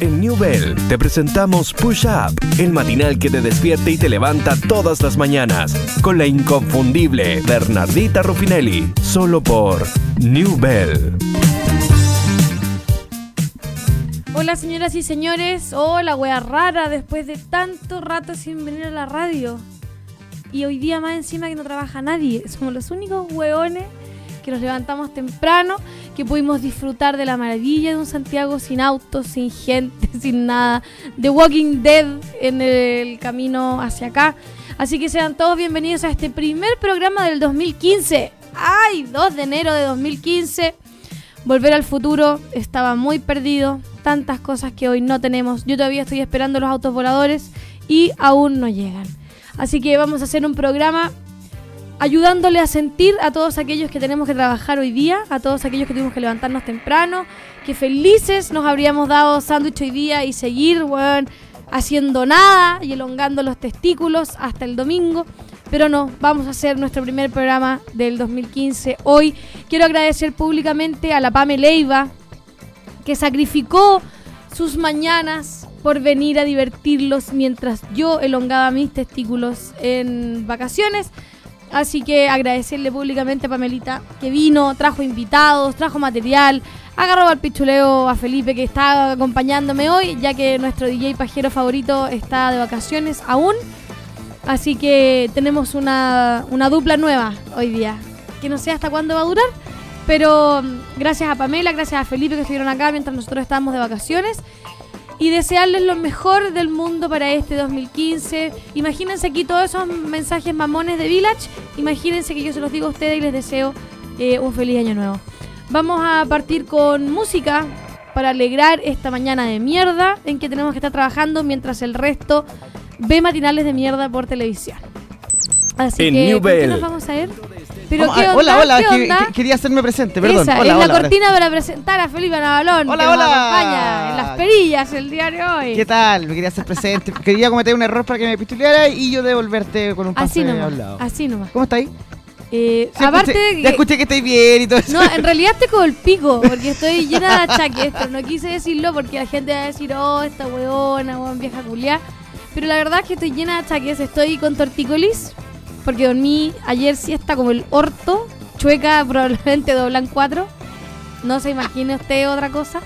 En New Bell te presentamos Push Up, el matinal que te despierta y te levanta todas las mañanas, con la inconfundible Bernardita Rufinelli, solo por New Bell. Hola señoras y señores, hola wea rara después de tanto rato sin venir a la radio. Y hoy día más encima que no trabaja nadie, somos los únicos weones que nos levantamos temprano, que pudimos disfrutar de la maravilla de un Santiago sin autos, sin gente, sin nada, de Walking Dead en el camino hacia acá. Así que sean todos bienvenidos a este primer programa del 2015. ¡Ay! 2 de enero de 2015. Volver al futuro estaba muy perdido, tantas cosas que hoy no tenemos. Yo todavía estoy esperando los autos voladores y aún no llegan. Así que vamos a hacer un programa ayudándole a sentir a todos aquellos que tenemos que trabajar hoy día, a todos aquellos que tuvimos que levantarnos temprano, que felices nos habríamos dado sándwich hoy día y seguir, haciendo nada y elongando los testículos hasta el domingo. Pero no, vamos a hacer nuestro primer programa del 2015 hoy. Quiero agradecer públicamente a la Pame Leiva, que sacrificó sus mañanas por venir a divertirlos mientras yo elongaba mis testículos en vacaciones. Así que agradecerle públicamente a Pamelita que vino, trajo invitados, trajo material, agarró al pichuleo a Felipe que está acompañándome hoy, ya que nuestro DJ pajero favorito está de vacaciones aún. Así que tenemos una, una dupla nueva hoy día, que no sé hasta cuándo va a durar, pero mm, gracias a Pamela, gracias a Felipe que estuvieron acá mientras nosotros estábamos de vacaciones y desearles lo mejor del mundo para este 2015. Imagínense aquí todos esos mensajes mamones de Village. Imagínense que yo se los digo a ustedes y les deseo eh, un feliz año nuevo. Vamos a partir con música para alegrar esta mañana de mierda en que tenemos que estar trabajando mientras el resto ve matinales de mierda por televisión. Así que, qué nos vamos a ir? Pero Hola, hola, quería hacerme presente, perdón. Esa, es la cortina para presentar a Felipe Navalón, hola, que hola. nos acompaña en las perillas el diario hoy. ¿Qué tal? Me quería hacer presente. quería cometer un error para que me pistuleara y yo devolverte con un paso así nomás, Así nomás. ¿Cómo estáis? Eh, aparte escuché, ya escuché que estáis bien y todo eso. No, en realidad estoy con el pico, porque estoy llena de achaques, pero no quise decirlo porque la gente va a decir, oh, esta weona, weón, vieja culia. Pero la verdad es que estoy llena de achaques, estoy con tortícolis, porque dormí ayer siesta como el orto, chueca, probablemente doblan cuatro. No se imagine usted otra cosa.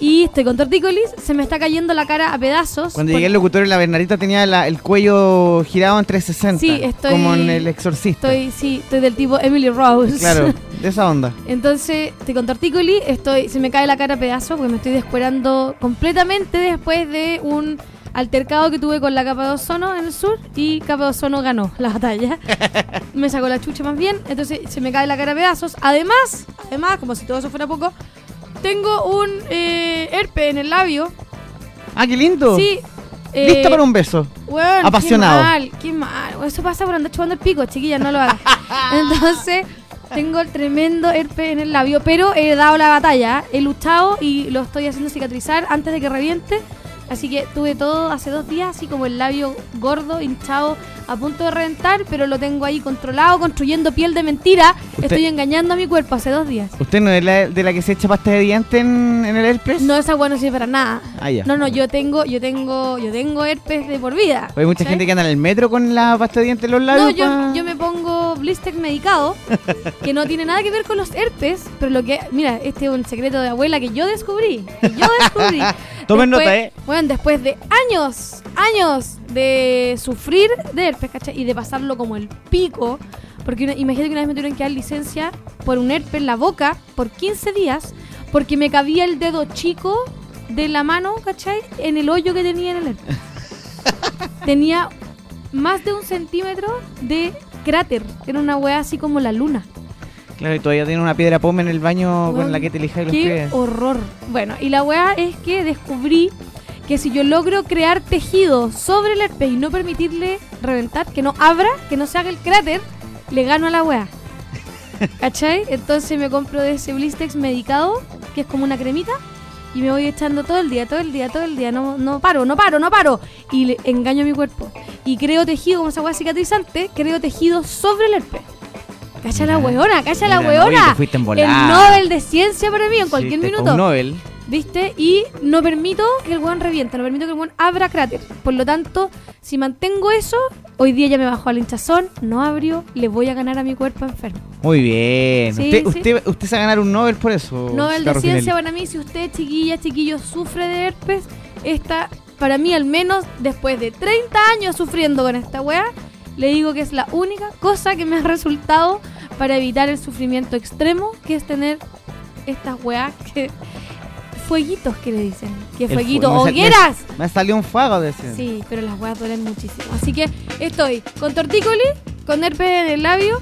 Y estoy con tortícolis, se me está cayendo la cara a pedazos. Cuando llegué el locutor, la Bernardita tenía el cuello girado en 360. Sí, estoy. Como en el exorcista. Estoy, sí, estoy del tipo Emily Rose. Claro, de esa onda. Entonces, estoy con tortícolis, estoy, se me cae la cara a pedazos porque me estoy descuerando completamente después de un altercado que tuve con la capa de ozono en el sur y capa de ozono ganó la batalla. me sacó la chucha más bien, entonces se me cae la cara a pedazos. Además, además, como si todo eso fuera poco, tengo un eh, herpe en el labio. Ah, qué lindo. Sí. Eh, Listo para un beso. Apasionado. Qué mal, qué mal. Eso pasa por andar chupando el pico, chiquilla, no lo hagas. Entonces, tengo el tremendo herpe en el labio, pero he dado la batalla, he luchado y lo estoy haciendo cicatrizar antes de que reviente. Así que tuve todo hace dos días, así como el labio gordo, hinchado, a punto de reventar, pero lo tengo ahí controlado, construyendo piel de mentira. Estoy engañando a mi cuerpo hace dos días. ¿Usted no es la, de la que se echa pasta de diente en, el herpes? No, esa bueno no sirve para nada. Ah, ya. No, no, yo tengo, yo tengo, yo tengo herpes de por vida. Hay mucha gente que anda en el metro con la pasta de diente en los labios. No, yo, yo me pongo blister medicado, que no tiene nada que ver con los herpes, pero lo que, mira, este es un secreto de abuela que yo descubrí. yo descubrí. Tomen nota, eh. Bueno, después de años, años de sufrir de herpes, ¿cachai? Y de pasarlo como el pico. Porque imagínate que una vez me tuvieron que dar licencia por un herpes en la boca por 15 días porque me cabía el dedo chico de la mano, ¿cachai? En el hoyo que tenía en el herpes. tenía más de un centímetro de cráter. Era una wea así como la luna. Claro, y todavía tiene una piedra pome en el baño con la que te elijas los pies. ¡Qué horror! Bueno, y la weá es que descubrí que si yo logro crear tejido sobre el herpes y no permitirle reventar, que no abra, que no se haga el cráter, le gano a la weá. ¿Cachai? Entonces me compro de ese Blistex medicado, que es como una cremita, y me voy echando todo el día, todo el día, todo el día. No, no paro, no paro, no paro. Y le engaño a mi cuerpo. Y creo tejido, como esa weá cicatrizante, creo tejido sobre el herpes. Cacha la weona, cacha la weona. fuiste el Nobel de ciencia para mí en cualquier minuto. Un Nobel. ¿Viste? Y no permito que el weón reviente, no permito que el weón abra cráter. Por lo tanto, si mantengo eso, hoy día ya me bajó al hinchazón, no abrió, le voy a ganar a mi cuerpo enfermo. Muy bien. Sí, usted, sí. usted, usted se va a ganar un Nobel por eso. Nobel de Ciencia para mí, si usted, chiquilla, chiquillo, sufre de herpes, esta, para mí al menos, después de 30 años sufriendo con esta weá, le digo que es la única cosa que me ha resultado para evitar el sufrimiento extremo, que es tener estas weas que... Fueguitos que le dicen. Que El fueguito. fuego. Me ¡Hogueras! Me salió un fuego, decía. Sí, pero las weas duelen muchísimo. Así que estoy con tortícoli, con herpes en el labio,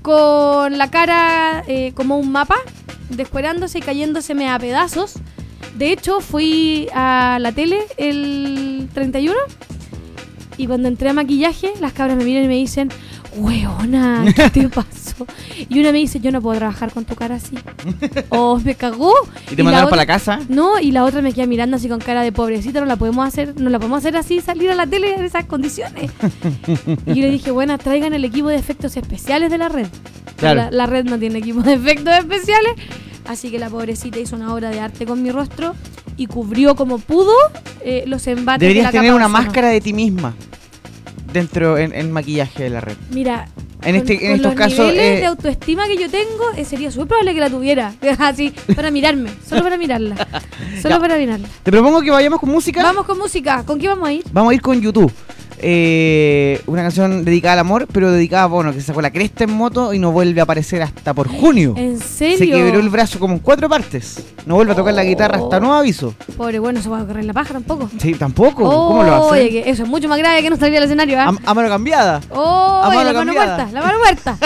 con la cara eh, como un mapa, descuerándose y cayéndoseme a pedazos. De hecho, fui a la tele el 31 y cuando entré a maquillaje, las cabras me miran y me dicen, weona, ¿qué te pasó? Y una me dice, yo no puedo trabajar con tu cara así. Oh, me cagó. ¿Y te la mandaron para la casa? no, y la otra me queda mirando así con cara de pobrecita, no la podemos hacer, no la podemos hacer así, salir a la tele en esas condiciones. y yo le dije, bueno, traigan el equipo de efectos especiales de la red. Claro. La, la red no tiene equipo de efectos especiales, así que la pobrecita hizo una obra de arte con mi rostro y cubrió como pudo eh, los embates de Deberías la tener una de máscara de ti misma dentro en, en maquillaje de la red. Mira, En este- en con estos los casos, niveles eh, de autoestima que yo tengo, eh, sería súper probable que la tuviera. Así, para mirarme, solo para mirarla. Solo Ya. para mirarla. Te propongo que vayamos con música. Vamos con música. ¿Con qué vamos a ir? Vamos a ir con YouTube. Eh, una canción dedicada al amor, pero dedicada a Bono, que se sacó la cresta en moto y no vuelve a aparecer hasta por junio. ¿En serio? Se quebró el brazo como en cuatro partes. No vuelve a tocar la guitarra hasta Oh. nuevo aviso. Pobre, bueno, se va a correr la paja tampoco. Sí, tampoco. ¿Cómo lo hace? Oye, que eso es mucho más grave que no salir al escenario, ¿ah? A, a mano cambiada. Oh, a mano la mano cambiada. muerta, la mano muerta.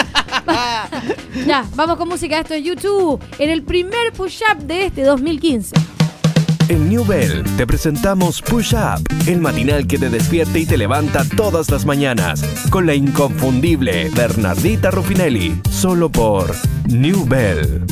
ya, vamos con música. Esto es YouTube. En el primer push-up de este 2015. En New Bell te presentamos Push Up, el matinal que te despierta y te levanta todas las mañanas, con la inconfundible Bernardita Rufinelli, solo por New Bell.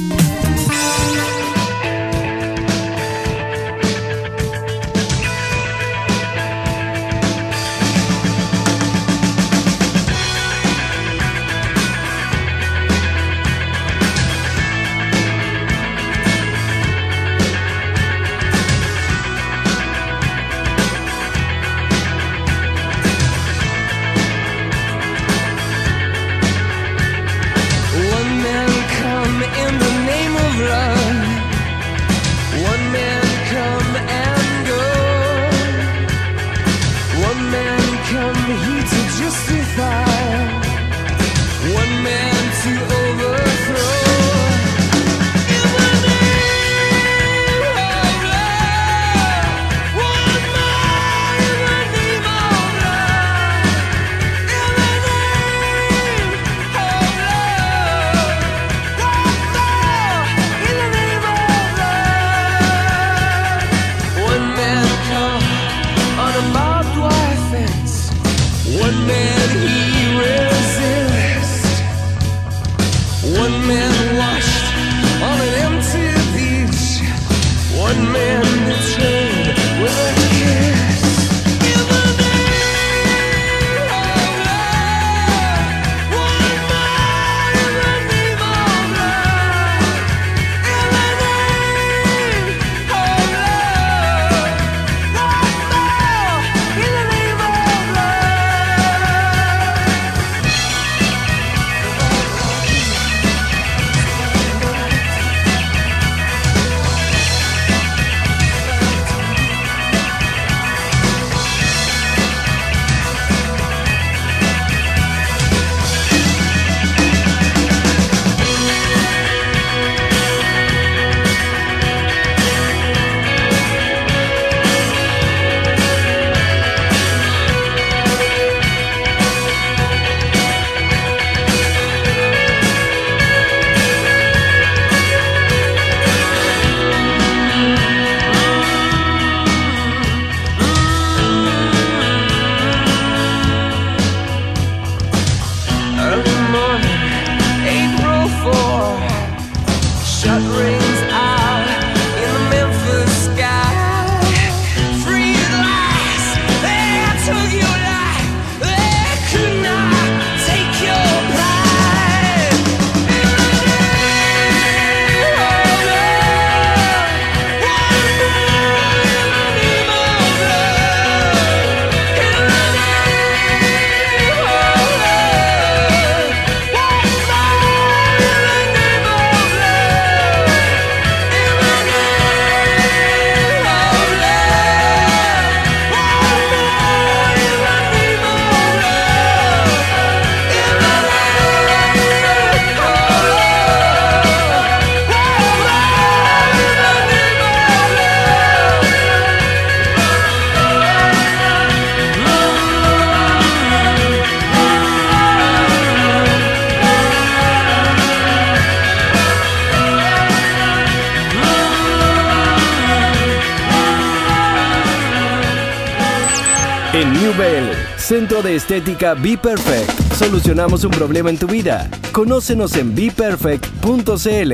De Estética Be Perfect, solucionamos un problema en tu vida. Conócenos en beperfect.cl.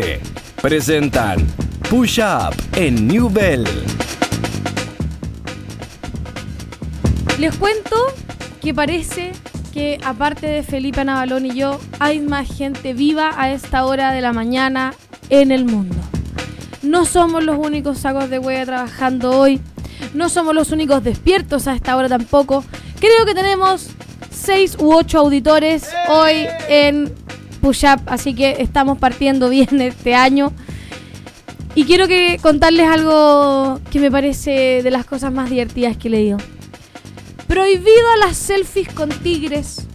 Presentan Push Up en New Bell. Les cuento que parece que aparte de Felipe Navalón y yo, hay más gente viva a esta hora de la mañana en el mundo. No somos los únicos sacos de hueá trabajando hoy. No somos los únicos despiertos a esta hora tampoco. Creo que tenemos seis u ocho auditores hoy en Push Up, así que estamos partiendo bien este año. Y quiero que contarles algo que me parece de las cosas más divertidas que he leído. Prohibido las selfies con tigres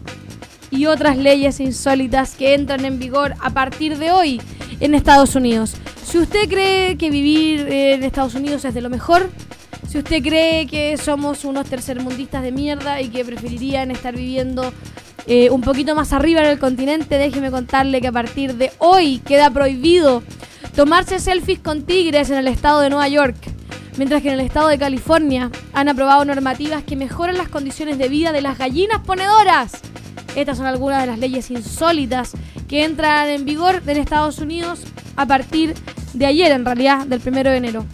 y otras leyes insólitas que entran en vigor a partir de hoy en Estados Unidos. Si usted cree que vivir en Estados Unidos es de lo mejor, si usted cree que somos unos tercermundistas de mierda y que preferirían estar viviendo eh, un poquito más arriba en el continente, déjeme contarle que a partir de hoy queda prohibido tomarse selfies con tigres en el estado de Nueva York mientras que en el estado de California han aprobado normativas que mejoran las condiciones de vida de las gallinas ponedoras. Estas son algunas de las leyes insólitas que entran en vigor en Estados Unidos a partir de ayer, en realidad, del primero de enero.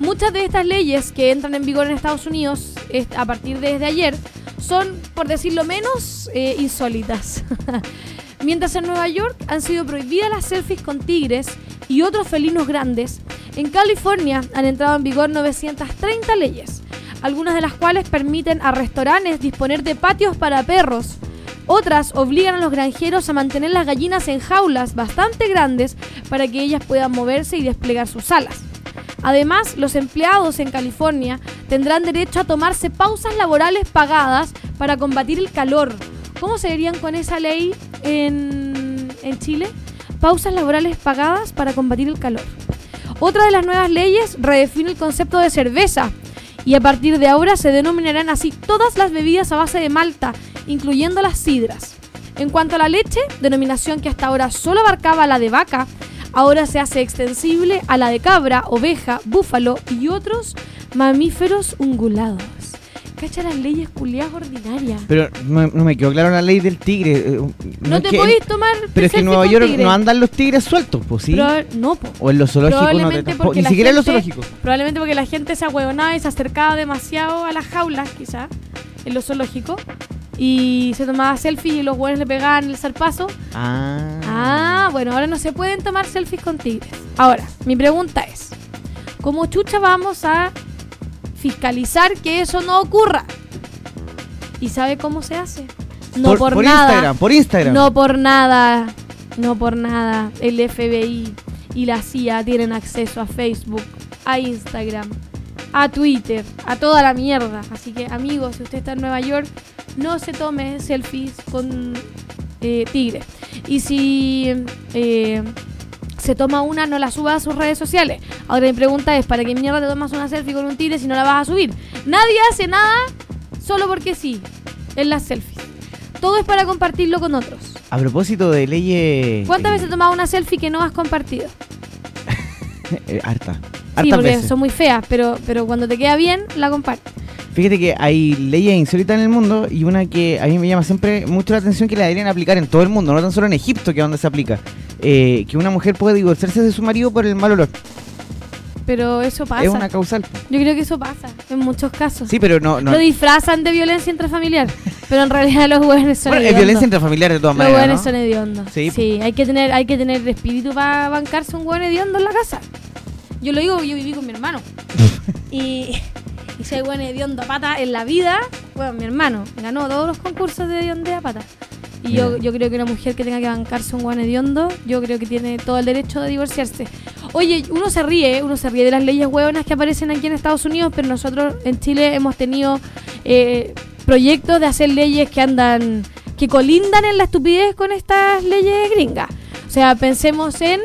Muchas de estas leyes que entran en vigor en Estados Unidos a partir de desde ayer son, por decirlo menos, eh, insólitas. Mientras en Nueva York han sido prohibidas las selfies con tigres y otros felinos grandes, en California han entrado en vigor 930 leyes, algunas de las cuales permiten a restaurantes disponer de patios para perros. Otras obligan a los granjeros a mantener las gallinas en jaulas bastante grandes para que ellas puedan moverse y desplegar sus alas. Además, los empleados en California tendrán derecho a tomarse pausas laborales pagadas para combatir el calor. ¿Cómo se verían con esa ley en, en Chile? Pausas laborales pagadas para combatir el calor. Otra de las nuevas leyes redefine el concepto de cerveza y a partir de ahora se denominarán así todas las bebidas a base de malta, incluyendo las sidras. En cuanto a la leche, denominación que hasta ahora solo abarcaba la de vaca, ahora se hace extensible a la de cabra, oveja, búfalo y otros mamíferos ungulados. Cacha las leyes culiadas ordinarias. Pero no, no me quedó claro la ley del tigre. eh, No, te que- podéis tomar. Pero es que en Nueva York tigre. no andan los tigres sueltos, pues sí. Proba- no, po. O en los zoológicos no te Probablemente tampoco- porque Ni la siquiera en los gente- zoológicos. Probablemente porque la gente se ahueonaba y se acercaba demasiado a las jaulas, quizás, en los zoológicos. Y se tomaba selfies y los buenos le pegaban el zarpazo. Ah. Ah, bueno, ahora no se pueden tomar selfies con tigres. Ahora, mi pregunta es: ¿cómo chucha vamos a fiscalizar que eso no ocurra? ¿Y sabe cómo se hace? No por, nada. Instagram, por Instagram. No por nada, no por nada. El FBI y la CIA tienen acceso a Facebook, a Instagram, a Twitter, a toda la mierda. Así que amigos, si usted está en Nueva York, no se tome selfies con eh, tigre. Y si eh, se toma una, no la suba a sus redes sociales. Ahora mi pregunta es, ¿para qué mierda te tomas una selfie con un tigre si no la vas a subir? Nadie hace nada solo porque sí, en las selfies. Todo es para compartirlo con otros. A propósito de leyes. ¿Cuántas eh, veces has tomado una selfie que no has compartido? eh, harta. Sí, porque veces. son muy feas, pero, pero cuando te queda bien, la compartes. Fíjate que hay leyes insólitas en el mundo y una que a mí me llama siempre mucho la atención que la deberían aplicar en todo el mundo, no tan solo en Egipto, que es donde se aplica. Eh, que una mujer puede divorciarse de su marido por el mal olor. Pero eso pasa. Es una causal. Yo creo que eso pasa en muchos casos. Sí, pero no. no Lo disfrazan de violencia intrafamiliar, pero en realidad los buenos son bueno, es violencia intrafamiliar de todas Los maneras. buenos ¿no? son hediondos. Sí, Sí, hay que tener, hay que tener espíritu para bancarse un buen hediondo en la casa. Yo lo digo, yo viví con mi hermano. y, y si hay buen hediondo a pata en la vida, bueno, mi hermano ganó todos los concursos de hediondo a pata. Y yo, yo creo que una mujer que tenga que bancarse un buen hediondo, yo creo que tiene todo el derecho de divorciarse. Oye, uno se ríe, uno se ríe de las leyes hueonas que aparecen aquí en Estados Unidos, pero nosotros en Chile hemos tenido eh, proyectos de hacer leyes que andan, que colindan en la estupidez con estas leyes gringas. O sea, pensemos en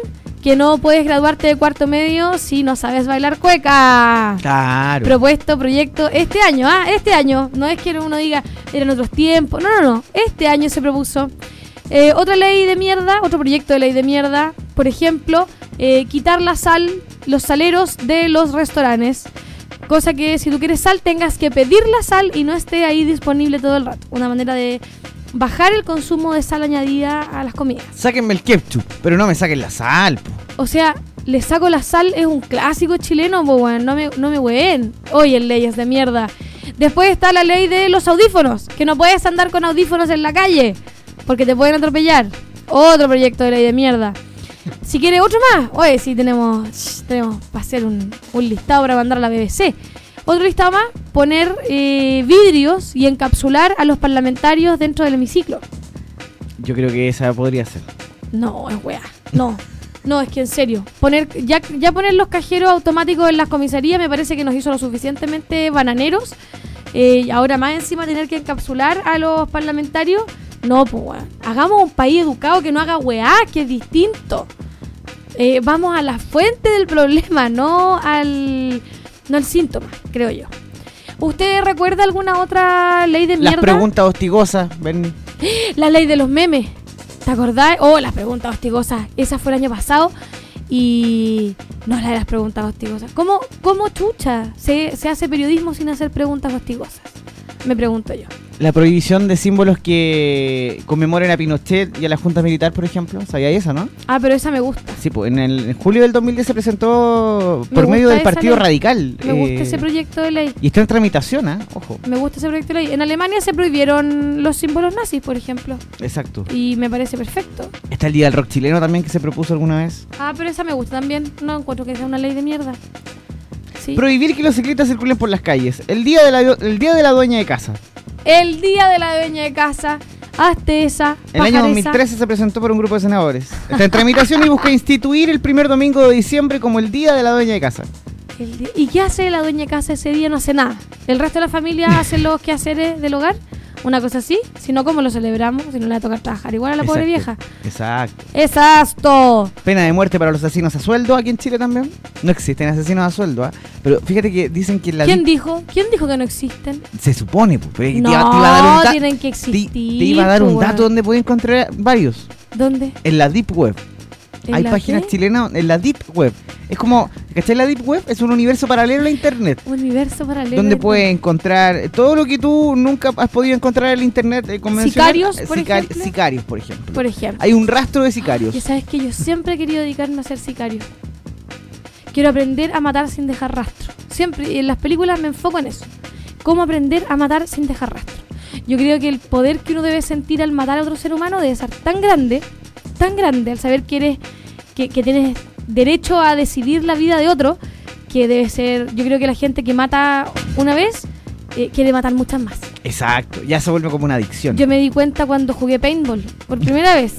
que no puedes graduarte de cuarto medio si no sabes bailar cueca. Claro. Propuesto proyecto este año, ah, este año. No es que uno diga eran otros tiempos. No, no, no. Este año se propuso. Eh, otra ley de mierda, otro proyecto de ley de mierda. Por ejemplo, eh, quitar la sal, los saleros de los restaurantes. Cosa que si tú quieres sal, tengas que pedir la sal y no esté ahí disponible todo el rato. Una manera de bajar el consumo de sal añadida a las comidas. Sáquenme el ketchup, pero no me saquen la sal. po. O sea, le saco la sal es un clásico chileno, pues bueno, no me, no me ween. Oye, leyes de mierda. Después está la ley de los audífonos, que no puedes andar con audífonos en la calle, porque te pueden atropellar. Otro proyecto de ley de mierda. Si quiere otro más, oye, sí tenemos, tenemos para hacer un, un listado para mandar a la BBC. Otro más, poner eh, vidrios y encapsular a los parlamentarios dentro del hemiciclo. Yo creo que esa podría ser. No, es weá. No. No, es que en serio. Poner, ya, ya poner los cajeros automáticos en las comisarías me parece que nos hizo lo suficientemente bananeros. Eh, y ahora más encima tener que encapsular a los parlamentarios. No, pues weón. Hagamos un país educado que no haga weá, que es distinto. Eh, vamos a la fuente del problema, no al, no al síntoma, creo yo. ¿Usted recuerda alguna otra ley de Las mierda? preguntas hostigosas, Bernie. La ley de los memes. ¿Te acordás? Oh, las preguntas hostigosas. Esa fue el año pasado. Y. No, la de las preguntas hostigosas. ¿Cómo, cómo chucha se, se hace periodismo sin hacer preguntas hostigosas? Me pregunto yo. La prohibición de símbolos que conmemoren a Pinochet y a la Junta Militar, por ejemplo. ¿Sabía esa, no? Ah, pero esa me gusta. Sí, pues en, el, en julio del 2010 se presentó Me por medio gusta del Partido. Radical. Me gusta eh, ese proyecto de ley. Y está en tramitación, ¿ah? Ojo. Me gusta ese proyecto de ley. En Alemania se prohibieron los símbolos nazis, por ejemplo. Exacto. Y me parece perfecto. Está el Día del Rock chileno también que se propuso alguna vez. Ah, pero esa me gusta también. No encuentro que sea una ley de mierda. Sí. Prohibir que los ciclistas circulen por las calles. El día de la, el día de la dueña de casa. El día de la dueña de casa. Hazte esa. En el año pajaresa. 2013 se presentó por un grupo de senadores. Está en tramitación y busca instituir el primer domingo de diciembre como el día de la dueña de casa. ¿Y qué hace la dueña de casa ese día? No hace nada. ¿El resto de la familia hace los quehaceres del hogar? Una cosa así. Si no, ¿cómo lo celebramos? Si no le va a tocar trabajar. Igual a la pobre vieja. Exacto. Exacto. Pena de muerte para los asesinos a sueldo aquí en Chile también. No existen asesinos a sueldo, ¿ah? Pero fíjate que dicen que la ¿Quién dijo? ¿Quién dijo que no existen? se supone, pues, pero te No, iba- te iba a dar un da- tienen que existir. te iba a dar un pues, dato donde puedes encontrar varios. ¿Dónde? En la Deep Web. ¿En Hay páginas qué? chilenas en la Deep Web. Es como, ¿cachai? La Deep Web es un universo paralelo a Internet. Universo paralelo. Donde de- puedes encontrar todo lo que tú nunca has podido encontrar en el internet eh, convencional. Sicarios, por ejemplo. Sicarios, por ejemplo. Por ejemplo. Hay un rastro de sicarios. Que sabes que yo siempre he querido dedicarme a ser sicario. Quiero aprender a matar sin dejar rastro. Siempre, y en las películas me enfoco en eso. Cómo aprender a matar sin dejar rastro. Yo creo que el poder que uno debe sentir al matar a otro ser humano debe ser tan grande, tan grande, al saber que eres, que, que tienes derecho a decidir la vida de otro, que debe ser, yo creo que la gente que mata una vez, eh, quiere matar muchas más. Exacto. Ya se vuelve como una adicción. Yo me di cuenta cuando jugué paintball por primera vez.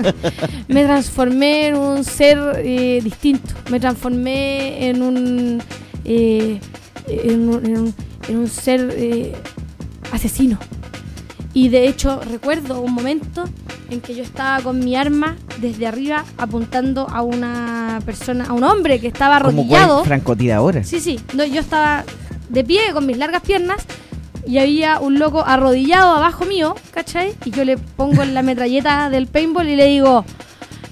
me transformé en un ser eh, distinto. Me transformé en un, eh, en un, en un- en un ser eh, asesino. Y de hecho recuerdo un momento en que yo estaba con mi arma desde arriba apuntando a una persona, a un hombre que estaba arrodillado. cual francotiradora. Sí, sí. No, yo estaba de pie con mis largas piernas y había un loco arrodillado abajo mío, ¿cachai? Y yo le pongo la metralleta del paintball y le digo,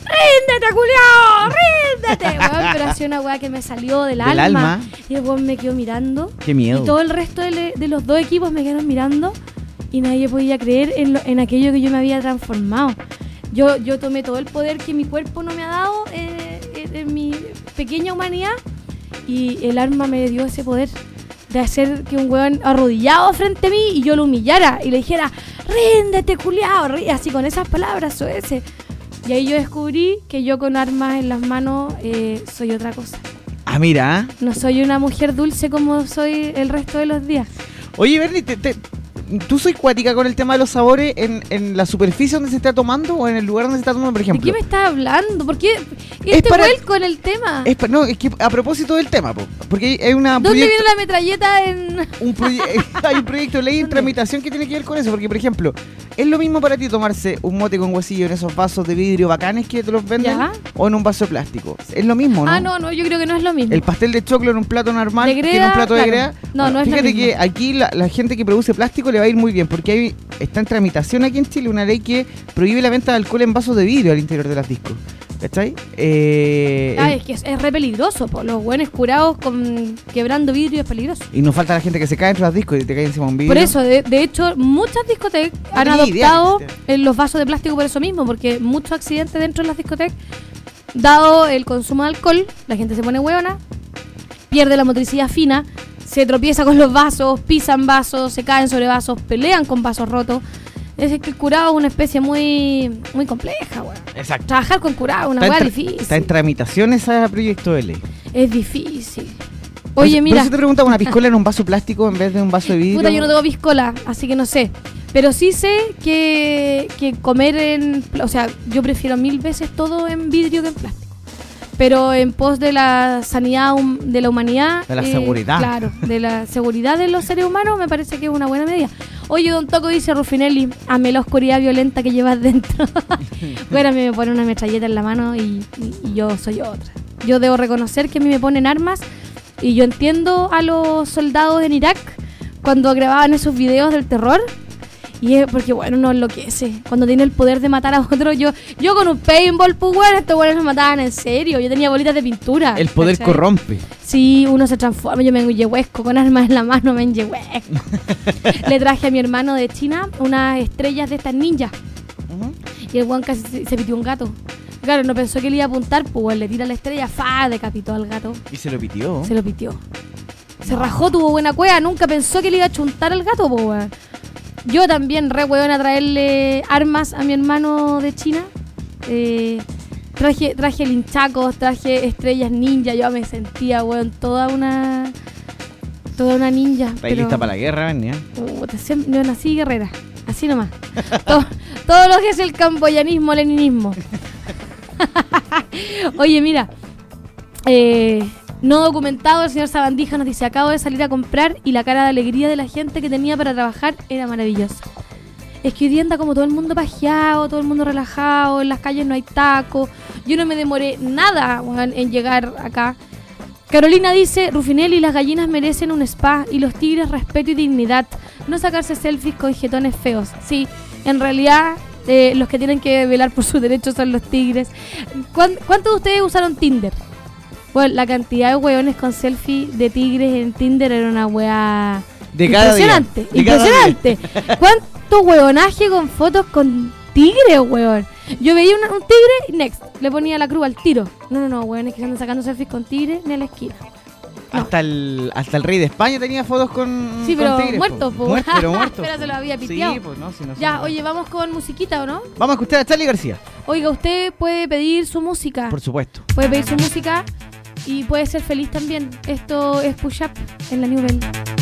¡Ríndete, culiao! ¡Ríndete! Weón, pero hacía una weá que me salió del, Del alma. alma. Y el weón me quedó mirando. Qué miedo. Y todo el resto de, le- de los dos equipos me quedaron mirando y nadie podía creer en, lo- en aquello que yo me había transformado. Yo, yo tomé todo el poder que mi cuerpo no me ha dado eh, en, en mi pequeña humanidad y el arma me dio ese poder de hacer que un weón arrodillado frente a mí y yo lo humillara y le dijera, ríndete, culiao, rí-", así con esas palabras o ese. Y ahí yo descubrí que yo con armas en las manos eh, soy otra cosa. Ah, mira. No soy una mujer dulce como soy el resto de los días. Oye, Bernie, te- te- ¿tú soy cuática con el tema de los sabores en, en la superficie donde se está tomando o en el lugar donde se está tomando, por ¿De ejemplo? qué me estás hablando? ¿Por qué este para- vuelco en el tema? Es no, es que a propósito del tema, po, porque hay- una ¿Dónde proyecto- viene la metralleta en...? un hay un proyecto de ley en tramitación que tiene que ver con eso, porque por ejemplo, ¿es lo mismo para ti tomarse un mote con huesillo en esos vasos de vidrio bacanes que te los venden Ya. o en un vaso de plástico? Es lo mismo, ¿no? Ah, no, no, yo creo que no es lo mismo. El pastel de choclo en un plato normal De que en un plato de greda. No, no es lo Fíjate mismo. que aquí la, la gente que produce plástico le va a ir muy bien, porque hay, está en tramitación aquí en Chile una ley que prohíbe la venta de alcohol en vasos de vidrio al interior de las discos. ¿Cachai? Eh, Ah, es que es, es re peligroso, po. los buenos curados con quebrando vidrio es peligroso. y nos falta la gente que se cae entre los discos y te cae encima un vidrio. Por eso, de, de hecho, muchas discotecas han tenía idea adoptado eh, los vasos de plástico por eso mismo, porque muchos accidentes dentro de las discotecas, dado el consumo de alcohol, la gente se pone hueona, pierde la motricidad fina, se tropieza con los vasos, pisan vasos, se caen sobre vasos, pelean con vasos rotos. Es que el curado es una especie muy muy compleja, weón. Exacto. Trabajar con curado es una weá difícil. Está en tramitación ese proyecto de ley. Es difícil. Oye, eso- mira. Por eso te preguntaba, ¿una piscola en un vaso plástico en vez de un vaso de vidrio? Puta, yo no tengo piscola, así que no sé. Pero sí sé que, que comer en... O sea, yo prefiero mil veces todo en vidrio que en plástico. Pero en pos de la sanidad hum- de la humanidad... De la seguridad. Claro, de la seguridad de los seres humanos me parece que es una buena medida. Oye, Don Toco dice Rufinelli, ame la oscuridad violenta que llevas dentro. bueno, a mí me pone una metralleta en la mano y, y- y yo soy otra. Yo debo reconocer que a mí me ponen armas y yo entiendo a los soldados en Irak cuando grababan esos videos del terror. Y es porque, bueno, uno enloquece. Cuando tiene el poder de matar a otro, yo yo con un paintball, pues, bueno, estos buenos nos mataban en serio. Yo tenía bolitas de pintura. El poder ¿cachai? corrompe. Sí, uno se transforma. Yo me enyehuesco con armas en la mano, me enyehuesco. Le traje a mi hermano de China unas estrellas de estas ninjas. Y el guan casi se, se pitió un gato. Claro, no pensó que le iba a apuntar, pues le tira la estrella, fa, decapitó al gato. Y se lo pitió. Se lo pitió. Se rajó, tuvo buena cueva, nunca pensó que le iba a chuntar al gato, pues. Yo también, re weón, a traerle armas a mi hermano de China. Eh, traje, traje linchacos, traje estrellas ninja. Yo me sentía, weón, toda una. Toda una ninja. Está pero- lista para la guerra, Venia. Siem- yo nací guerrera, así nomás. todo, todo lo que es el camboyanismo, leninismo. Oye, mira, eh, no documentado, el señor Sabandija nos dice, acabo de salir a comprar y la cara de alegría de la gente que tenía para trabajar era maravillosa. Es que hoy día anda como todo el mundo pajeado, todo el mundo relajado, en las calles no hay tacos. Yo no me demoré nada en llegar acá. Carolina dice, Rufinelli, las gallinas merecen un spa y los tigres respeto y dignidad. No sacarse selfies con jetones feos. Sí, en realidad eh, los que tienen que velar por sus derechos son los tigres. ¿Cuán- ¿Cuántos de ustedes usaron Tinder? Bueno, la cantidad de hueones con selfie de tigres en Tinder era una hueá De cada día. impresionante. Cada día. impresionante. ¿Cuánto hueonaje con fotos con tigres, hueón? Yo veía una- un tigre y next, le ponía la cruz al tiro. No, no, no, hueones que se andan sacando selfies con tigres ni a la esquina. No. Hasta el, hasta el rey de España tenía fotos con. Sí, con pero tigres, muerto, po. Muerto, pero muerto. Pero se lo había Sí, piteado. pues no, si no Ya, oye, vamos con musiquita, ¿o no? Vamos a escuchar a Charlie García. Oiga, usted puede pedir su música. Por supuesto. Puede pedir su música y puede ser feliz también. Esto es Push Up en la New.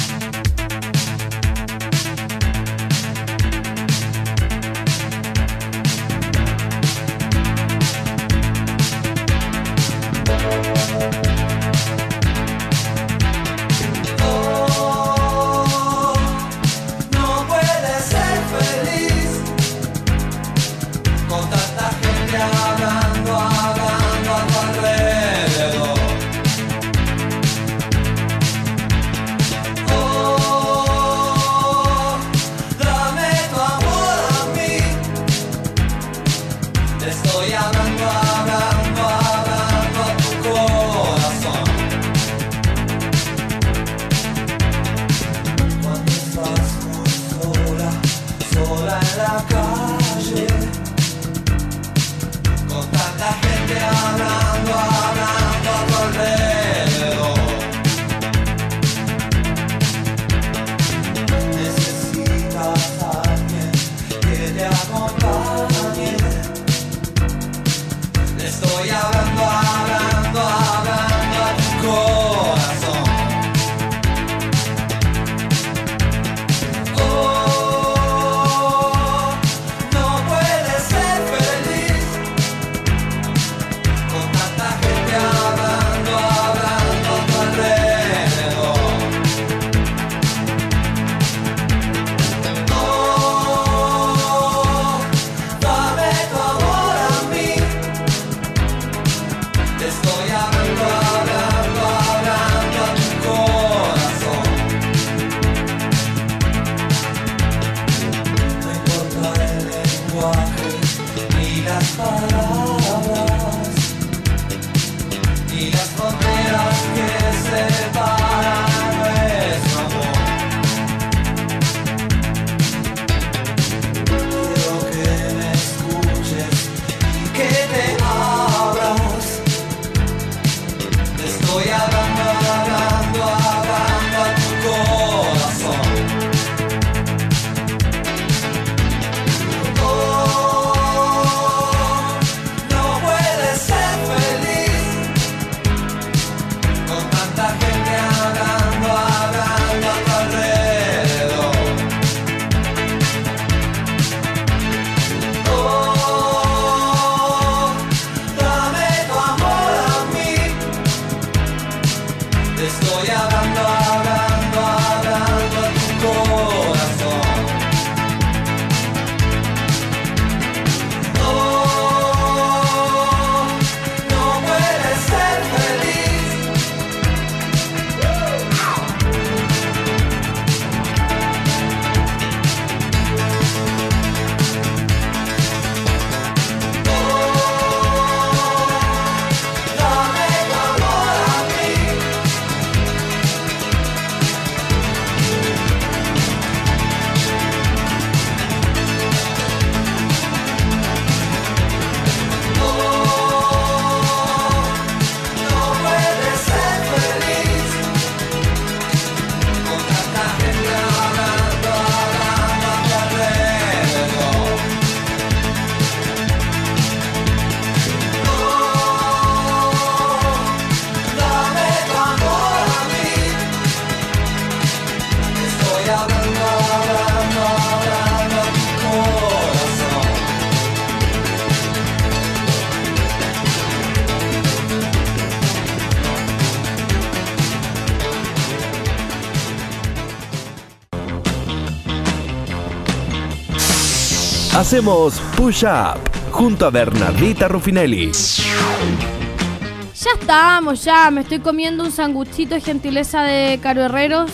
Hacemos Push Up junto a Bernardita Rufinelli. Ya estamos, ya. Me estoy comiendo un sanguchito de gentileza de Caro Herreros.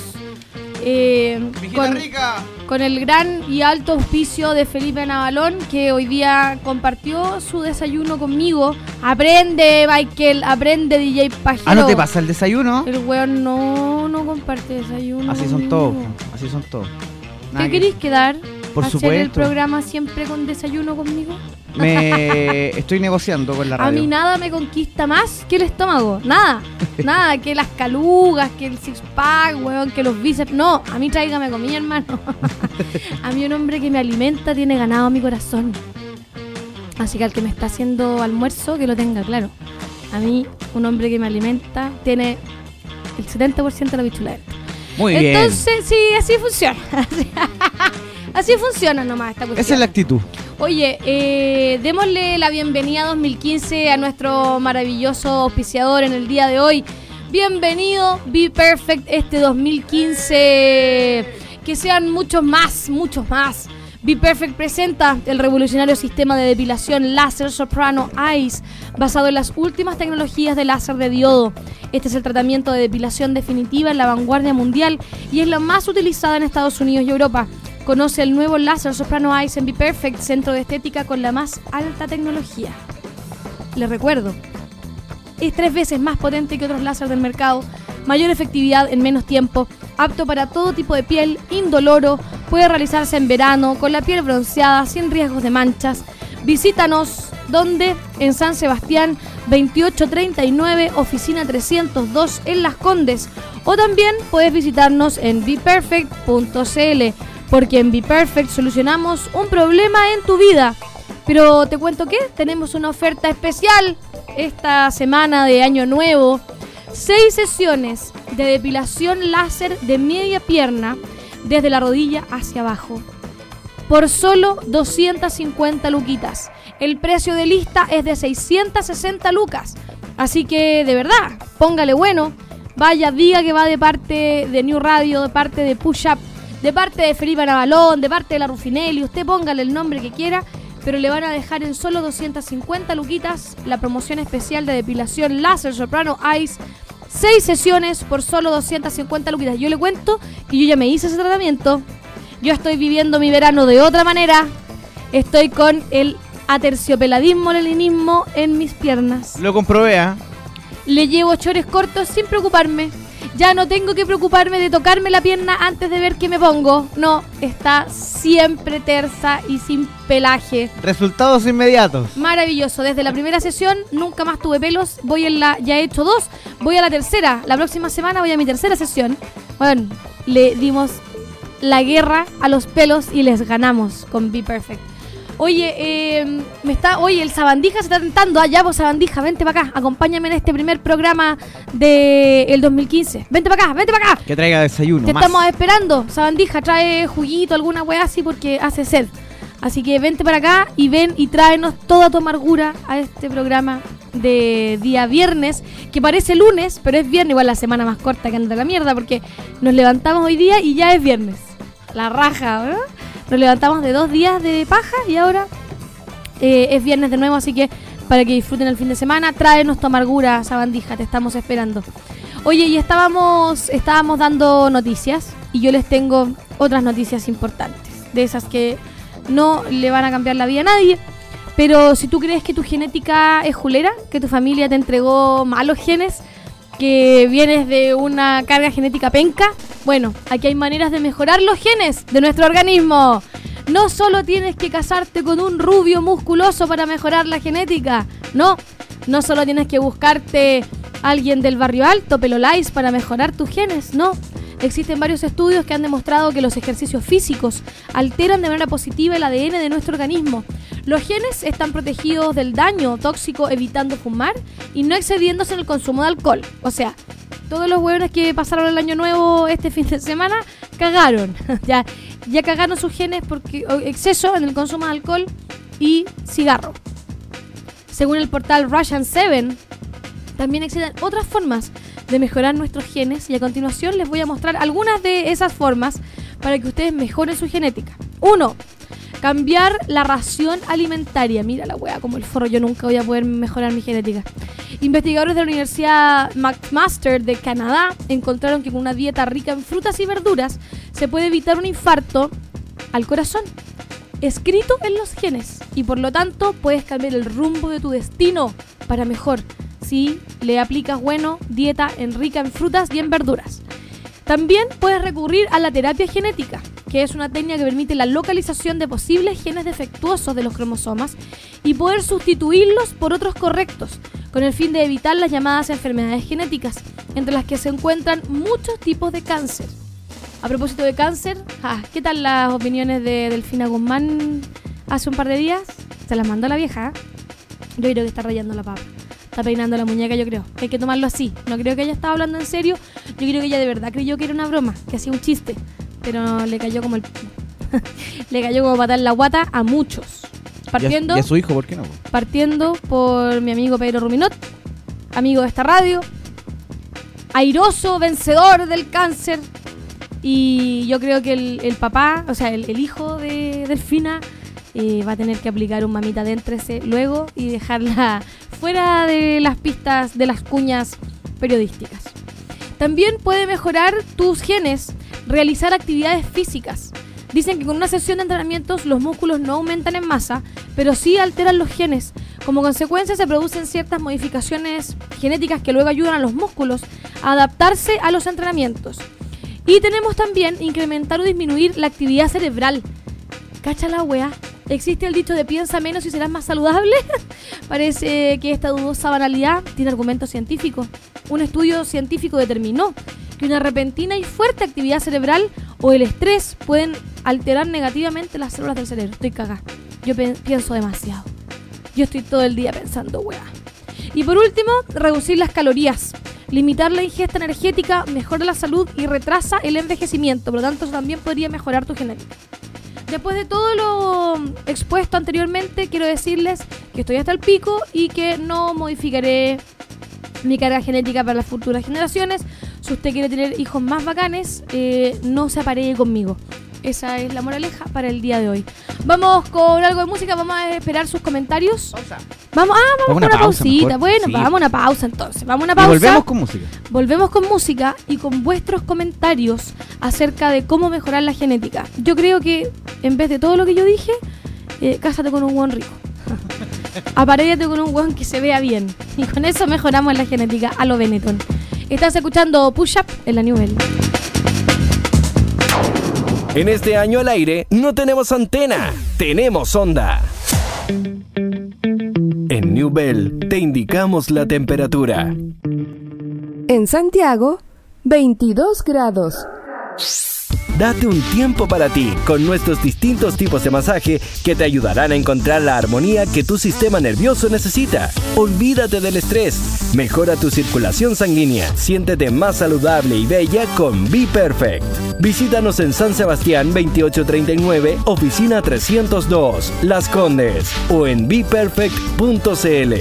eh, con, con el gran y alto auspicio de Felipe Navalón, que hoy día compartió su desayuno conmigo. Aprende, Michael, aprende, DJ Pajero. Ah, ¿no te pasa el desayuno? El weón no, no comparte desayuno. Así son conmigo. todos, así son todos. Nada ¿Te que- queréis quedar? Por ¿Hacer el supuesto. programa siempre con desayuno conmigo? Me estoy negociando con la A mí radio. nada me conquista más que el estómago. Nada. nada. Que las calugas, que el six pack, weón, que los bíceps. No, a mí tráigame comida, hermano. a mí un hombre que me alimenta tiene ganado mi corazón. Así que al que me está haciendo almuerzo, que lo tenga claro. A mí, un hombre que me alimenta tiene el 70% de la bichula dentro. Muy bien. Entonces, sí, así funciona. así funciona nomás esta cuestión. Esa es la actitud. Oye, eh, démosle la bienvenida 2015 a nuestro maravilloso auspiciador en el día de hoy. Bienvenido, Be Perfect este 2015. Que sean muchos más, muchos más. Be Perfect presenta el revolucionario sistema de depilación láser Soprano Ice, basado en las últimas tecnologías de láser de diodo. Este es el tratamiento de depilación definitiva en la vanguardia mundial y es la más utilizada en Estados Unidos y Europa. Conoce el nuevo láser Soprano Ice en Be Perfect, centro de estética con la más alta tecnología. Les recuerdo, es tres veces más potente que otros láser del mercado, mayor efectividad en menos tiempo, apto para todo tipo de piel, indoloro, puede realizarse en verano, con la piel bronceada, sin riesgos de manchas. Visítanos, donde En San Sebastián 2839, oficina 302 en Las Condes. O también puedes visitarnos en beperfect.cl, porque en BePerfect solucionamos un problema en tu vida. Pero te cuento que tenemos una oferta especial esta semana de Año Nuevo. Seis sesiones de depilación láser de media pierna desde la rodilla hacia abajo. Por solo 250 luquitas. El precio de lista es de 660 lucas. Así que de verdad, póngale bueno. Vaya, diga que va de parte de New Radio, de parte de Push Up, de parte de Felipe Navalón, de parte de la Rufinelli. Usted póngale el nombre que quiera, pero le van a dejar en solo 250 luquitas la promoción especial de depilación láser Soprano Ice. Seis sesiones por solo 250 luquitas. Yo le cuento que yo ya me hice ese tratamiento. Yo estoy viviendo mi verano de otra manera. Estoy con el aterciopeladismo, leninismo en mis piernas. Lo comprobé, ¿ah? Le llevo chores cortos sin preocuparme. Ya no tengo que preocuparme de tocarme la pierna antes de ver qué me pongo. No, está siempre tersa y sin pelaje. Resultados inmediatos. Maravilloso. Desde la primera sesión nunca más tuve pelos. Voy en la. Ya he hecho dos. Voy a la tercera. La próxima semana voy a mi tercera sesión. Bueno, le dimos la guerra a los pelos y les ganamos con Be Perfect. Oye, eh, me está. Oye, el Sabandija se está tentando. Allá, vos, Sabandija, vente para acá. Acompáñame en este primer programa del 2015. Vente para acá, vente para acá. Que traiga desayuno. Te más. estamos esperando. Sabandija, trae juguito, alguna weá así porque hace sed. Así que vente para acá y ven y tráenos toda tu amargura a este programa de día viernes, que parece lunes, pero es viernes, igual la semana más corta que anda de la mierda, porque nos levantamos hoy día y ya es viernes. La raja, ¿verdad? Nos levantamos de dos días de paja y ahora eh, es viernes de nuevo, así que para que disfruten el fin de semana, tráenos tu amargura, Sabandija, te estamos esperando. Oye, y estábamos, estábamos dando noticias y yo les tengo otras noticias importantes, de esas que no le van a cambiar la vida a nadie. Pero si tú crees que tu genética es julera, que tu familia te entregó malos genes, que vienes de una carga genética penca, bueno, aquí hay maneras de mejorar los genes de nuestro organismo. No solo tienes que casarte con un rubio musculoso para mejorar la genética, no. No solo tienes que buscarte alguien del barrio alto, pelo lice, para mejorar tus genes, no. Existen varios estudios que han demostrado que los ejercicios físicos alteran de manera positiva el ADN de nuestro organismo. Los genes están protegidos del daño tóxico evitando fumar y no excediéndose en el consumo de alcohol. O sea, todos los hueones que pasaron el año nuevo este fin de semana cagaron. ya, ya cagaron sus genes porque exceso en el consumo de alcohol y cigarro. Según el portal Russian 7, también existen otras formas de mejorar nuestros genes y a continuación les voy a mostrar algunas de esas formas para que ustedes mejoren su genética. 1. Cambiar la ración alimentaria. Mira la wea, como el forro, yo nunca voy a poder mejorar mi genética. Investigadores de la Universidad McMaster de Canadá encontraron que con una dieta rica en frutas y verduras se puede evitar un infarto al corazón. Escrito en los genes. Y por lo tanto puedes cambiar el rumbo de tu destino para mejor. Si le aplicas bueno, dieta en rica en frutas y en verduras. También puedes recurrir a la terapia genética, que es una técnica que permite la localización de posibles genes defectuosos de los cromosomas y poder sustituirlos por otros correctos, con el fin de evitar las llamadas enfermedades genéticas, entre las que se encuentran muchos tipos de cáncer. A propósito de cáncer, ¿qué tal las opiniones de Delfina Guzmán hace un par de días? Se las mandó la vieja. ¿eh? Yo creo que está rayando la papa. Está peinando la muñeca, yo creo. Hay que tomarlo así. No creo que ella estaba hablando en serio. Yo creo que ella de verdad creyó que era una broma, que hacía un chiste. Pero le cayó como el. le cayó como patar la guata a muchos. Partiendo, ¿Y a, y a su hijo por qué no? partiendo por mi amigo Pedro Ruminot, amigo de esta radio, airoso, vencedor del cáncer. Y yo creo que el, el papá, o sea, el, el hijo de Delfina, eh, va a tener que aplicar un mamita déntrese luego y dejarla fuera de las pistas de las cuñas periodísticas. También puede mejorar tus genes realizar actividades físicas. Dicen que con una sesión de entrenamientos los músculos no aumentan en masa, pero sí alteran los genes. Como consecuencia se producen ciertas modificaciones genéticas que luego ayudan a los músculos a adaptarse a los entrenamientos. Y tenemos también incrementar o disminuir la actividad cerebral. Cacha la wea. Existe el dicho de piensa menos y serás más saludable. Parece que esta dudosa banalidad tiene argumentos científicos. Un estudio científico determinó que una repentina y fuerte actividad cerebral o el estrés pueden alterar negativamente las células del cerebro. Estoy cagada. Yo pienso demasiado. Yo estoy todo el día pensando, weá. Y por último, reducir las calorías. Limitar la ingesta energética mejora la salud y retrasa el envejecimiento. Por lo tanto, eso también podría mejorar tu genética. Después de todo lo expuesto anteriormente, quiero decirles que estoy hasta el pico y que no modificaré mi carga genética para las futuras generaciones. Si usted quiere tener hijos más bacanes, eh, no se aparee conmigo. Esa es la moraleja para el día de hoy. Vamos con algo de música, vamos a esperar sus comentarios. Vamos, ah, vamos Vamos con una pausa pausita. mejor. Bueno, Sí. vamos a una pausa entonces. Vamos a una Y pausa. volvemos con música. Volvemos con música y con vuestros comentarios acerca de cómo mejorar la genética. Yo creo que en vez de todo lo que yo dije, eh, cásate con un buen rico. Aparéate con un buen que se vea bien. Y con eso mejoramos la genética a lo Benetton. Estás escuchando Push Up en la New Bell. En este año al aire no tenemos antena, tenemos onda. En New Bell te indicamos la temperatura. En Santiago, 22 grados. Date un tiempo para ti con nuestros distintos tipos de masaje que te ayudarán a encontrar la armonía que tu sistema nervioso necesita. Olvídate del estrés, mejora tu circulación sanguínea, siéntete más saludable y bella con Be Perfect. Visítanos en San Sebastián 2839, oficina 302, Las Condes o en beperfect.cl.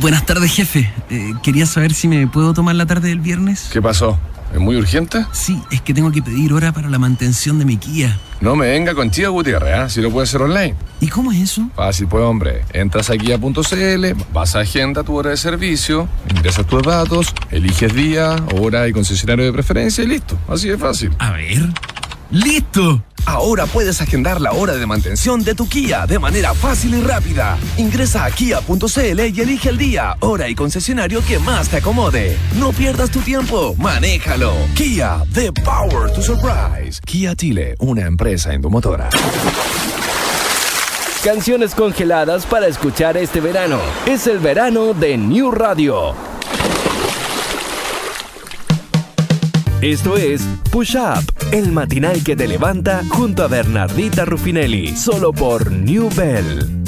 Buenas tardes, jefe. Eh, quería saber si me puedo tomar la tarde del viernes. ¿Qué pasó? ¿Es muy urgente? Sí, es que tengo que pedir hora para la mantención de mi Kia. No me venga con Chía Gutiérrez, ¿ah? si lo puedes hacer online. ¿Y cómo es eso? Fácil, pues, hombre. Entras a .cl, vas a agenda tu hora de servicio, ingresas tus datos, eliges día, hora y concesionario de preferencia y listo. Así de fácil. A ver. ¡Listo! Ahora puedes agendar la hora de mantención de tu Kia de manera fácil y rápida. Ingresa a kia.cl y elige el día, hora y concesionario que más te acomode. No pierdas tu tiempo, manéjalo. Kia, the power to surprise. Kia Chile, una empresa endomotora. Canciones congeladas para escuchar este verano. Es el verano de New Radio. Esto es Push Up, el matinal que te levanta junto a Bernardita Rufinelli, solo por New Bell.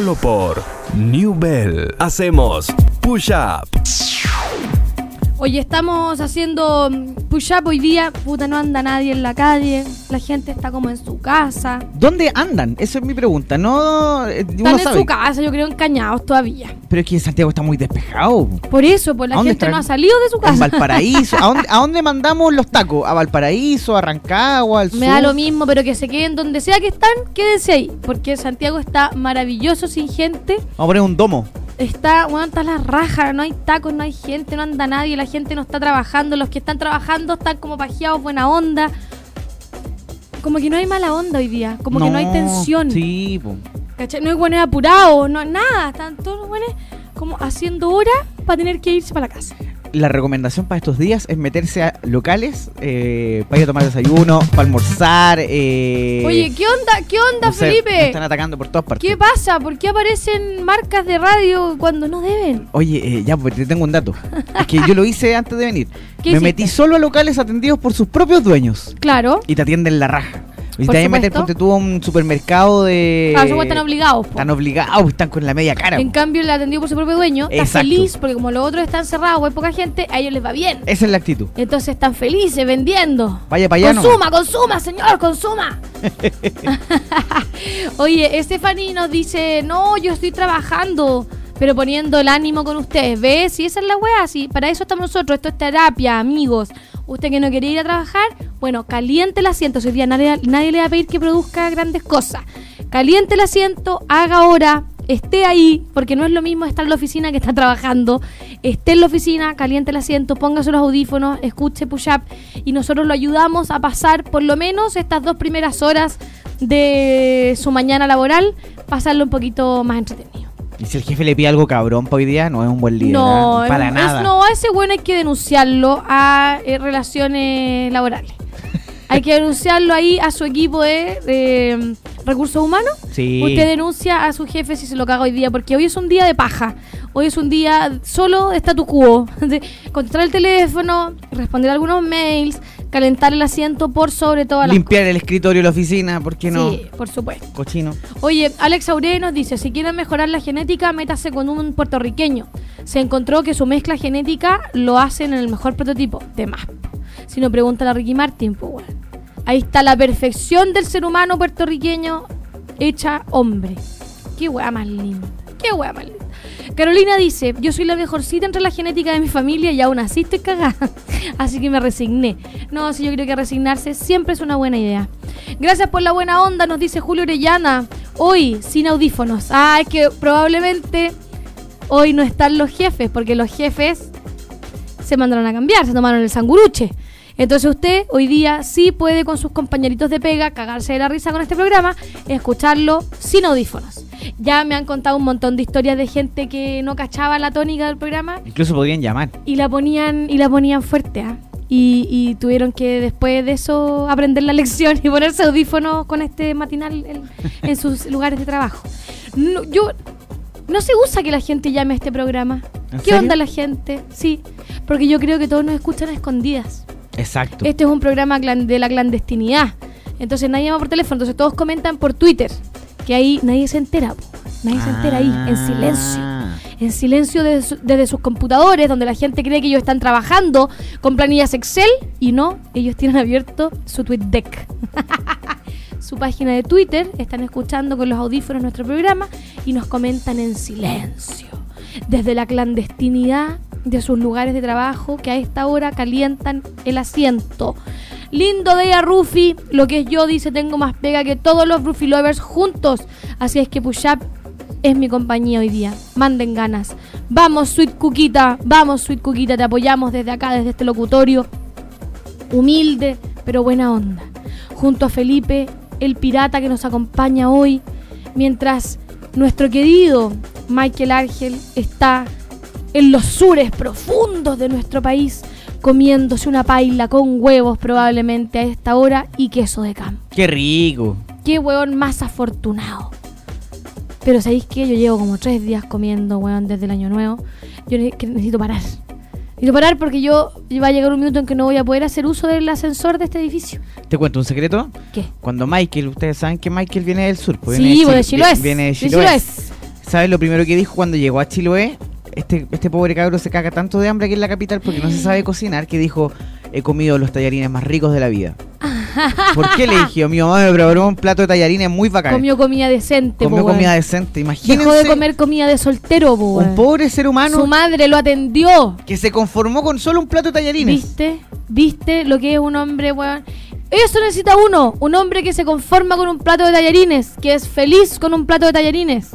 Solo por New Bell. Hacemos push up. Oye, estamos haciendo mm, push-up hoy día. Puta, no anda nadie en la calle. La gente está como en su casa. ¿Dónde andan? Esa es mi pregunta. No, eh, uno Están en sabe. su casa, yo creo, encañados todavía. Pero es que Santiago está muy despejado. Por eso, pues la ¿A dónde gente no ha salido de su En casa. Valparaíso. ¿A dónde, a dónde mandamos los tacos? ¿A Valparaíso? ¿A Rancagua? ¿Al sur? Me da lo mismo, pero que se queden donde sea que están, quédense ahí. Porque Santiago está maravilloso sin gente. Vamos a poner un domo. Está, bueno, está la raja, no hay tacos, no hay gente, no anda nadie, la gente no está trabajando. Los que están trabajando están como pajeados, buena onda. Como que no hay mala onda hoy día, como que no hay tensión. Sí, po. ¿Cachai? No hay buenos apurados, no nada. Están todos los buenos como haciendo hora para tener que irse para la casa. La recomendación para estos días es meterse a locales eh, para ir a tomar desayuno, para almorzar. Eh, Oye, ¿qué onda? ¿Qué onda, no sé, Felipe? nos están atacando por todas partes. ¿Qué pasa? ¿Por qué aparecen marcas de radio cuando no deben? Oye, eh, ya, pues te tengo un dato. Es que yo lo hice antes de venir. ¿Qué Me hiciste? metí solo a locales atendidos por sus propios dueños Claro. y te atienden la raja. Y a meter, ponte tú a un supermercado de. Ah, esos están obligados. po. Están obligados, están con la media cara. En po. cambio, el atendido por su propio dueño está Exacto. feliz porque como los otros están cerrados hay poca gente, a ellos les va bien. Esa es la actitud. Entonces están felices vendiendo. Vaya para allá, consuma, consuma, señor, consuma. Oye, Stephanie nos dice, no, yo estoy trabajando, pero poniendo el ánimo con ustedes. ¿Ves? Si esa es la weá, sí, para eso estamos nosotros. Esto es terapia, amigos. Usted que no quiere ir a trabajar, bueno, caliente el asiento. Si hoy día nadie, nadie le va a pedir que produzca grandes cosas. Caliente el asiento, haga hora, esté ahí, porque no es lo mismo estar en la oficina que estar trabajando. Esté en la oficina, caliente el asiento, póngase los audífonos, escuche push-up y nosotros lo ayudamos a pasar por lo menos estas dos primeras horas de su mañana laboral, pasarlo un poquito más entretenido. Y si el jefe le pide algo cabrón para hoy día, no es un buen líder. No, ¿eh? para es- nada. no, a ese bueno hay que denunciarlo a eh, relaciones laborales. Hay que denunciarlo ahí a su equipo de, de, recursos humanos. Sí. Usted denuncia a su jefe si se lo caga hoy día, porque hoy es un día de paja. Hoy es un día solo de statu quo. De contestar el teléfono, responder algunos mails, calentar el asiento por sobre las Limpiar el escritorio de la oficina, ¿por qué no? Sí, por supuesto. Cochino. Oye, Alex Aure nos dice, si quieren mejorar la genética, métase con un puertorriqueño. Se encontró que su mezcla genética lo hacen en el mejor prototipo, de más. Si no, pregunta a Ricky Martin, pues bueno. Ahí está la perfección del ser humano puertorriqueño hecha hombre. Qué wea más linda. Qué wea más linda. Carolina dice, yo soy la mejorcita entre la genética de mi familia y aún así estoy cagada. Así que me resigné. No, sí, yo creo que resignarse siempre es una buena idea. Gracias por la buena onda, nos dice Julio Orellana. Hoy, sin audífonos. Ah, es que probablemente hoy no están los jefes, porque los jefes se mandaron a cambiar, se tomaron el sanguruche. Entonces usted hoy día sí puede con sus compañeritos de pega cagarse de la risa con este programa, escucharlo sin audífonos. Ya me han contado un montón de historias de gente que no cachaba la tónica del programa Incluso podrían llamar. y la ponían y la ponían fuerte, ¿ah? Y, y tuvieron que después de eso aprender la lección y ponerse audífonos con este matinal en, en sus lugares de trabajo. No, yo no se usa que la gente llame a este programa. ¿En ¿Qué serio? onda la gente? Sí, porque yo creo que todos nos escuchan a escondidas. Exacto. Este es un programa de la clandestinidad. Entonces nadie llama por teléfono, entonces todos comentan por Twitter, que ahí nadie se entera, po. nadie se entera ahí, en silencio Ah. en silencio desde, su- desde sus computadores, donde la gente cree que ellos están trabajando con planillas Excel y no, ellos tienen abierto su TweetDeck. su página de Twitter, están escuchando con los audífonos nuestro programa y nos comentan en silencio, desde la clandestinidad de sus lugares de trabajo que a esta hora calientan el asiento. Lindo día, Rufi. Lo que es yo, dice, tengo más pega que todos los Rufi Lovers juntos. Así es que Push Up es mi compañía hoy día. Manden ganas. Vamos, Sweet Cuquita. Vamos, Sweet Cuquita. Te apoyamos desde acá, desde este locutorio. Humilde, pero buena onda. Junto a Felipe, el pirata que nos acompaña hoy. Mientras nuestro querido Michael Ángel está en los sures profundos de nuestro país comiéndose una paila con huevos probablemente a esta hora y queso de campo. Qué rico. Qué hueón más afortunado. Pero ¿sabéis qué? Yo llevo como tres días comiendo, weón, desde el año nuevo. Yo necesito parar. Necesito parar porque yo va a llegar un minuto en que no voy a poder hacer uso del ascensor de este edificio. ¿Te cuento un secreto? ¿Qué? Cuando Michael, ustedes saben que Michael viene del sur. pues Sí, viene pues de Chil- Chiloés. Viene de. Chiloés. ¿Sabes lo primero que dijo cuando llegó a Chiloé? Este, este pobre cabro se caga tanto de hambre aquí en la capital porque no se sabe cocinar que dijo, he comido los tallarines más ricos de la vida. ¿Por qué le dije? Mi mamá me preparó un plato de tallarines muy bacán. Comió comida decente, Comió po, comida decente. Imagínense Dejó de comer comida de soltero, po, un pobre ser humano Su madre lo atendió. que se conformó con solo un plato de tallarines. ¿Viste? ¿Viste lo que es un hombre, weón? Eso necesita uno, un hombre que se conforma con un plato de tallarines, que es feliz con un plato de tallarines.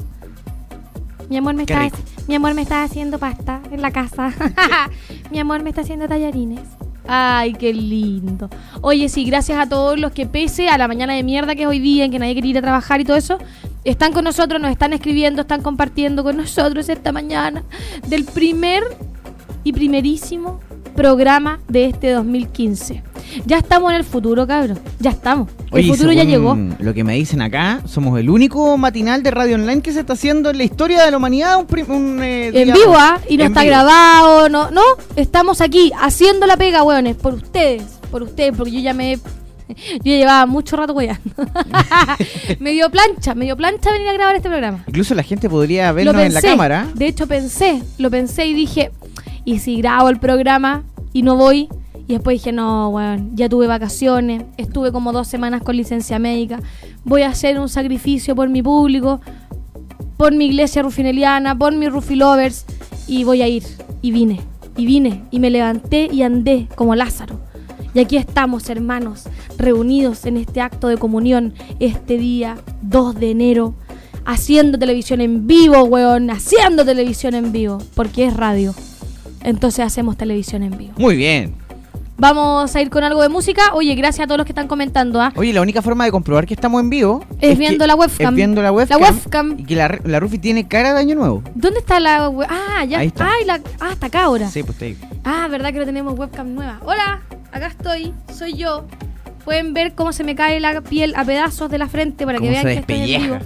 Mi amor me Qué está rico. Mi amor me está haciendo pasta en la casa. mi amor me está haciendo tallarines. Ay, qué lindo. Oye, sí, gracias a todos los que pese a la mañana de mierda que es hoy día, en que nadie quiere ir a trabajar y todo eso, están con nosotros, nos están escribiendo, están compartiendo con nosotros esta mañana del primer y primerísimo programa de este 2015. Ya estamos en el futuro, cabrón. Ya estamos. El futuro ya llegó. Lo que me dicen acá, somos el único matinal de radio online que se está haciendo en la historia de la humanidad. Un, un, eh, En vivo, ¿ah? Y no está vivo. grabado, no, no. Estamos aquí haciendo la pega, weones, por ustedes, por ustedes, porque yo ya me. Yo ya llevaba mucho rato weyando. me dio plancha, me dio plancha venir a grabar este programa. Incluso la gente podría vernos en la cámara. De hecho, pensé, lo pensé y dije, ¿y si grabo el programa y no voy? Y después dije, no, weón, ya tuve vacaciones, estuve como dos semanas con licencia médica, voy a hacer un sacrificio por mi público, por mi iglesia rufineliana, por mis rufilovers, y voy a ir. Y vine, y vine, y me levanté y andé como Lázaro. Y aquí estamos, hermanos, reunidos en este acto de comunión, este día 2 de enero, haciendo televisión en vivo, weón, haciendo televisión en vivo, porque es radio. Entonces hacemos televisión en vivo. Muy bien. Vamos a ir con algo de música. Oye, gracias a todos los que están comentando, ¿ah? Oye, la única forma de comprobar que estamos en vivo Es viendo que- la webcam. Es viendo la La webcam. webcam. Y que la, la Rufi tiene cara de año nuevo. ¿Dónde está la we- Ah, ya. Ahí está. Ay, la... Ah, está acá ahora. Sí, pues te Ah, verdad que no tenemos webcam nueva. Hola, acá estoy, soy yo. Pueden ver cómo se me cae la piel a pedazos de la frente para que Cómo vean se que estoy en despelleja. vivo.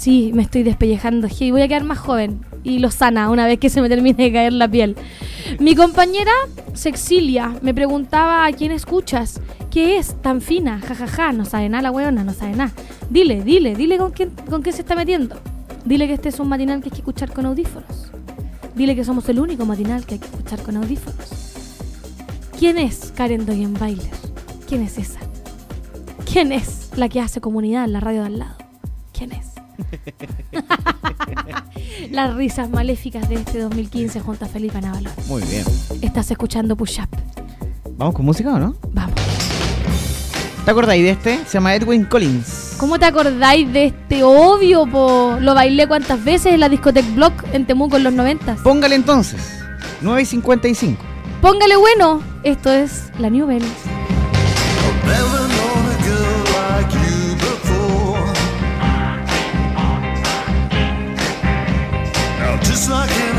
Sí, me estoy despellejando. Y voy a quedar más joven y lo sana una vez que se me termine de caer la piel. Mi compañera Sexilia me preguntaba a quién escuchas. ¿Qué es tan fina? Ja, ja, ja. No sabe nada la weona, no sabe nada. Dile, dile, dile con quién, con qué se está metiendo. Dile que este es un matinal que hay que escuchar con audífonos. Dile que somos el único matinal que hay que escuchar con audífonos. ¿Quién es Karen Dogenbailer? ¿Quién es esa? ¿Quién es la que hace comunidad en la radio de al lado? ¿Quién es? Las risas maléficas de este 2015 junto a Felipe Navalón. Muy bien. Estás escuchando Push Up. ¿Vamos con música o no? Vamos. ¿Te acordáis de este? Se llama Edwin Collins. ¿Cómo te acordáis de este obvio, po? Lo bailé cuántas veces en la discoteca Block en Temuco en los 90. Póngale entonces. 9 y 55. Póngale bueno. Esto es la New Balance.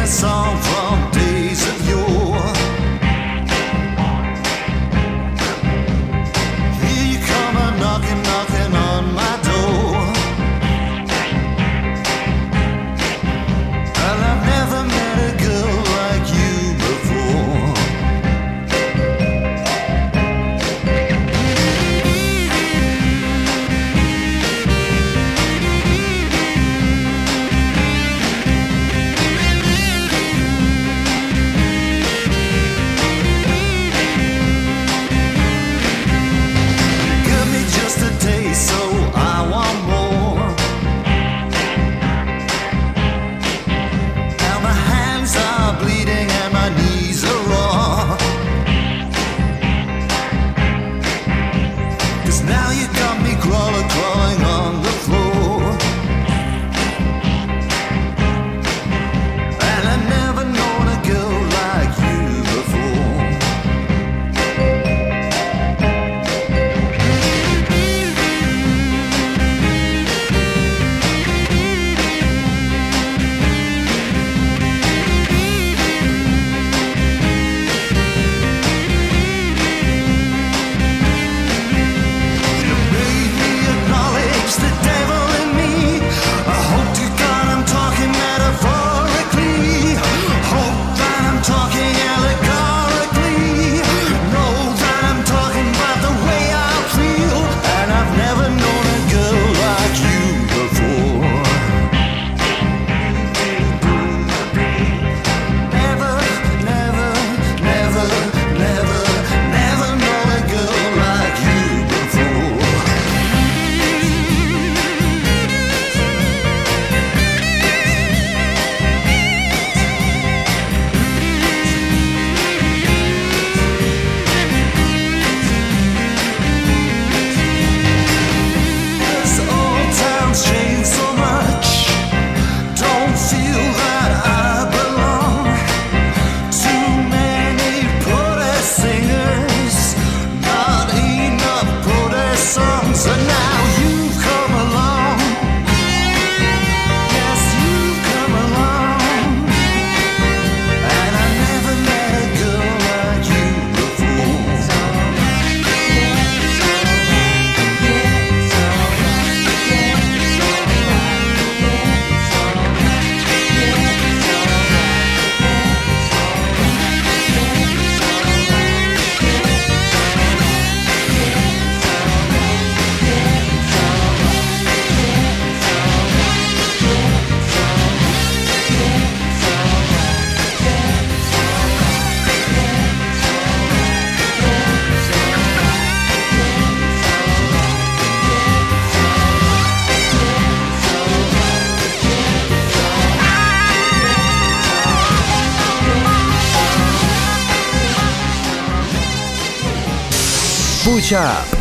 A song from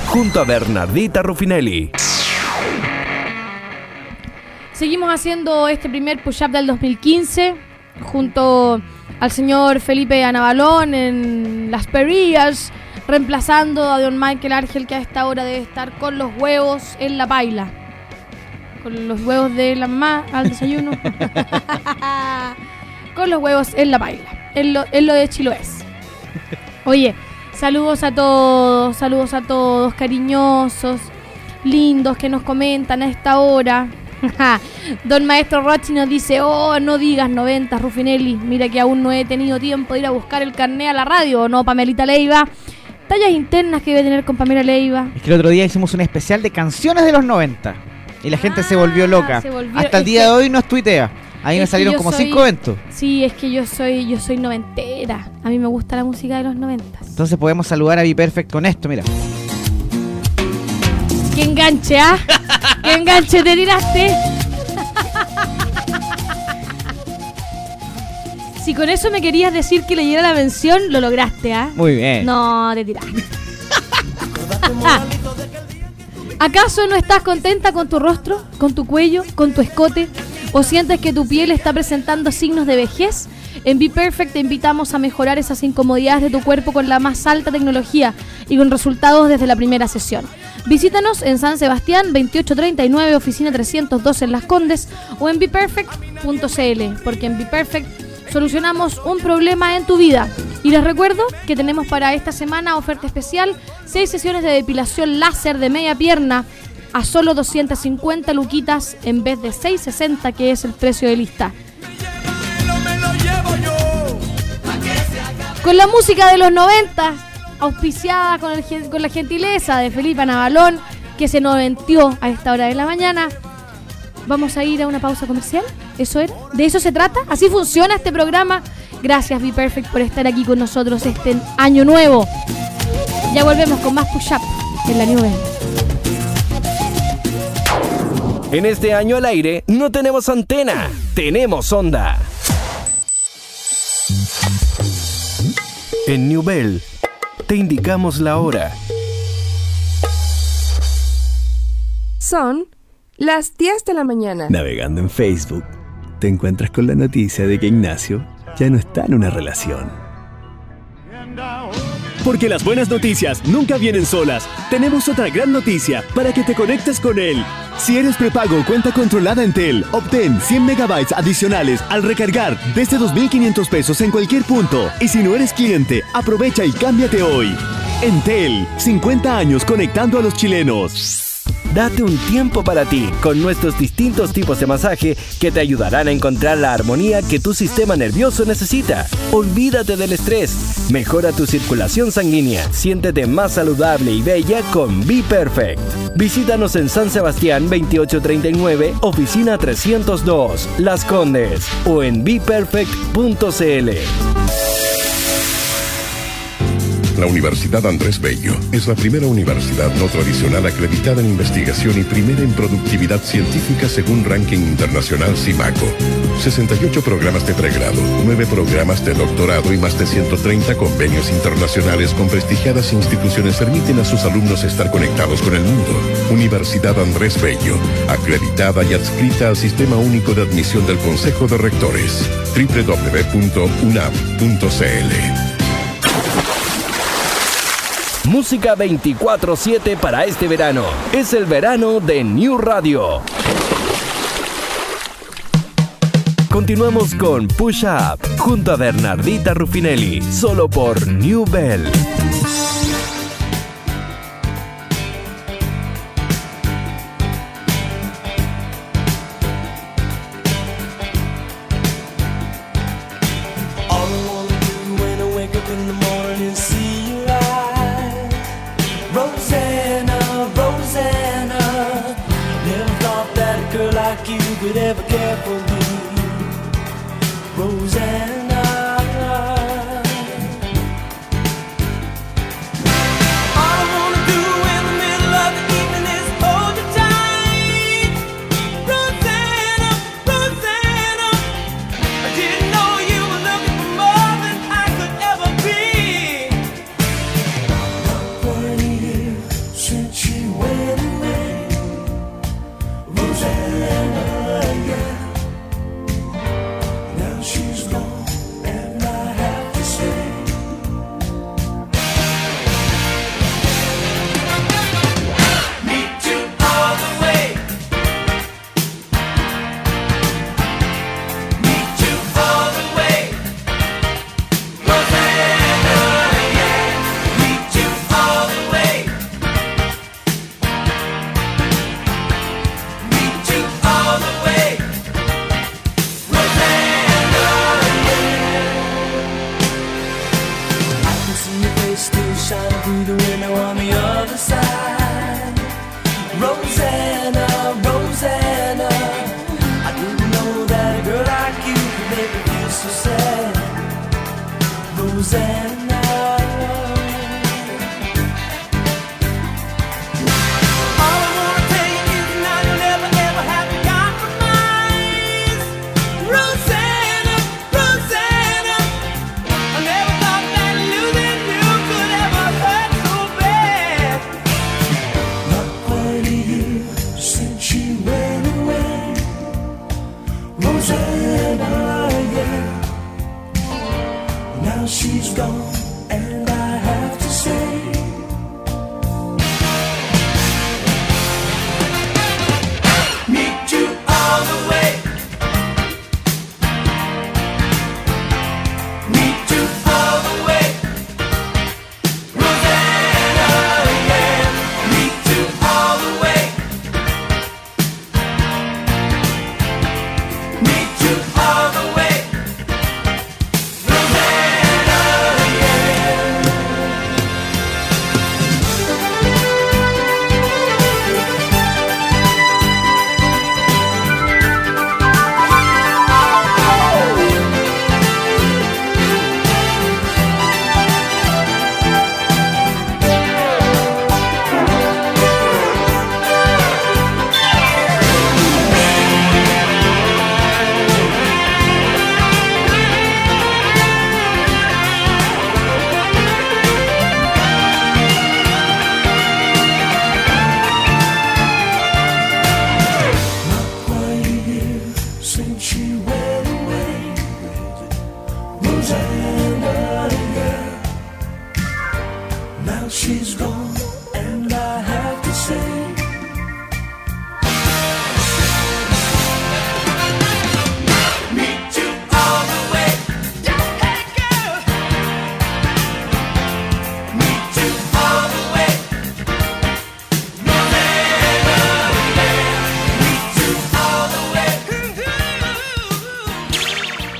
Junto a Bernardita Rufinelli. Seguimos haciendo este primer push-up del 2015 junto al señor Felipe Anabalón en Las Perillas, reemplazando a don Michael Argel que a esta hora debe estar con los huevos en la paila. Con los huevos de la mamá al desayuno. con los huevos en la paila. En lo, en lo de Chiloés. Oye, saludos a todos, saludos a todos, cariñosos, lindos que nos comentan a esta hora. Don Maestro Rochi nos dice, oh, no digas 90, Rufinelli. Mira que aún no he tenido tiempo de ir a buscar el carné a la radio, ¿o ¿no, Pamelita Leiva? Tallas internas que debe tener con Pamela Leiva. Es que el otro día hicimos un especial de canciones de los 90 y la gente se volvió Ah, loca. se volvió- Hasta el día que- de hoy nos tuitea. Ahí me Es salieron como soy- cinco eventos. Sí, es que yo soy, yo soy noventera. A mí me gusta la música de los noventas. Entonces podemos saludar a Perfect con esto, mira. ¡Qué enganche, ah! ¡Qué enganche te tiraste! Si con eso me querías decir que leyera la mención, lo lograste, ¿ah? Muy bien. No, te tiraste. ¿Acaso no estás contenta con tu rostro, con tu cuello, con tu escote? ¿O sientes que tu piel está presentando signos de vejez? En Be Perfect te invitamos a mejorar esas incomodidades de tu cuerpo con la más alta tecnología y con resultados desde la primera sesión. Visítanos en San Sebastián 2839, oficina 302 en Las Condes o en beperfect.cl, porque en Be Perfect solucionamos un problema en tu vida. Y les recuerdo que tenemos para esta semana oferta especial, 6 sesiones de depilación láser de media pierna a solo 250 luquitas en vez de 660 que es el precio de lista. Con la música de los 90, auspiciada con, con la gentileza de Felipe Navalón, que se noventió a esta hora de la mañana. Vamos a ir a una pausa comercial. ¿Eso era? ¿De eso se trata? ¿Así funciona este programa? Gracias, Be Perfect, por estar aquí con nosotros este año nuevo. Ya volvemos con más push up en la nube. En este año al aire no tenemos antena, tenemos onda. En New Bell te indicamos la hora. Son las 10 de la mañana. Navegando en Facebook, te encuentras con la noticia de que Ignacio ya no está en una relación. Porque las buenas noticias nunca vienen solas. Tenemos otra gran noticia para que te conectes con él. Si eres prepago cuenta controlada en Tel, obtén 100 megabytes adicionales al recargar desde 2.500 pesos en cualquier punto. Y si no eres cliente, aprovecha y cámbiate hoy. Entel, 50 años conectando a los chilenos. Date un tiempo para ti con nuestros distintos tipos de masaje que te ayudarán a encontrar la armonía que tu sistema nervioso necesita. Olvídate del estrés, mejora tu circulación sanguínea, siéntete más saludable y bella con Be Perfect. Visítanos en San Sebastián 2839, oficina 302, Las Condes o en beperfect.cl. La Universidad Andrés Bello es la primera universidad no tradicional acreditada en investigación y primera en productividad científica según ranking internacional CIMACO. 68 programas de pregrado, 9 programas de doctorado y más de 130 convenios internacionales con prestigiadas instituciones permiten a sus alumnos estar conectados con el mundo. Universidad Andrés Bello, acreditada y adscrita al Sistema Único de Admisión del Consejo de Rectores. www.unam.cl Música 24/7 para este verano. Es el verano de New Radio. Continuamos con Push Up junto a Bernardita Rufinelli, solo por New Bell. Care for me, Roseanne.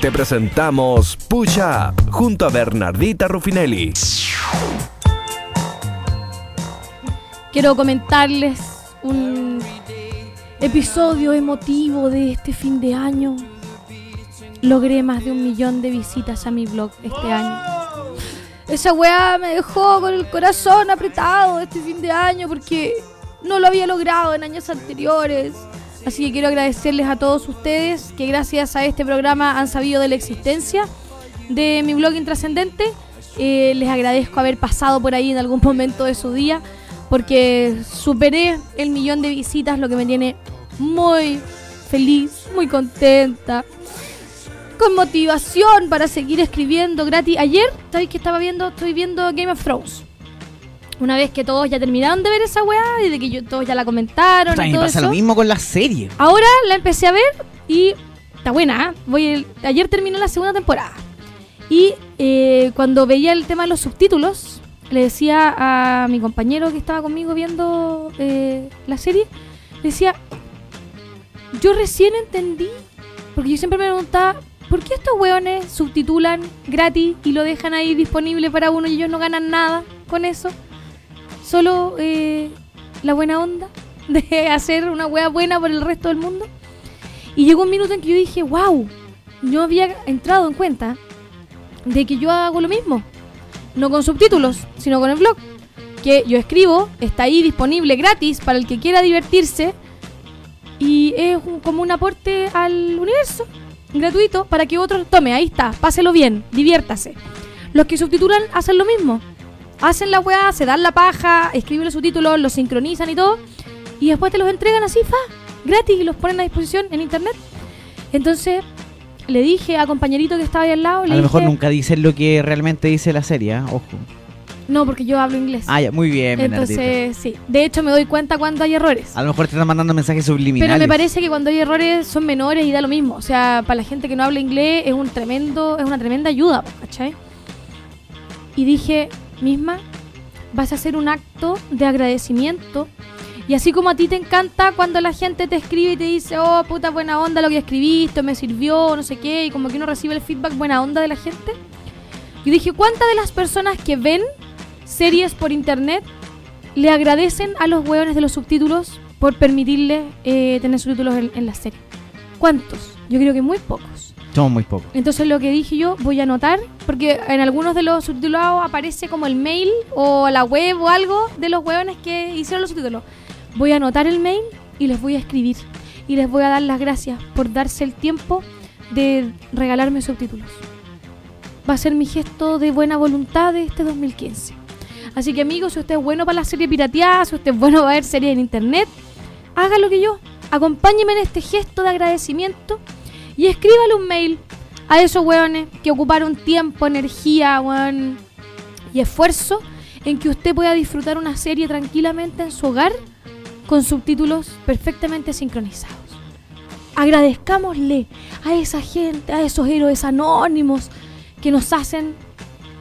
Te presentamos Push Up junto a Bernardita Rufinelli. Quiero comentarles un episodio emotivo de este fin de año. Logré más de un millón de visitas a mi blog este año. Esa weá me dejó con el corazón apretado este fin de año porque no lo había logrado en años anteriores. Así que quiero agradecerles a todos ustedes que gracias a este programa han sabido de la existencia de mi blog intrascendente. Eh, les agradezco haber pasado por ahí en algún momento de su día porque superé el millón de visitas, lo que me tiene muy feliz, muy contenta, con motivación para seguir escribiendo gratis. Ayer, ¿sabéis que estaba viendo? Estoy viendo Game of Thrones. Una vez que todos ya terminaron de ver esa weá y de que yo, todos ya la comentaron Puta, y me todo pasa eso. lo mismo con la serie. Ahora la empecé a ver y está buena. ¿eh? Voy el- ayer terminó la segunda temporada. Y eh, cuando veía el tema de los subtítulos, le decía a mi compañero que estaba conmigo viendo eh, la serie, le decía, yo recién entendí, porque yo siempre me preguntaba, ¿por qué estos weones subtitulan gratis y lo dejan ahí disponible para uno y ellos no ganan nada con eso? Solo eh, la buena onda de hacer una wea buena por el resto del mundo. Y llegó un minuto en que yo dije, wow, no había entrado en cuenta de que yo hago lo mismo. No con subtítulos, sino con el blog. Que yo escribo, está ahí disponible gratis para el que quiera divertirse. Y es como un aporte al universo, gratuito, para que otros tome, ahí está, páselo bien, diviértase. Los que subtitulan hacen lo mismo. Hacen la weá, se dan la paja, escriben los subtítulos, los sincronizan y todo. Y después te los entregan así, fa, gratis, y los ponen a disposición en internet. Entonces, le dije a compañerito que estaba ahí al lado, A le lo mejor dije, nunca dicen lo que realmente dice la serie, ¿ah? ojo. No, porque yo hablo inglés. Ah, ya, muy bien, Bernardita. Entonces, sí. De hecho, me doy cuenta cuando hay errores. A lo mejor te están mandando mensajes subliminales. Pero me parece que cuando hay errores son menores y da lo mismo. O sea, para la gente que no habla inglés es un tremendo, es una tremenda ayuda, ¿cachai? Y dije, misma, vas a hacer un acto de agradecimiento. Y así como a ti te encanta cuando la gente te escribe y te dice, oh, puta buena onda lo que escribiste, me sirvió, no sé qué, y como que uno recibe el feedback buena onda de la gente. Yo dije, ¿cuántas de las personas que ven series por internet le agradecen a los hueones de los subtítulos por permitirle eh, tener subtítulos en la serie? ¿Cuántos? Yo creo que muy pocos. Somos muy pocos. Entonces lo que dije yo, voy a anotar, porque en algunos de los subtitulados aparece como el mail o la web o algo de los hueones que hicieron los subtítulos. Voy a anotar el mail y les voy a escribir. Y les voy a dar las gracias por darse el tiempo de regalarme subtítulos. Va a ser mi gesto de buena voluntad de este 2015. Así que amigos, si usted es bueno para la serie pirateada, si usted es bueno para ver series en internet, haga lo que yo. Acompáñeme en este gesto de agradecimiento y escríbale un mail a esos hueones que ocuparon tiempo, energía, weón, y esfuerzo en que usted pueda disfrutar una serie tranquilamente en su hogar con subtítulos perfectamente sincronizados. Agradezcámosle a esa gente, a esos héroes anónimos que nos hacen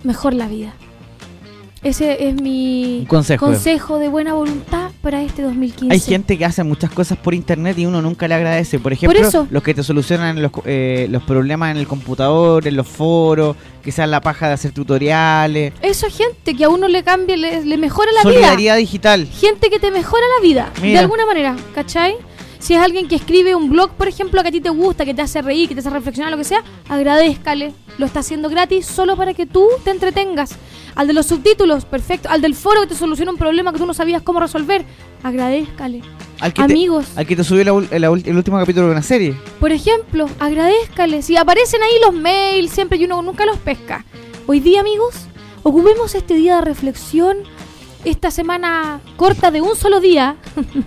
mejor la vida. Ese es mi consejo. consejo de buena voluntad para este 2015. Hay gente que hace muchas cosas por internet y uno nunca le agradece. Por ejemplo, eso. los que te solucionan los, eh, los problemas en el computador, en los foros, que sean la paja de hacer tutoriales. Eso es gente que a uno le cambia, le, le mejora la vida. Solidaridad digital. Gente que te mejora la vida, de alguna manera, ¿cachai? Si es alguien que escribe un blog, por ejemplo, que a ti te gusta, que te hace reír, que te hace reflexionar, lo que sea, agradezcale. Lo está haciendo gratis solo para que tú te entretengas. Al de los subtítulos, perfecto. Al del foro que te soluciona un problema que tú no sabías cómo resolver, agradezcale. Al que Amigos, Te, al que te subió la la el último capítulo de una serie. por ejemplo, agradezcale. Si aparecen ahí los mails siempre y uno nunca los pesca. Hoy día, amigos, ocupemos este día de reflexión, esta semana corta de un solo día,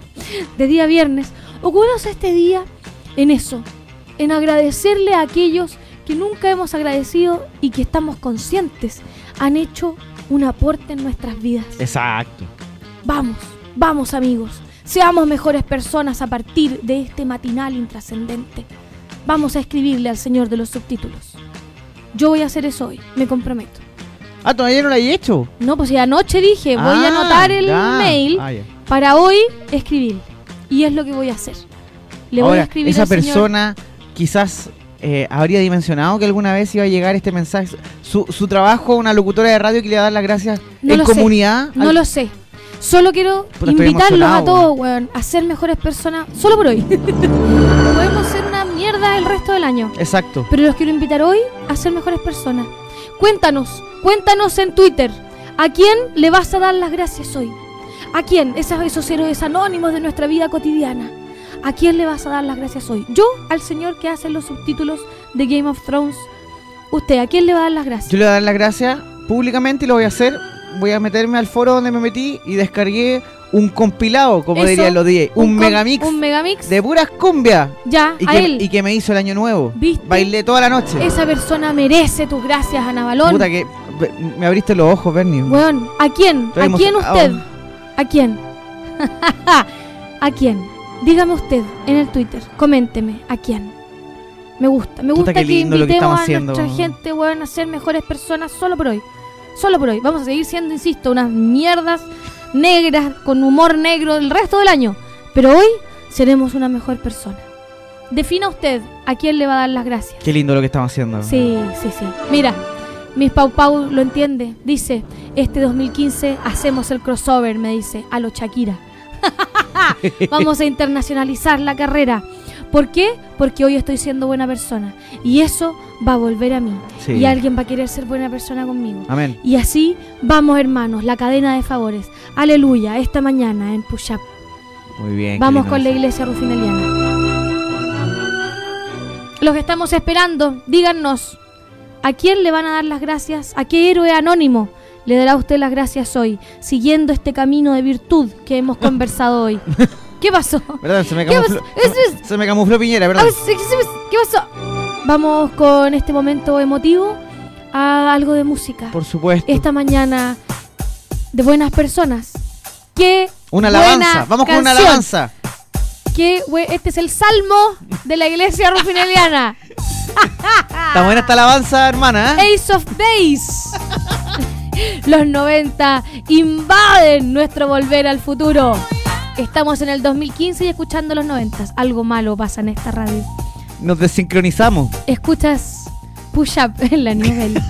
de día viernes, ocupemos este día en eso, en agradecerle a aquellos que nunca hemos agradecido y que estamos conscientes han hecho un aporte en nuestras vidas. Exacto. Vamos, vamos amigos, seamos mejores personas a partir de este matinal intrascendente. Vamos a escribirle al señor de los subtítulos. Yo voy a hacer eso hoy, me comprometo. Ah, todavía no lo hay hecho. No, pues ya anoche dije, voy a Ah, anotar el ya. mail Ah, para hoy escribir. Y es lo que voy a hacer. Le voy a escribir esa al señor- persona quizás eh, habría dimensionado que alguna vez iba a llegar este mensaje. Su, su trabajo, una locutora de radio que le va a dar las gracias No en lo sé, comunidad. No al- lo sé. Solo quiero Puta, invitarlos a todos, weón, a ser mejores personas. Solo por hoy. Podemos ser una mierda el resto del año. Exacto. Pero los quiero invitar hoy a ser mejores personas. Cuéntanos, cuéntanos en Twitter. ¿A quién le vas a dar las gracias hoy? ¿A quién? Esos, esos héroes anónimos de nuestra vida cotidiana. ¿A quién le vas a dar las gracias hoy? Yo, al señor que hace los subtítulos de Game of Thrones. Usted, ¿a quién le va a dar las gracias? Yo le voy a dar las gracias públicamente y lo voy a hacer. Voy a meterme al foro donde me metí y descargué un compilado, como Eso, dirían los DJ. Un, megamix Un megamix. de puras cumbias. Ya, Y a que, él. y que me hizo el año nuevo. ¿Viste? Bailé toda la noche. Esa persona merece tus gracias, Ana Balón. Puta que me abriste los ojos, Bernie. Weón, ¿a quién? ¿A quién usted? ¿A quién? ¿A quién? Dígame usted en el Twitter, coménteme, ¿a quién? Me gusta, me gusta que invitemos a nuestra gente, weón, a ser mejores personas solo por hoy. Solo por hoy. Vamos a seguir siendo, insisto, unas mierdas negras con humor negro el resto del año. Pero hoy seremos una mejor persona. Defina usted a quién le va a dar las gracias. Qué lindo lo que estamos haciendo. Sí, sí, sí. Mira, Miss Pau Pau lo entiende. Dice, este 2015 hacemos el crossover, me dice, a lo Shakira. Vamos a internacionalizar la carrera. ¿Por qué? Porque hoy estoy siendo buena persona. Y eso va a volver a mí. Sí. Y alguien va a querer ser buena persona conmigo. Amén. Y así vamos, hermanos, la cadena de favores. Aleluya, esta mañana en Push Up. Muy bien. Vamos con la iglesia rufineliana. Los estamos esperando, díganos, ¿a quién le van a dar las gracias? ¿A qué héroe anónimo le dará usted las gracias hoy, siguiendo este camino de virtud que hemos conversado hoy? ¿Qué pasó? Perdón, se me ¿Qué camufló. es- Se me camufló Piñera, Ah, sí, sí, ¿Qué pasó? Vamos con este momento emotivo a algo de música. Por supuesto. Esta mañana de buenas personas. Qué Una alabanza. Vamos con una canción. alabanza. que este es el salmo de la iglesia rufineliana. Está buena esta alabanza, hermana. ¿eh? Ace of Base. Los 90 invaden nuestro volver al futuro. Estamos en el 2015 y escuchando los 90. Algo malo pasa en esta radio. Nos desincronizamos. Escuchas Push Up en la nivel.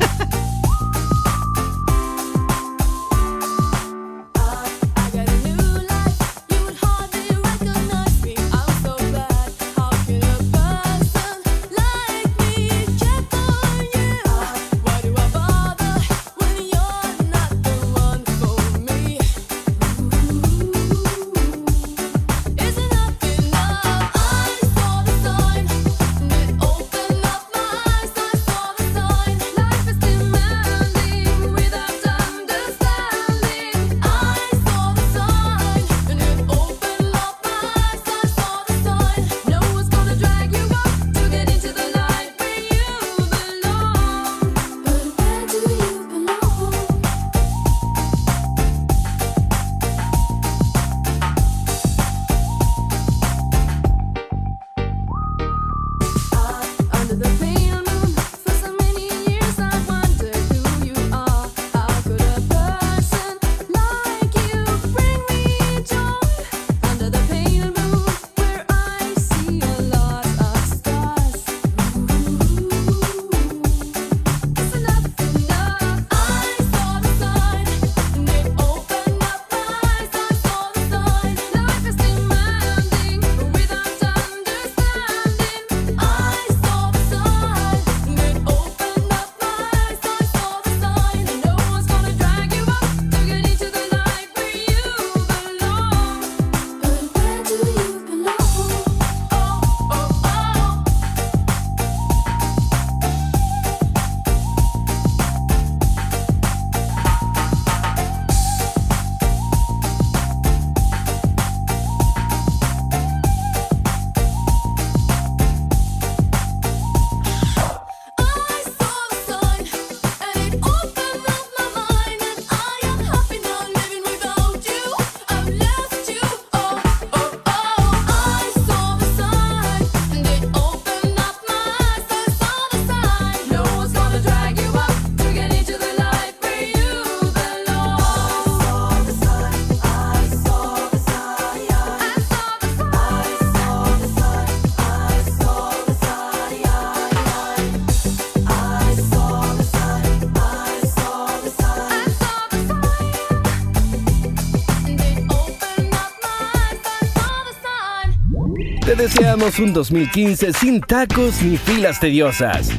Un 2015 sin tacos ni filas tediosas.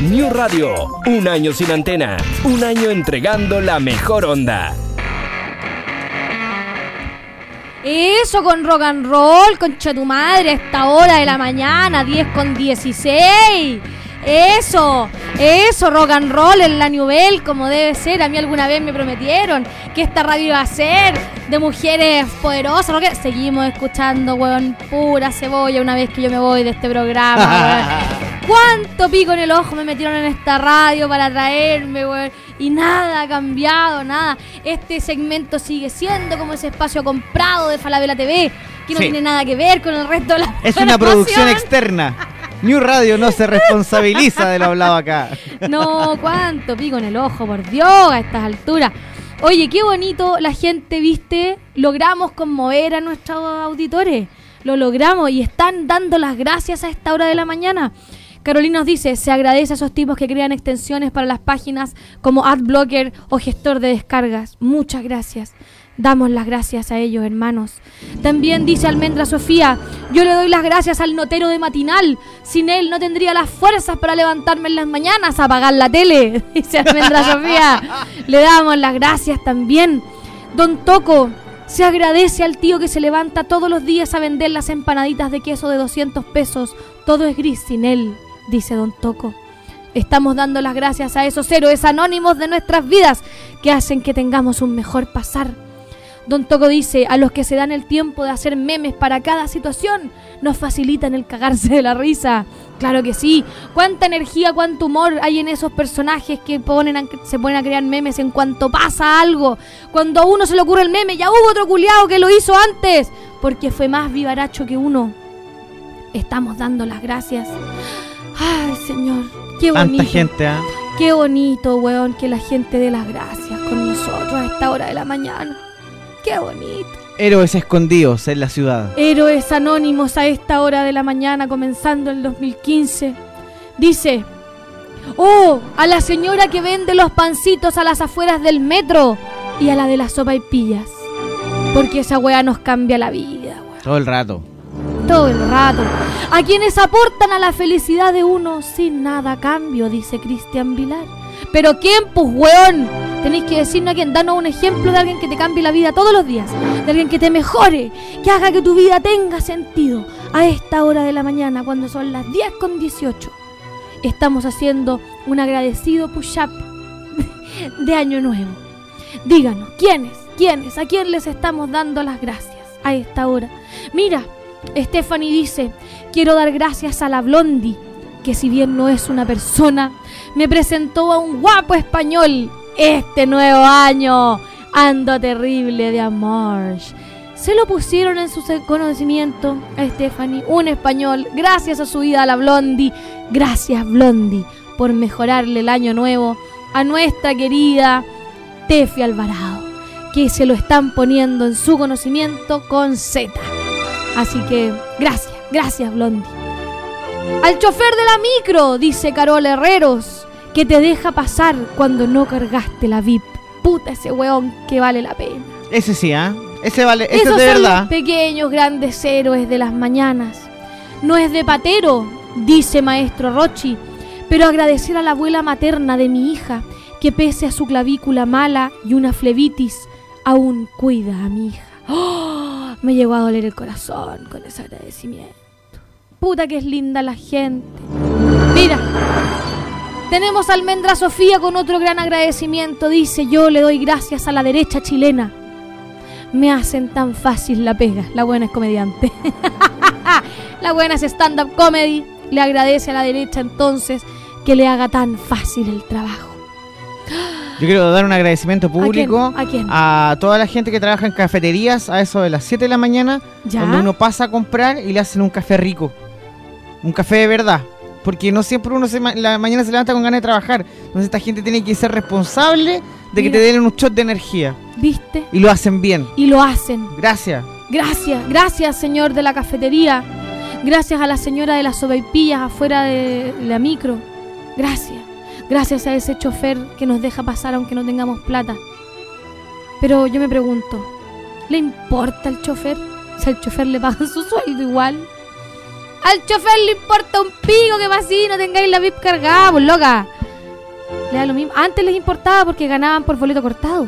New Radio, un año sin antena, un año entregando la mejor onda. Eso con rock and roll, concha tu madre, a esta hora de la mañana, 10 con 16. Eso, eso, rock and roll en la Nubel, como debe ser. A mí alguna vez me prometieron que esta radio iba a ser de mujeres poderosas. rock- Seguimos escuchando, weón, pura cebolla una vez que yo me voy de este programa, weón. ¿Cuánto pico en el ojo me metieron en esta radio para traerme, weón? Y nada ha cambiado, nada. Este segmento sigue siendo como ese espacio comprado de Falabella TV, que no Sí. tiene nada que ver con el resto de la Es una producción externa. New Radio no se responsabiliza de lo hablado acá. No, cuánto pico en el ojo, por Dios, a estas alturas. Oye, qué bonito la gente, viste, logramos conmover a nuestros auditores. Lo logramos y están dando las gracias a esta hora de la mañana. Carolina nos dice, se agradece a esos tipos que crean extensiones para las páginas como AdBlocker o gestor de descargas. Muchas gracias. Damos las gracias a ellos, hermanos. También dice Almendra Sofía, yo le doy las gracias al notero de matinal. Sin él no tendría las fuerzas para levantarme en las mañanas a apagar la tele. Dice Almendra Sofía. Le damos las gracias también. Don Toco, se agradece al tío que se levanta todos los días a vender las empanaditas de queso de 200 pesos. Todo es gris sin él, dice Don Toco. Estamos dando las gracias a esos héroes anónimos de nuestras vidas que hacen que tengamos un mejor pasar. Don Toco dice, a los que se dan el tiempo de hacer memes para cada situación, nos facilitan el cagarse de la risa. Claro que sí. Cuánta energía, cuánto humor hay en esos personajes que ponen a- se ponen a crear memes en cuanto pasa algo. Cuando a uno se le ocurre el meme, ya hubo otro culiao que lo hizo antes, porque fue más vivaracho que uno. Estamos dando las gracias. Ay, Señor, qué bonito. Tanta gente, ¿ah? Qué bonito, weón, que la gente dé las gracias con nosotros a esta hora de la mañana. Qué bonito. Héroes escondidos en la ciudad. Héroes anónimos a esta hora de la mañana, comenzando el 2015. Dice, oh, a la señora que vende los pancitos a las afueras del metro y a la de la sopa y pillas. Porque esa weá nos cambia la vida, Todo el rato. todo el rato. A quienes aportan a la felicidad de uno sin nada a cambio, dice Cristian Vilar. Pero ¿quién, pues, weón? Tenéis que decirnos a quién, danos un ejemplo de alguien que te cambie la vida todos los días, de alguien que te mejore, que haga que tu vida tenga sentido. A esta hora de la mañana, cuando son las 10 con 18, estamos haciendo un agradecido push-up de Año Nuevo. Díganos, ¿quiénes? ¿Quiénes? ¿A quién les estamos dando las gracias a esta hora? Mira, Stephanie dice, quiero dar gracias a la Blondie, que si bien no es una persona, me presentó a un guapo español este nuevo año. Ando terrible de amor. Se lo pusieron en su conocimiento a Stephanie, un español, gracias a su vida a la Blondie. Gracias Blondie por mejorarle el año nuevo a nuestra querida Tefi Alvarado, que se lo están poniendo en su conocimiento con Z. Así que gracias, gracias Blondie. Al chofer de la micro, dice Carol Herreros, que te deja pasar cuando no cargaste la VIP. Puta ese weón que vale la pena. Ese sí, ¿ah? Ese vale, ese Esos es de son verdad. los pequeños grandes héroes de las mañanas. No es de patero, dice maestro Rochi, pero agradecer a la abuela materna de mi hija, que pese a su clavícula mala y una flebitis, aún cuida a mi hija. ¡Oh! Me llegó a doler el corazón con ese agradecimiento. Puta que es linda la gente. Mira, tenemos a Almendra Sofía con otro gran agradecimiento. Dice, yo le doy gracias a la derecha chilena. Me hacen tan fácil la pega. La buena es comediante. la buena es stand-up comedy. Le agradece a la derecha entonces que le haga tan fácil el trabajo. Yo quiero dar un agradecimiento público ¿A quién? a toda la gente que trabaja en cafeterías a eso de las 7 de la mañana, ¿Ya? cuando uno pasa a comprar y le hacen un café rico. Un café de verdad. Porque no siempre uno se ma- la mañana se levanta con ganas de trabajar. Entonces esta gente tiene que ser responsable de que te den un shot de energía. ¿Viste? Y lo hacen bien. Y lo hacen. Gracias. Gracias, gracias señor de la cafetería. Gracias a la señora de las sobaipillas afuera de la micro. Gracias. Gracias a ese chofer que nos deja pasar aunque no tengamos plata. Pero yo me pregunto, ¿le importa al chofer? Si al chofer le pagan su sueldo igual. Al chofer le importa un pico que va así, no tengáis la VIP cargada, pues loca. Le da lo mismo. Antes les importaba porque ganaban por boleto cortado.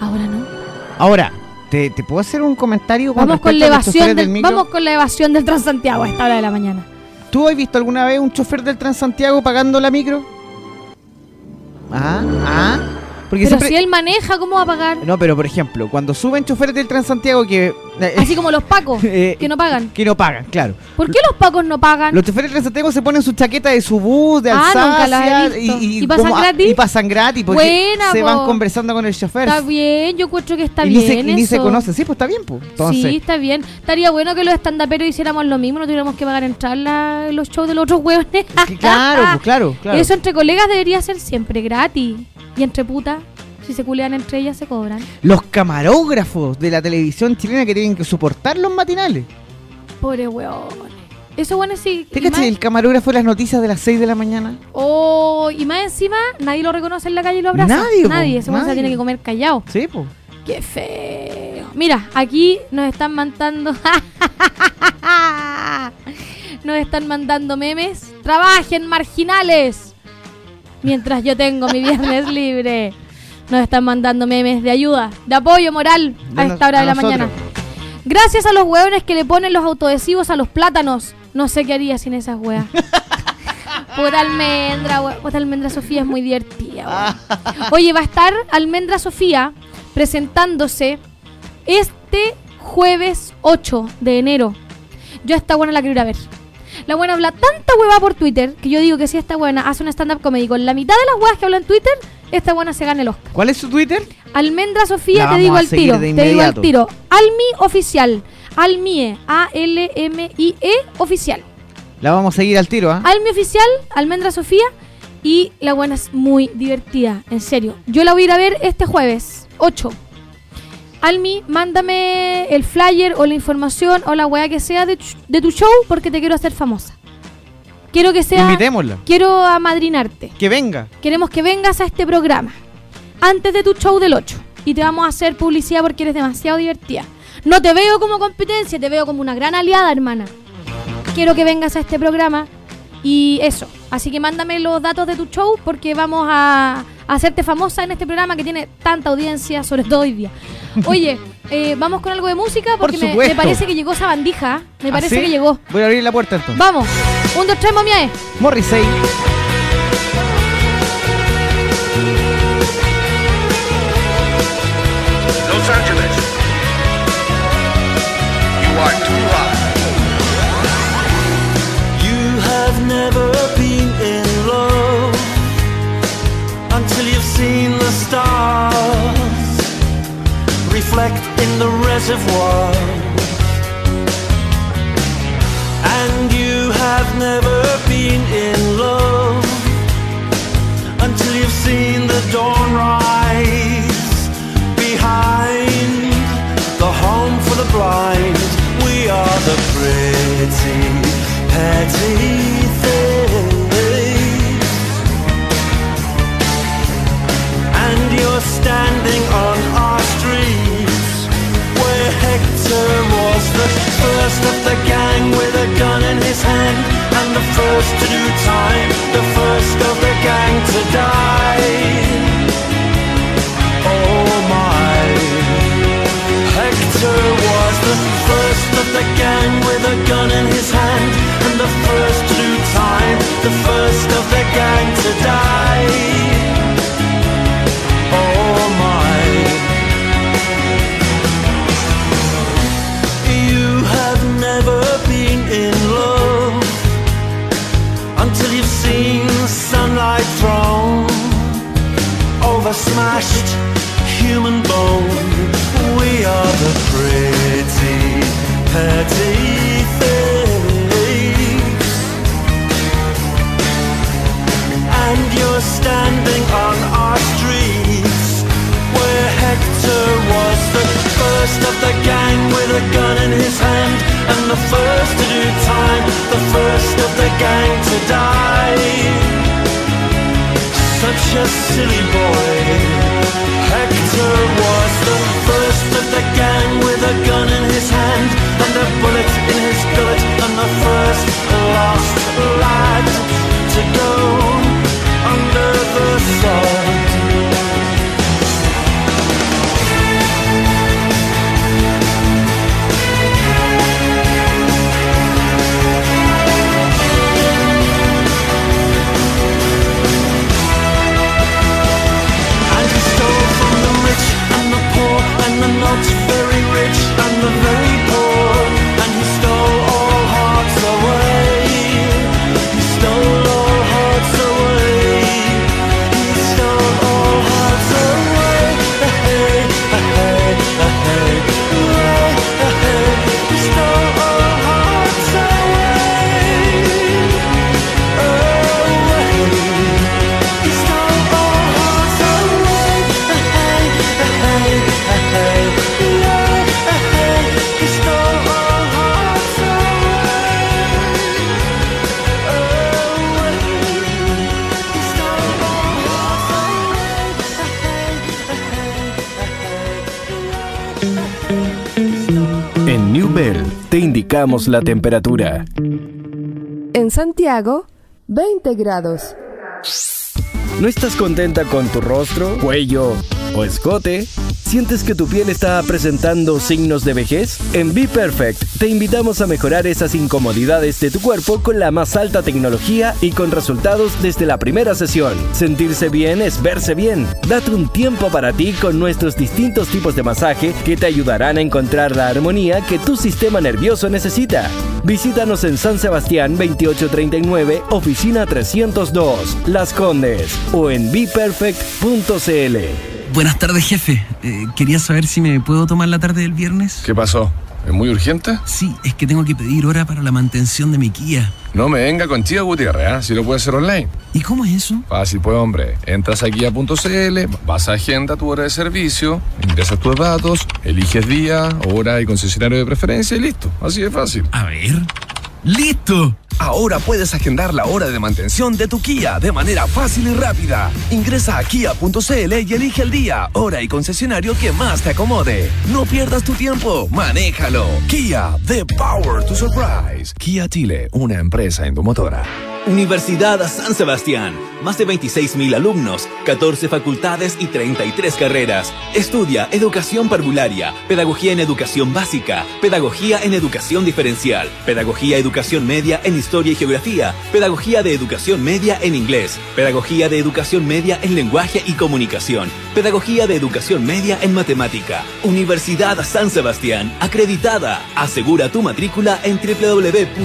Ahora no. Ahora, ¿te, te puedo hacer un comentario Vamos con la evasión del, micro? vamos con la evasión del Transantiago a esta hora de la mañana. ¿Tú has visto alguna vez un chofer del Transantiago pagando la micro? Ah, ah. Porque Pero siempre... si él maneja, ¿cómo va a pagar? No, pero por ejemplo, cuando suben choferes del Transantiago que... eh, Así como los pacos, eh, que no pagan. que no pagan, claro. ¿Por qué los pacos no pagan? Los choferes del Transantiago se ponen su chaqueta de su bus, de Ah, nunca he Alsacia visto. y, ¿Y pasan como- gratis? Y pasan gratis porque Buena, se po. van conversando con el chofer. Está bien, yo encuentro que está y ni se, bien y ni se eso. conocen. Sí, pues está bien, pues. Entonces, Sí, está bien. Estaría bueno que los estandaperos hiciéramos lo mismo, no tuviéramos que pagar entrar la- los shows de los otros hueones. claro, pues claro, claro. Eso entre colegas debería ser siempre gratis. Y entre putas, si se culean entre ellas, se cobran. Los camarógrafos de la televisión chilena que tienen que soportar los matinales. Pobre weón. Eso bueno sí. ¿Te más- el camarógrafo de las noticias de las 6 de la mañana? Oh, y más encima, nadie lo reconoce en la calle y lo abraza. Nadie, po, Nadie. Ese weón se nadie. tiene que comer callado. Sí, pues. Qué feo. Mira, aquí nos están mandando. nos están mandando memes. Trabajen, marginales. Mientras yo tengo mi viernes libre. Nos están mandando memes de ayuda, de apoyo moral a esta hora de la nosotros. mañana. Gracias a los hueones que le ponen los autoadhesivos a los plátanos. No sé qué haría sin esas weas. Puta almendra, we- puta almendra Sofía es muy divertida. Oye, va a estar Almendra Sofía presentándose este jueves 8 de enero. Yo a esta buena la quiero ir a ver. La buena habla tanta hueva por Twitter que yo digo que si esta buena hace un stand-up comedy con la mitad de las huevas que habla en Twitter, esta buena se gana el Oscar. ¿Cuál es su Twitter? Almendra Sofía, te digo al tiro. Te digo al tiro. Almi oficial. Almie. A-L-M-I-E oficial. La vamos a seguir al tiro, ¿ah? Almi oficial, Almendra Sofía. Y la buena es muy divertida, en serio. Yo la voy a ir a ver este jueves, 8. Almi, mándame el flyer o la información o la weá que sea de tu show porque te quiero hacer famosa. Quiero que sea. Invitémosla. Quiero amadrinarte. Que venga. Queremos que vengas a este programa antes de tu show del 8 y te vamos a hacer publicidad porque eres demasiado divertida. No te veo como competencia, te veo como una gran aliada, hermana. Quiero que vengas a este programa y eso. Así que mándame los datos de tu show porque vamos a, a hacerte famosa en este programa que tiene tanta audiencia, sobre todo hoy día. Oye, eh, vamos con algo de música porque me, parece que llegó esa bandija. Me ¿Ah, parece sí? que llegó. Voy a abrir la puerta entonces. Vamos. Un, dos, tres, momiae. Morrissey. La temperatura. En Santiago, 20 grados. ¿No estás contenta con tu rostro, cuello o escote? ¿Sientes que tu piel está presentando signos de vejez? En Be Perfect te invitamos a mejorar esas incomodidades de tu cuerpo con la más alta tecnología y con resultados desde la primera sesión. Sentirse bien es verse bien. Date un tiempo para ti con nuestros distintos tipos de masaje que te ayudarán a encontrar la armonía que tu sistema nervioso necesita. Visítanos en San Sebastián 2839, oficina 302, Las Condes o en beperfect.cl. Buenas tardes, jefe. Eh, quería saber si me puedo tomar la tarde del viernes. ¿Qué pasó? ¿Es muy urgente? Sí, es que tengo que pedir hora para la mantención de mi Kia. No me venga contigo, Gutiérrez, ¿ah? si lo puedes hacer online. ¿Y cómo es eso? Fácil, pues, hombre. Entras a guía.cl, vas a agenda tu hora de servicio, ingresas tus datos, eliges día, hora y concesionario de preferencia y listo. Así de fácil. A ver. ¡Listo! Ahora puedes agendar la hora de mantención de tu Kia de manera fácil y rápida. Ingresa a kia.cl y elige el día, hora y concesionario que más te acomode. No pierdas tu tiempo, manéjalo. Kia, the power to surprise. Kia Chile, una empresa endomotora. Universidad San Sebastián. Más de 26.000 alumnos, 14 facultades y 33 carreras. Estudia educación parvularia, pedagogía en educación básica, pedagogía en educación diferencial, pedagogía educación media en historia y geografía, pedagogía de educación media en inglés, pedagogía de educación media en lenguaje y comunicación, pedagogía de educación media en matemática. Universidad San Sebastián, acreditada. Asegura tu matrícula en www.uss.cl.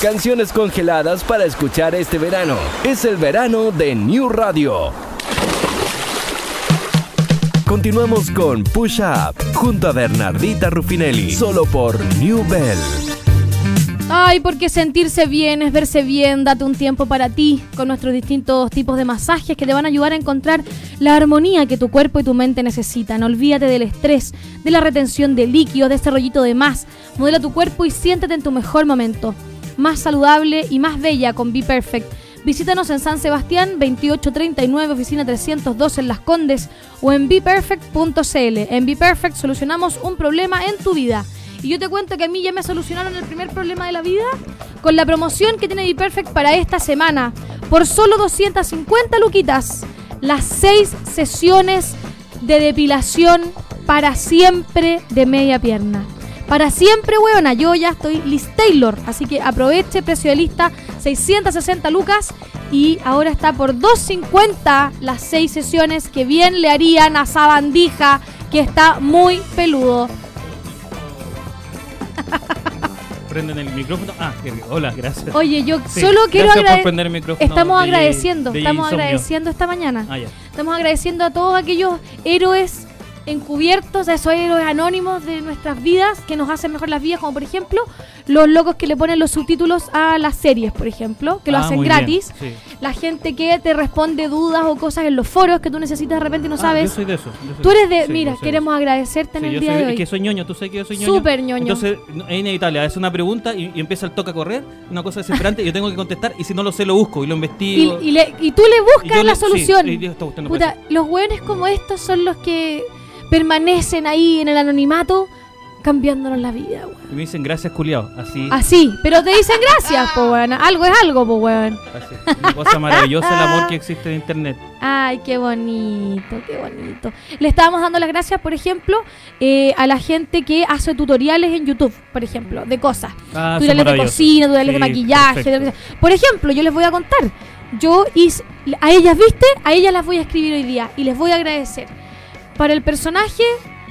Canciones congeladas para escuchar este verano. Es el verano de New Radio. Continuamos con Push Up junto a Bernardita Rufinelli, solo por New Bell. Ay, porque sentirse bien es verse bien. Date un tiempo para ti con nuestros distintos tipos de masajes que te van a ayudar a encontrar la armonía que tu cuerpo y tu mente necesitan. Olvídate del estrés, de la retención de líquidos, de ese rollito de más. Modela tu cuerpo y siéntete en tu mejor momento. Más saludable y más bella con Be Perfect. Visítanos en San Sebastián 2839, oficina 302 en Las Condes o en beperfect.cl. En Be Perfect solucionamos un problema en tu vida. Y yo te cuento que a mí ya me solucionaron el primer problema de la vida con la promoción que tiene Be Perfect para esta semana. Por solo 250 luquitas, las 6 sesiones de depilación para siempre de media pierna. Para siempre, weona, yo ya estoy Liz Taylor. Así que aproveche, precio de lista, 660 lucas. Y ahora está por 250 las 6 sesiones que bien le harían a Sabandija, que está muy peludo. Prenden el micrófono. Ah, hola, gracias. Oye, yo Sí, solo quiero agradecer. Estamos agradeciendo, estamos Insomnio. agradeciendo esta mañana. Ah. Estamos agradeciendo a todos aquellos héroes encubiertos, a esos héroes anónimos de nuestras vidas que nos hacen mejor las vidas, como por ejemplo los locos que le ponen los subtítulos a las series, por ejemplo, que lo Ah, hacen bien, gratis. sí. La gente que te responde dudas o cosas en los foros que tú necesitas de repente y no Ah, sabes. Yo soy de eso. yo soy Tú eres de, sí, mira, queremos agradecerte en Sí, el día soy- de es hoy. que soy ñoño, tú sabes que yo soy ñoño. Súper ñoño. Entonces, es inevitable, es una pregunta y, y empieza el toque a correr, una cosa desesperante, y yo tengo que contestar, y si no lo sé, lo busco y lo Y, investigo. y le- y tú le Y buscas la le- solución. y Puta, los hueones como estos son los que permanecen ahí en el anonimato cambiándonos la vida, weón. Y me dicen gracias, culiao. Así. Así, pero te dicen gracias, po weón. Algo es algo, po weón. así. Una cosa maravillosa el amor que existe en internet. Ay, qué bonito, qué bonito. Le estábamos dando las gracias, por ejemplo, eh, a la gente que hace tutoriales en YouTube, por ejemplo, de cosas. Ah, tutoriales de cocina, tutoriales de maquillaje. de. Por ejemplo, yo les voy a contar. Yo hice, a ellas, ¿viste? A ellas las voy a escribir hoy día y les voy a agradecer. Para el personaje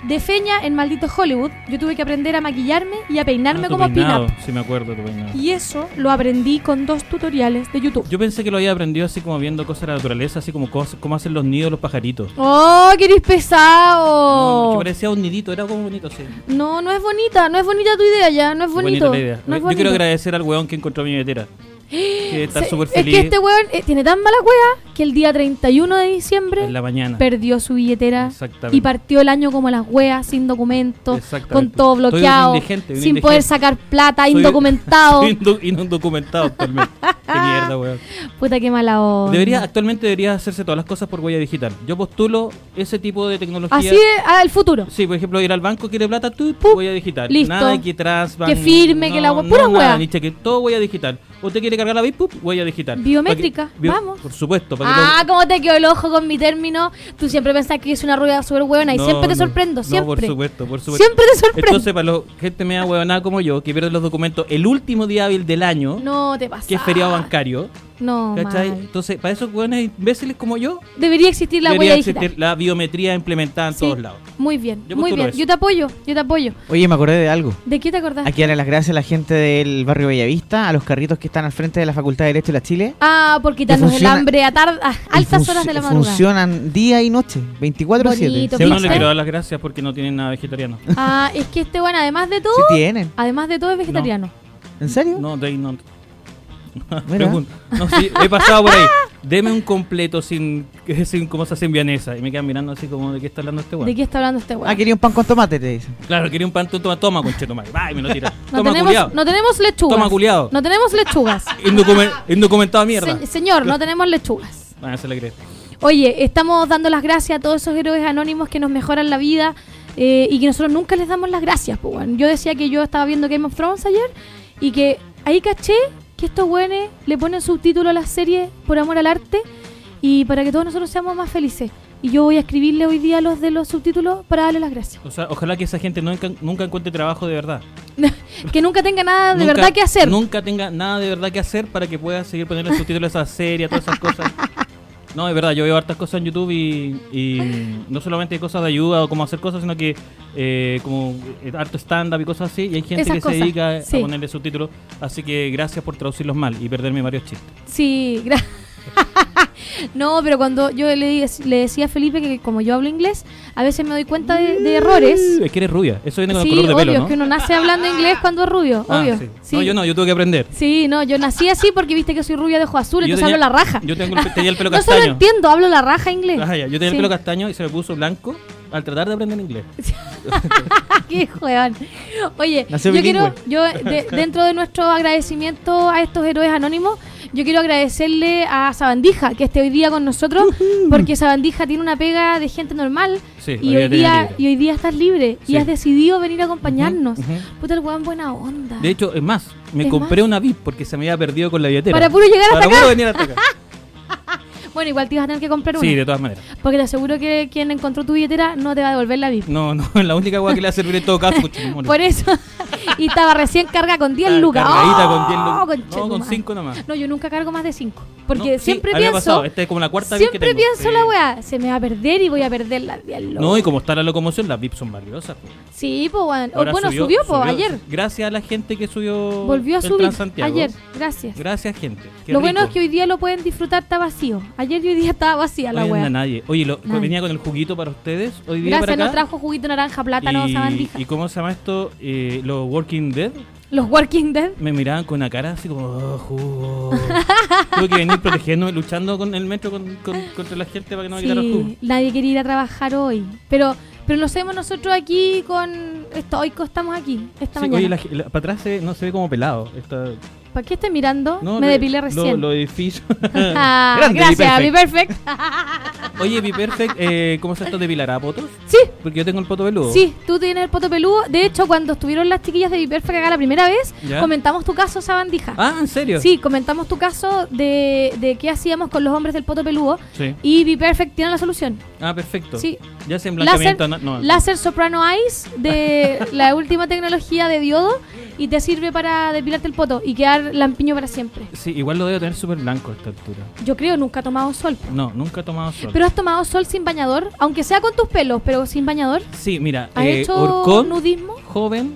de Feña en Maldito Hollywood, yo tuve que aprender a maquillarme y a peinarme Ah, como peinado. Sí, me acuerdo tu peinado. Y eso lo aprendí con dos tutoriales de YouTube. Yo pensé que lo había aprendido así como viendo cosas de la naturaleza, así como cos- cómo hacen los nidos los pajaritos. ¡Oh, que eres No, que pesado! parecía un nidito, era como bonito, sí. No, no es bonita, no es bonita tu idea ya, no es bonito. Bonita la idea. No es Yo quiero agradecer al weón que encontró mi billetera. Que estar Se- súper es feliz que este weón eh, tiene tan mala wea que el día 31 de diciembre en la mañana. perdió su billetera y partió el año como las weas, sin documentos, con todo un bloqueado, indigente, un sin indigente. poder sacar plata, Soy- indocumentado. Soy indocumentado actualmente. Qué mierda, weón. Puta, qué mala onda. Debería, actualmente debería hacerse todas las cosas por huella digital. Yo postulo ese tipo de tecnología. Así al futuro. Sí, por ejemplo, ir al banco, quiere plata, tú, huella digital. listo. Nada que transbank. Que firme, que la no, pura no, nada, hueá. ni cheque, todo huella digital. ¿Usted quiere cargar la VIP? Pup, huella digital. Biométrica, Pa' que- bio- vamos. Por supuesto. para que Ah, lo- cómo te quedó el ojo con mi término. Tú siempre pensás que es una rueda súper buena y No, siempre te no. sorprendo, No, siempre. por supuesto, por supuesto. Siempre te sorprendo. Entonces, para la gente media huevonada como yo, que pierde los documentos el último día hábil del año, No te pasa. que es feriado bancario, No, ¿cachai? mal. Entonces, para esos hueones imbéciles como yo, Debería existir la debería huella existir digital. la biometría implementada en Sí. todos lados. Muy bien, Yo muy bien. eso. Yo te apoyo, yo te apoyo. Oye, me acordé de algo. ¿De qué te acordás? Aquí darle las gracias a la gente del barrio Bellavista, a los carritos que están al frente de la Facultad de Derecho de la Chile. Ah, por quitarnos el hambre a, tar- a altas horas de la madrugada. Funcionan día y noche, 24-7. Bonito, Se Yo no le quiero dar las gracias porque no tienen nada vegetariano. Ah, es que este bueno, además de todo, Sí tienen. además de todo es vegetariano. ¿En serio? No, de ahí no. No, sí, he pasado por ahí. Deme un completo sin, sin cómo se hace en vienesa. Y me quedan mirando así como de qué está hablando este weón. ¿De qué está hablando este weón? Ah, quería un pan con tomate, te dicen. Claro, quería un pan, tú toma, toma concheto madre. Va, y me lo tira. no, toma, tenemos, culiao. no tenemos lechugas. Toma, culiao. No tenemos lechugas. Indocumen- indocumentado mierda. Se- señor, no tenemos lechugas. Ah, se le cree. Oye, estamos dando las gracias a todos esos héroes anónimos que nos mejoran la vida eh, y que nosotros nunca les damos las gracias. Pues, weón. Yo decía que yo estaba viendo Game of Thrones ayer y que ahí caché que estos güeyes le ponen subtítulo a las series por amor al arte y para que todos nosotros seamos más felices. Y yo voy a escribirle hoy día los de los subtítulos para darle las gracias. O sea, ojalá que esa gente nunca, nunca encuentre trabajo de verdad. que nunca tenga nada de Nunca- verdad que hacer. Nunca tenga nada de verdad que hacer para que pueda seguir poniendo subtítulos a esa serie, a todas esas cosas. No, de verdad, yo veo hartas cosas en YouTube y, y no solamente cosas de ayuda o cómo hacer cosas, sino que eh, como eh, harto stand-up y cosas así. Y hay gente Esas que cosas, se dedica sí. a ponerle subtítulos. Así que gracias por traducirlos mal y perderme varios chistes. Sí, gra- No, pero cuando yo le, le decía a Felipe que como yo hablo inglés, a veces me doy cuenta de, de errores. Es que eres rubia, eso viene con Sí, el color de obvio, pelo, es ¿no? que uno nace hablando inglés cuando es rubio, Ah, obvio. sí. Sí. No, yo no, yo tuve que aprender. Sí, no, yo nací así porque viste que soy rubia de ojos azules, entonces tenía- hablo la raja. Yo tengo el, tenía el pelo no solo castaño. entiendo, hablo la raja inglés. Ah, ya, Yo tenía Sí. el pelo castaño y se me puso blanco al tratar de aprender inglés. Qué juegan. Oye, Nació yo quiero, bilingüe. yo de- dentro de nuestro agradecimiento a estos héroes anónimos, yo quiero agradecerle a Sabandija que esté hoy día con nosotros, porque Sabandija tiene una pega de gente normal Sí, y hoy hoy día y hoy estás libre y has decidido venir a acompañarnos. Ujú. Puta el weón buena onda. De hecho, es más, me Es compré una VIP porque se me había perdido con la billetera. Para puro llegar hasta Para acá. puro venir hasta acá. Bueno, igual te ibas a tener que comprar una. Sí, de todas maneras. Porque te aseguro que quien encontró tu billetera no te va a devolver la VIP. No, no, la única hueá que le va a servir en todo caso. Por eso. Y estaba recién carga con 10 lucas. Cargadita ¡Oh! con 10 lucas. No, con 5 nomás. No, yo nunca cargo más de 5. Porque No, sí, siempre había pienso. Esta es como la cuarta VIP que siempre tengo. pienso Sí. la weá. Se me va a perder y voy a perder las 10 lucas. No, y como está la locomoción, las VIP son valiosas. pues. Sí, pues bueno. Ahora bueno, subió, pues subió, ayer. Gracias a la gente que subió. Volvió a el subir ayer. Gracias. Gracias, gente. Qué lo bueno es que hoy día lo pueden disfrutar, está vacío. Ayer y hoy día estaba vacía la weá. nadie. Oye, lo, Nadie. venía con el juguito para ustedes hoy día Gracias, para nos acá. trajo juguito naranja, plátano, sabandija. ¿Y cómo se llama esto? Eh, los Working Dead. Los Walking Dead. Me miraban con una cara así como, oh, jugo. Tuve que venir protegiéndome, luchando con el metro con, con- contra la gente para que no me quitara el jugo. Sí, nadie quería ir a trabajar hoy. Pero pero lo hacemos nosotros aquí con estoicos, estamos aquí esta Sí, mañana. oye, la, la- para atrás se- no se ve como pelado. Está, ¿Para qué estás mirando? no, Me lo- depilé lo- recién. Edificios. Ah, Grande, gracias, Be perfect. Oye, Be Perfect, eh, ¿cómo se esto depilará potos? Sí. Porque yo tengo el poto peludo. Sí, tú tienes el poto peludo. De hecho, cuando estuvieron las chiquillas de Biperfect acá la primera vez, Ya. comentamos tu caso, Sabandija. Ah, ¿en serio? Sí, comentamos tu caso de, de qué hacíamos con los hombres del poto peludo. Sí. Y Biperfect tiene la solución. Ah, perfecto. Sí. Ya en Láser, no, no. láser Soprano Eyes de la última tecnología de diodo y te sirve para depilarte el poto y quedar lampiño para siempre. Sí, igual lo debo tener súper blanco a esta altura. Yo creo nunca he tomado sol. No, nunca he tomado sol. Pero has tomado sol sin bañador, aunque sea con tus pelos, pero sin bañador. Sí, mira, ¿Has eh, hecho Orcón, nudismo? joven,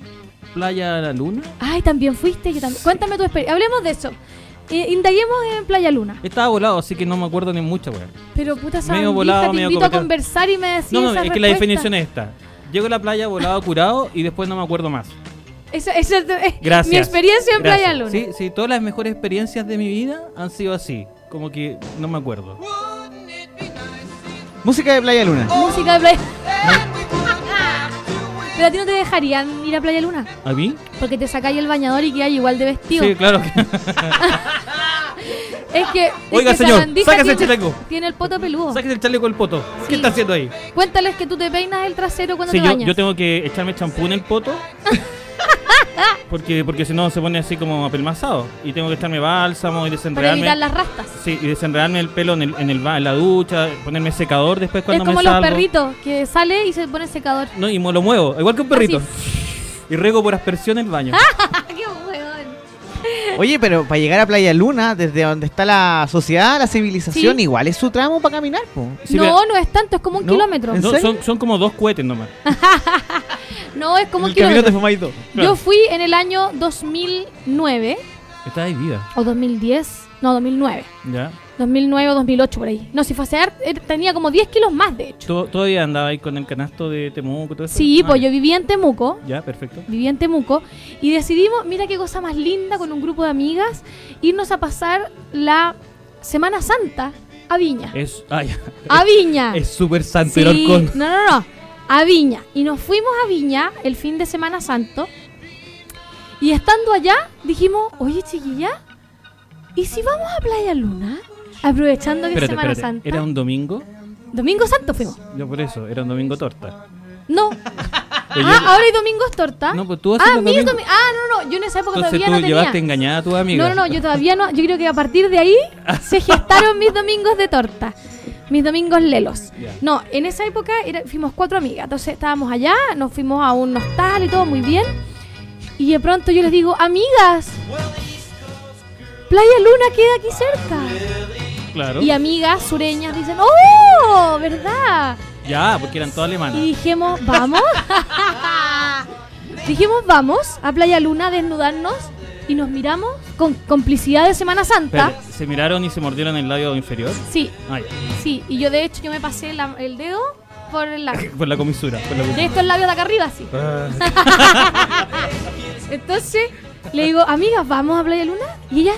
playa la luna. Ay, también fuiste. Yo también. Cuéntame tu experiencia. Hablemos de eso. Eh, indaguemos en Playa Luna. Estaba volado, así que no me acuerdo ni mucha, weón. Pero puta Medio sabandija, volado, te medio invito a conversar y me decís No, no, es que la definición es esta. Llego a la playa volado, curado y después no me acuerdo más. Esa, esa es Gracias. mi experiencia en Playa Gracias. Luna. Sí, sí, todas las mejores experiencias de mi vida han sido así. Como que no me acuerdo. Música de Playa Luna. Música de Playa Pero a ti no te dejarían ir a Playa Luna. ¿A mí? Porque te sacáis el bañador y quedas igual de vestido. Sí, claro. que- Es que. es Oiga, que señor, sáquese el chaleco. Tiene el poto peludo. Sáquese el chaleco del poto. ¿Qué está haciendo ahí? Cuéntales que tú te peinas el trasero cuando Sí, te yo, bañas. yo tengo que echarme champú en el poto. porque porque si no se pone así como apelmazado. Y tengo que echarme bálsamo y Para desenredarme. evitar las rastas. Sí, y desenredarme el pelo en, el, en, el ba- en la ducha, ponerme secador después cuando es como me los salgo. perritos que sale y se pone secador. No, y me lo muevo, igual que un perrito. Y rego por aspersión el baño. ¡Qué hueón! Oye, pero para llegar a Playa Luna, desde donde está la sociedad, la civilización, Sí. igual es su tramo para caminar, po. no, no es tanto, es como un ¿No? kilómetro. ¿En No, son, son como dos cohetes nomás. No, es como un El camino kilómetro. de Fumaito. Yo fui en el año 2009 Está ahí vida. o 2010. No, 2009. Ya. 2009 o 2008 por ahí. No, si fue hace har- eh, tenía como 10 kilos más, de hecho. ¿Tú- ¿Todavía andaba ahí con el canasto de Temuco y todo eso? Sí, Ah, pues ya. yo vivía en Temuco. Ya, perfecto. Vivía en Temuco y decidimos, mira qué cosa más linda con un grupo de amigas, irnos a pasar la Semana Santa a Viña. Es, ah, ya. A Viña. Es súper santo Sí, el. No, no, no. A Viña. Y nos fuimos a Viña el fin de Semana Santo. Y estando allá, dijimos, oye chiquilla, ¿y si vamos a Playa Luna? Aprovechando que es Semana espérate. Santa. ¿Era un domingo? Domingo Santo fuimos. Yo por eso, era un domingo torta. No. Ah, yo- ahora hay domingos torta. No, pues tú haces ah, los mío domingos. domi- Ah, no, no. Yo en esa época Entonces todavía tú no tenía. llevaste engañada a tu amiga. No, no, no, yo todavía no. Yo creo que a partir de ahí se gestaron mis domingos de torta. Mis domingos lelos. No, en esa época era- fuimos cuatro amigas. Entonces estábamos allá, nos fuimos a un hostal y todo muy bien. Y de pronto yo les digo, amigas, Playa Luna queda aquí cerca. Claro. Y amigas sureñas dicen, ¡Oh! ¿Verdad? Ya, porque eran todas alemanas. Y dijimos, ¿vamos? dijimos, vamos a Playa Luna a desnudarnos y nos miramos con complicidad de Semana Santa. ¿Se miraron y se mordieron el labio inferior? Sí, Ah, ya. sí. Y yo de hecho yo me pasé la- el dedo por el labio. Por la comisura. Por la De comisura. estos labios de acá arriba, sí. Ah. Entonces le digo, amigas, ¿vamos a Playa Luna? Y ellas,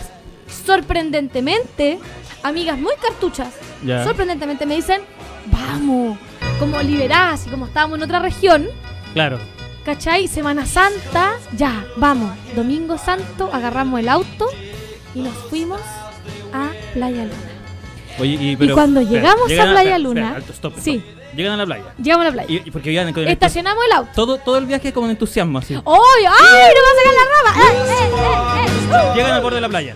sorprendentemente, amigas muy cartuchas, Ya. sorprendentemente me dicen, vamos, como liberadas y como estábamos en otra región, Claro. ¿Cachai? Semana Santa, ya, vamos. Domingo Santo, agarramos el auto y nos fuimos a Playa Luna. Oye, y, pero, cuando espera, llegamos a Playa Luna- espera, alto, stop, Sí. Llegan a la playa. Llegamos a la playa. Y, porque iban con el Estacionamos el auto. Todo, todo el viaje con entusiasmo, así. ¡Obvio! ¡Ay, no va a sacar la rama! ¡Eh, eh, eh, eh! Llegan al borde de la playa.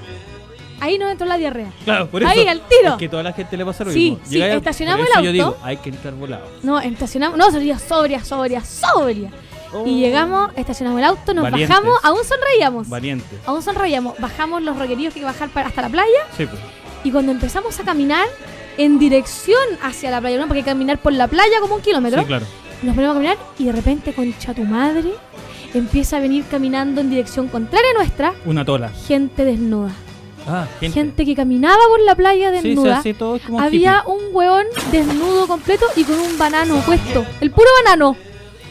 Ahí nos entró la diarrea. Claro, por eso. Ahí, al tiro. Es que toda la gente le pasa lo Sí, mismo. sí, estacionamos el yo auto. digo, hay que entrar volado. No, estacionamos. No, sobria, sobria, sobria, sobria. Y llegamos, estacionamos el auto, nos Oh. Valientes. bajamos, aún sonreíamos. Valiente. Aún sonreíamos. Bajamos los roqueríos que hay que bajar para- hasta la playa. Sí, pues. Y cuando empezamos a caminar en dirección hacia la playa, ¿no? porque hay que caminar por la playa como un kilómetro. Sí, claro. Nos ponemos a caminar y de repente, concha tu madre, empieza a venir caminando en dirección contraria a nuestra Una tola. gente desnuda. Ah, gente. Gente que caminaba por la playa Sí, sí, desnuda. así todo es como Había hippie. un hueón desnudo completo y con un banano puesto. El puro banano.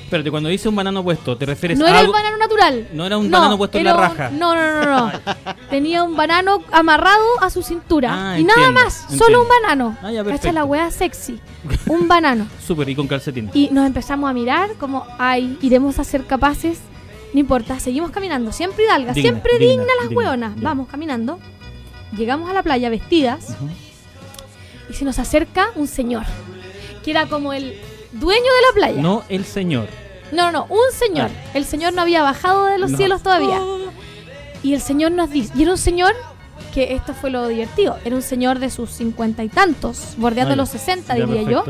Espérate, cuando dice un banano puesto, ¿te refieres No a era el banano natural. No era un banano puesto en la un- raja. No, no, no, no. no. Tenía un banano amarrado a su cintura. Ah, y nada más, entiendo. solo un banano. Ah, ya, Cacha la wea sexy. Un banano. Súper, y con calcetines. Y nos empezamos a mirar como, ay, iremos a ser capaces. No importa, seguimos caminando. Siempre hidalga, Digna, siempre digna, digna, las digna, hueonas. ya. Vamos caminando. Llegamos a la playa vestidas. Y se nos acerca un señor. Que era como el dueño de la playa. No el señor. No, no, no, un señor. El señor no había bajado de los No. cielos todavía. Y el señor nos dice, y era un señor que esto fue lo divertido, era un señor de sus cincuenta y tantos, bordeando Ah, ya. los sesenta, diría yo.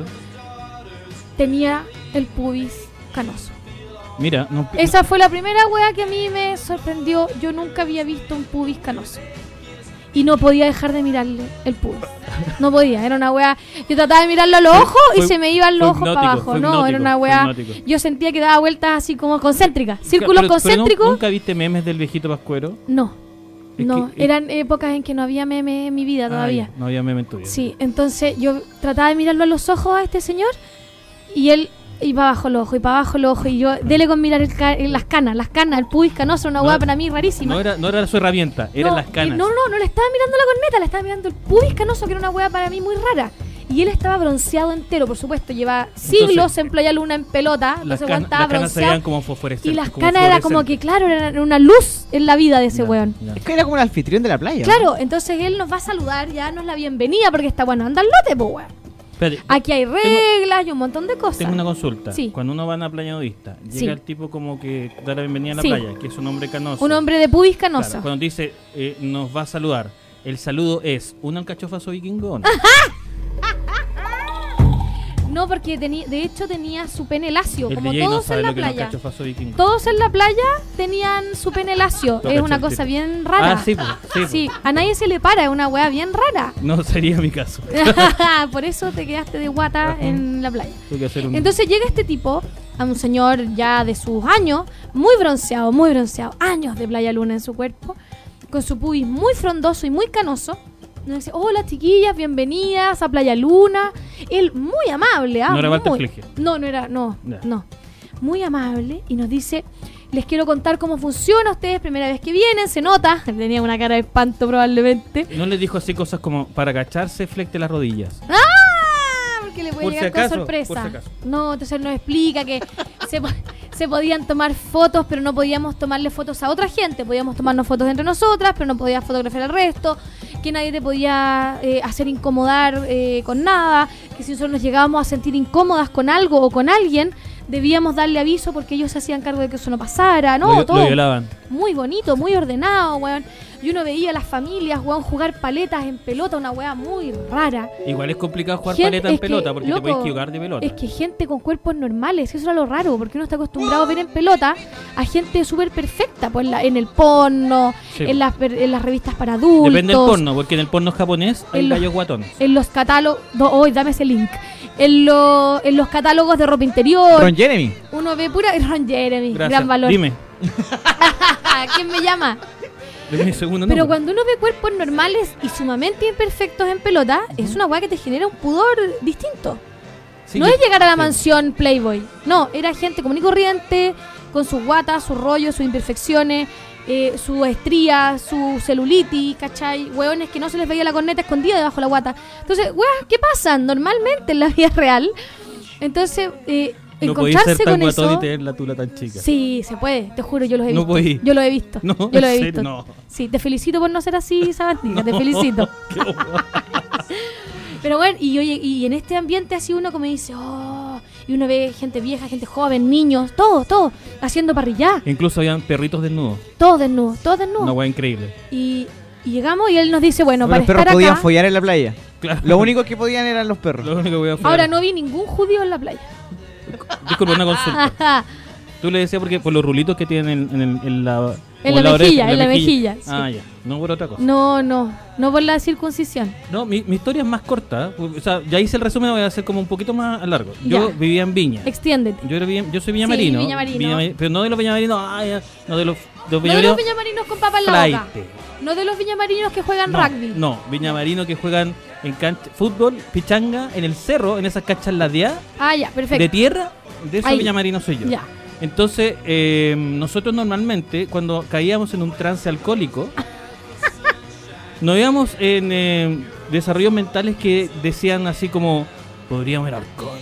Tenía el pubis canoso. Mira, no, Esa fue la primera wea que a mí me sorprendió. Yo nunca había visto un pubis canoso. Y no podía dejar de mirarle el pubis. No podía, era una wea. Yo trataba de mirarlo a los Fue- ojos y se me iban los ojos para abajo. No, era una hipnótico. Yo sentía que daba vueltas así como concéntricas. Círculos Pero- concéntricos. nu- ¿Nunca viste memes del viejito Pascuero? No, Es no, que- eran épocas en que no había meme en mi vida todavía. No había meme en tu vida. Sí, entonces yo trataba de mirarlo a los ojos a este señor y él Y para abajo el ojo, y para abajo el ojo. Y yo, dele con mirar el ca- las canas, las canas, el pubis canoso, una No, hueá para mí rarísima. No era, no era su herramienta, eran No, las y canas. No, no, no le estaba mirando la corneta, le estaba mirando el pubis canoso, que era una hueá para mí muy rara. Y él estaba bronceado entero, por supuesto, lleva siglos Entonces, en Playa Luna en pelota. Can- weón, estaba las canas se bronceado. veían como. Y las como canas era como que, claro, era una luz en la vida de ese weón. Es que era como el anfitrión de la playa. Claro, entonces él nos va a saludar, ya nos la bienvenida porque está bueno, anda al lote, pues weón. Espérate, Aquí hay reglas y un montón de cosas. Tengo una consulta. Sí. Cuando uno va a una playa nudista, llega Sí. el tipo como que da la bienvenida a la Sí. playa, que es un hombre canoso. Un hombre de pubis Claro, canoso. cuando dice eh, nos va a saludar, el saludo es un alcachofazo vikingo. no? Porque tenía, de hecho tenía su pene lacio, El como DJ todos en la playa. Todos en la playa tenían su pene lacio. Es una cosa tipo. bien rara. Ah, sí, pues, sí, pues. Sí, a nadie se le para, es una wea bien rara. No sería mi caso. Por eso te quedaste de guata en la playa. Un- Entonces llega este tipo, a un señor ya de sus años, muy bronceado, muy bronceado, años de playa luna en su cuerpo, con su pubis muy frondoso y muy canoso. Nos dice, hola chiquillas, bienvenidas a Playa Luna. Él muy amable, ¿ah? No era Walter Muy-. No, no era, no, no. Muy amable y nos dice, les quiero contar cómo funciona ustedes, primera vez que vienen, se nota. Tenía una cara de espanto probablemente. No les dijo así cosas como para agacharse, flecte las rodillas. ¡Ah! Porque le puede Por si llegar acaso, con sorpresa. si. No, entonces nos explica que se, se podían tomar fotos, pero no podíamos tomarle fotos a otra gente. Podíamos tomarnos fotos entre nosotras, pero no podías fotografiar al resto. Que nadie te podía eh, hacer incomodar eh, con nada. Que si nosotros nos llegábamos a sentir incómodas con algo o con alguien, debíamos darle aviso porque ellos se hacían cargo de que eso no pasara. No, lo, lo todo violaban. muy bonito, muy ordenado, weón. Y uno veía a las familias, weón, jugar paletas en pelota, una weá muy rara. Igual es complicado jugar Gente- paleta en que, pelota porque loco, te puedes equivocar de pelota. Es que gente con cuerpos normales, eso era lo raro, porque uno está acostumbrado a ver en pelota a gente súper perfecta, pues en, la- en el porno, Sí. en, las, per- en las revistas para adultos. Depende del porno, porque en el porno japonés hay gallos guatones. En los catálogos. Hoy, dame ese link. En, lo- en los catálogos de ropa interior. Ron Jeremy. Uno ve pura. Ron Jeremy, Gracias. gran valor. Dime, ¿Quién me llama? Pero cuando uno ve cuerpos normales y sumamente imperfectos en pelota, es una weá que te genera un pudor distinto. Sí, no es llegar a la sí. mansión Playboy. No, era gente común y corriente, con sus guatas, sus rollos, sus imperfecciones, eh, su estría, su celulitis, ¿cachai? Hueones que no se les veía la corneta escondida debajo de la guata. Entonces, weas, ¿qué pasan normalmente en la vida real? Entonces, eh, No encontrarse ser tan con guatón eso... y tener la tula tan chica. Sí, se puede, te juro, yo los he No visto. podí. Yo lo he visto. No, yo lo he visto. no. Sí, te felicito por no ser así, Sabantina, te felicito. Pero bueno, y, oye, y en este ambiente así uno como dice, oh, y uno ve gente vieja, gente joven, niños, todo, todo, haciendo parrillá, Incluso habían perritos desnudos. todos desnudos, todos desnudos. Una weá increíble. Y, y llegamos y él nos dice, bueno, Pero para los perros estar podían acá, follar en la playa. Claro. Lo único que podían eran los perros. Lo único que ahora no vi ningún judío en la playa. Disculpa, una consulta. Tú le decías porque por los rulitos que tienen en, en la. En la oreja, en la mejilla, sí. Ah, ya. No por otra cosa. no, no, no por la circuncisión. No, mi, mi historia es más corta. O sea, ya hice el resumen, voy a hacer como un poquito más largo. Yo Ya. vivía en Viña. Extiéndete. Yo, era bien- yo soy viña Sí. Viña pero no de los viñamarinos, ah, ya, no de los, de los No de viñamarinos. los viñamarinos con papa en la boca. No de los viñamarinos que juegan No, rugby. no, viñamarinos que juegan en cancha, fútbol, pichanga, en el cerro, en esas canchas ladeadas Ah, ya, perfecto. de tierra, de esos viñamarinos soy yo. Ya. Entonces, eh, nosotros normalmente, cuando caíamos en un trance alcohólico, nos íbamos en eh, desarrollos mentales que decían así como, podríamos ir a Orcón.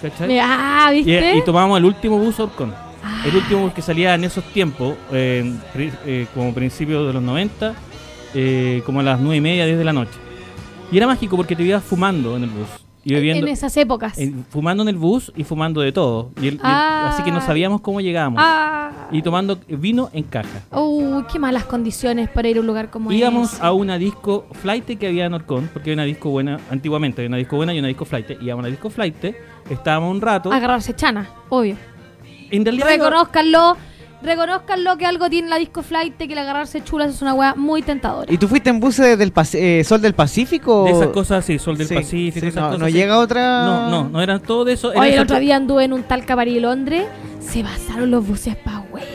¿Cachai? Ah, Y, ¿viste? y tomábamos el último bus a Orcón. El último bus que salía en esos tiempos, eh, eh, como principios de los 90, eh, como a las 9 y media, 10 de la noche. Y era mágico porque te ibas fumando en el bus. Y bebiendo, en esas épocas. fumando en el bus y fumando de todo. Y el- y el- Ah. así que no sabíamos cómo llegábamos. Ah. Y tomando vino en caja. Uy, qué malas condiciones para ir a un lugar como Íbamos ese. a una disco flight que había en Orcón, porque había una disco buena, antiguamente había una disco buena y una disco flight. Íbamos a una disco flight, estábamos un rato. A agarrarse chana, obvio. En realidad Reconózcanlo, reconózcanlo que algo tiene la disco flight, que el agarrarse chulas es una weá muy tentadora. ¿Y tú fuiste en bus del eh, Sol del Pacífico? De esas cosas así, Sol del Sí, Pacífico, sí, esas no, cosas no así. llega otra. No, no, no eran todo de eso. Oye, el otro día anduve en un tal Cabaret Londres, se basaron los buses pa' bueno.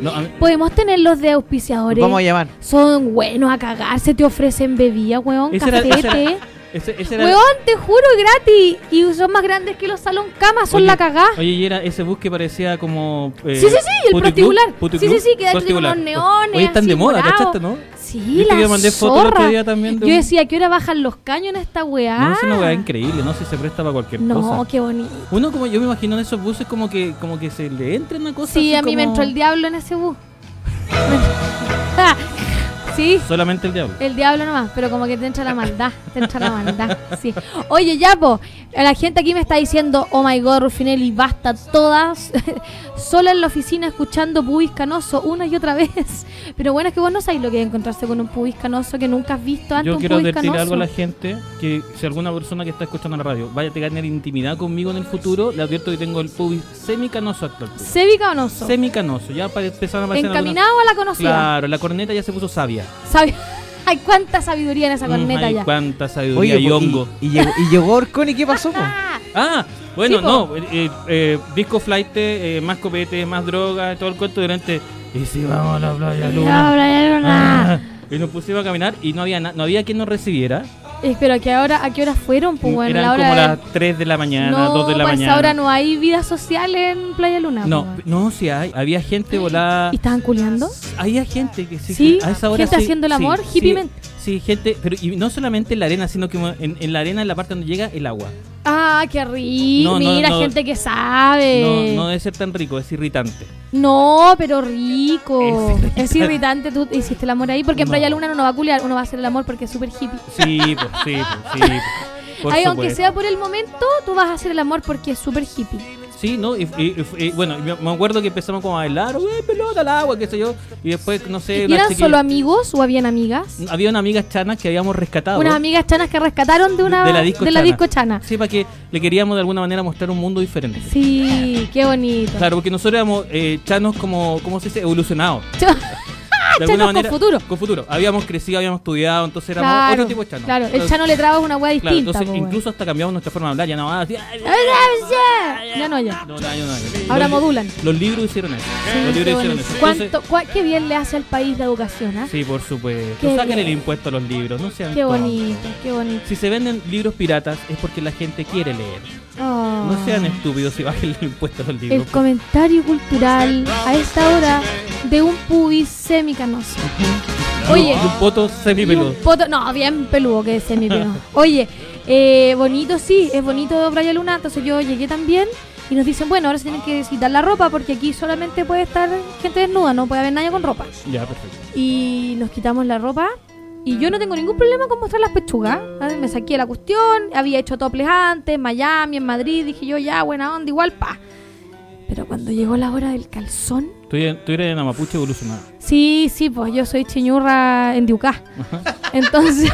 No, Podemos tenerlos de auspiciadores. Vamos a llamar. Son buenos a cagarse, te ofrecen bebida, weón, cafete. era- Ese, ese era- Weón, te juro, gratis. Y son más grandes que los salón camas, son Oye, la cagá. Oye, y era ese bus que parecía como. eh, Sí, sí, sí, el puticlub, Sí, sí, sí, que de hecho tiene unos neones Oye, están de así, moda, morados. ¿cachaste, no? Sí, ¿Viste que la mandé foto el otro zorra. día también de Yo decía, ¿a qué hora bajan los caños en esta weá? No, es una weá increíble, no sé si se presta para cualquier No, cosa. qué bonito. Uno como yo me imagino en esos buses como que como que se le entra una cosa Sí, así a mí me entró el diablo en ese bus. sí, Solamente el diablo. el diablo nomás, pero como que te entra la maldad, te entra la maldad, sí. Oye, ya, po, la gente aquí me está diciendo, oh my god, Rufinelli, basta, todas sola en la oficina escuchando pubis canoso una y otra vez. Pero bueno, es que vos no sabés lo que es encontrarse con un pubis canoso que nunca has visto antes Yo un quiero pubis advertir canoso. algo a la gente que si alguna persona que está escuchando la radio vaya a tener intimidad conmigo en el futuro, le advierto que tengo el pubis semicanoso actualmente. Semicanoso. Semicanoso, ya para empezar a aparecer Encaminado a la conocida. Claro, la corneta ya se puso sabia. Sabe- Hay cuánta sabiduría en esa corneta Mm, ay, ya. cuánta sabiduría Oye, y hongo. y, y llegó, y llegó Orcón y ¿qué pasó? po? Ah, bueno, Sí, no, eh, eh, disco flight, eh, más copete, más droga, todo el cuento durante... Y si vamos a la playa Luna. La Playa Luna. Ah, y nos pusimos a caminar y no había no había quien nos recibiera. Eh, pero ¿a qué hora, a qué horas fueron? Pues bueno, Eran la hora como de- las 3 de la mañana, no, 2 de la pues mañana. ahora no hay vida social en Playa Luna. No, pues. no, sí hay. Había gente volada. ¿Y estaban culeando? Había gente que sí. Sí, que a esa hora gente sí, haciendo el amor, sí, hippiemente. Sí, gente, pero y no solamente en la arena, sino que en, en la arena, en la parte donde llega el agua. Ah, qué rico. No, Mira, no. gente que sabe. No, no debe ser tan rico, es irritante. No, pero rico. Es Es irritante. Tú hiciste el amor ahí porque en. Playa Luna uno no va a culiar, uno va a hacer el amor porque es súper hippie. Sí, pues, sí, pues, sí. pues, Ahí, aunque sea por el momento, tú vas a hacer el amor porque es súper hippie. Sí, ¿no? Y, y- y- bueno, me acuerdo que empezamos como a bailar, "Uy, pelota al agua, qué sé yo. Y después, no sé, ¿Y eran chiquilla- solo amigos o habían amigas? Había una amiga chana que habíamos rescatado. Unas amigas chanas que rescataron de una de la disco de la chana. disco chana. Sí, para que le queríamos de alguna manera mostrar un mundo diferente. Sí, qué bonito. Claro, porque nosotros éramos eh, chanos como, ¿cómo se dice? Evolucionados. De Chanos con futuro. Con futuro. Habíamos crecido, habíamos estudiado, entonces éramos Claro, otro tipo de chanos. claro, el chano le traba una Claro, distinta. entonces po, incluso hasta cambiamos nuestra forma de hablar, ya no así, ay, Ya no, ya. no, no, no. Ahora Los- modulan. Los libros hicieron eso. los Qué libros hicieron eso. Entonces, ¿Cuánto- cua- qué bien le hace al país la educación, ¿ah? sí, por supuesto. Saquen el bien. impuesto a los libros, no sean Qué bonito, qué bonito. Si se venden libros piratas es porque la gente quiere leer. Oh. No sean estúpidos y bajen el impuesto a los libros. El comentario cultural a esta hora de un pubis Oye, Y un poto semipeludo. poto, no, bien peludo que es semipeludo. Oye, eh, bonito sí, es bonito Playa Luna, entonces yo llegué también y nos dicen, bueno, ahora se tienen que quitar la ropa porque aquí solamente puede estar gente desnuda, no puede haber nadie con ropa. Ya, perfecto. Y nos quitamos la ropa y yo no tengo ningún problema con mostrar las pechugas. ¿vale? Me saqué la cuestión, había hecho toples antes, en Miami, en Madrid, dije yo ya, buena onda, igual pa. Pero cuando llegó la hora del calzón, Tú, eres- tú eres una mapuche evolucionada. sí, sí, pues yo soy chiñurra en Diucá. Entonces,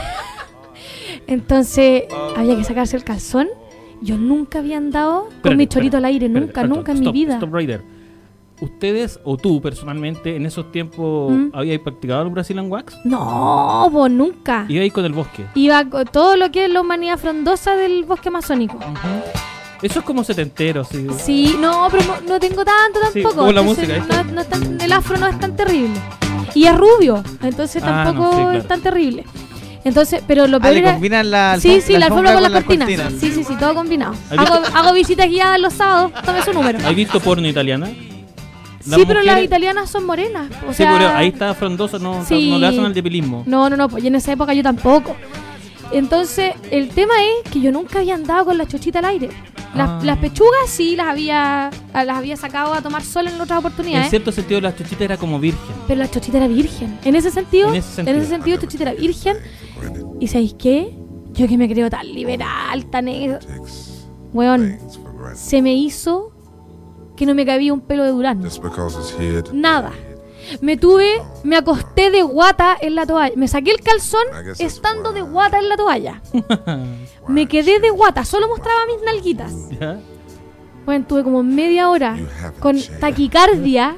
entonces había que sacarse el calzón. Yo nunca había andado con Espérate, mi chorito espérate, al aire, espérate, nunca, nunca en mi vida. Stop Raider. ¿Ustedes o tú personalmente en esos tiempos ¿Mm? habíais practicado el Brazilian Wax? No, pues nunca. Ibais con el bosque. Iba con todo lo que es la humanidad frondosa del bosque amazónico. Eso es como setentero, sí. Sí, no, pero no- no tengo tanto Sí, tampoco. como la entonces música, no- no es tan- el afro no es tan terrible. Y es rubio, entonces Ah, tampoco no, sí, claro. es tan terrible. Entonces, pero lo Ah, peor le era- combinan la Sí, sí, la alfombra con las con las cortinas. cortinas. Sí, sí, sí, todo combinado. ¿Has Hago, hago visitas guiadas los sábados, tome su número. ¿Has visto porno italiana? Sí, pero las mujeres- italianas son morenas. O Sí, sea, pero ahí está frondoso, no, Sí. no le hacen al depilismo. No, no, no, pues en esa época yo tampoco. Entonces, el tema es que yo nunca había andado con la chochita al aire. Las, Ah. las pechugas sí las había las había sacado a tomar sol en otras En oportunidades. cierto sentido, la chuchita era como virgen. Pero la chochita era virgen. En ese sentido, En en ese sentido. chochita era virgen. ¿Y sabéis qué? Yo que me creo tan liberal, tan... Weón, se me hizo que no me cabía un pelo de durazno. Just because it's here to Nada. Me tuve, me acosté de guata en la toalla. Me saqué el calzón estando de guata en la toalla. Me quedé de guata, solo mostraba mis nalguitas. Bueno, tuve como media hora con taquicardia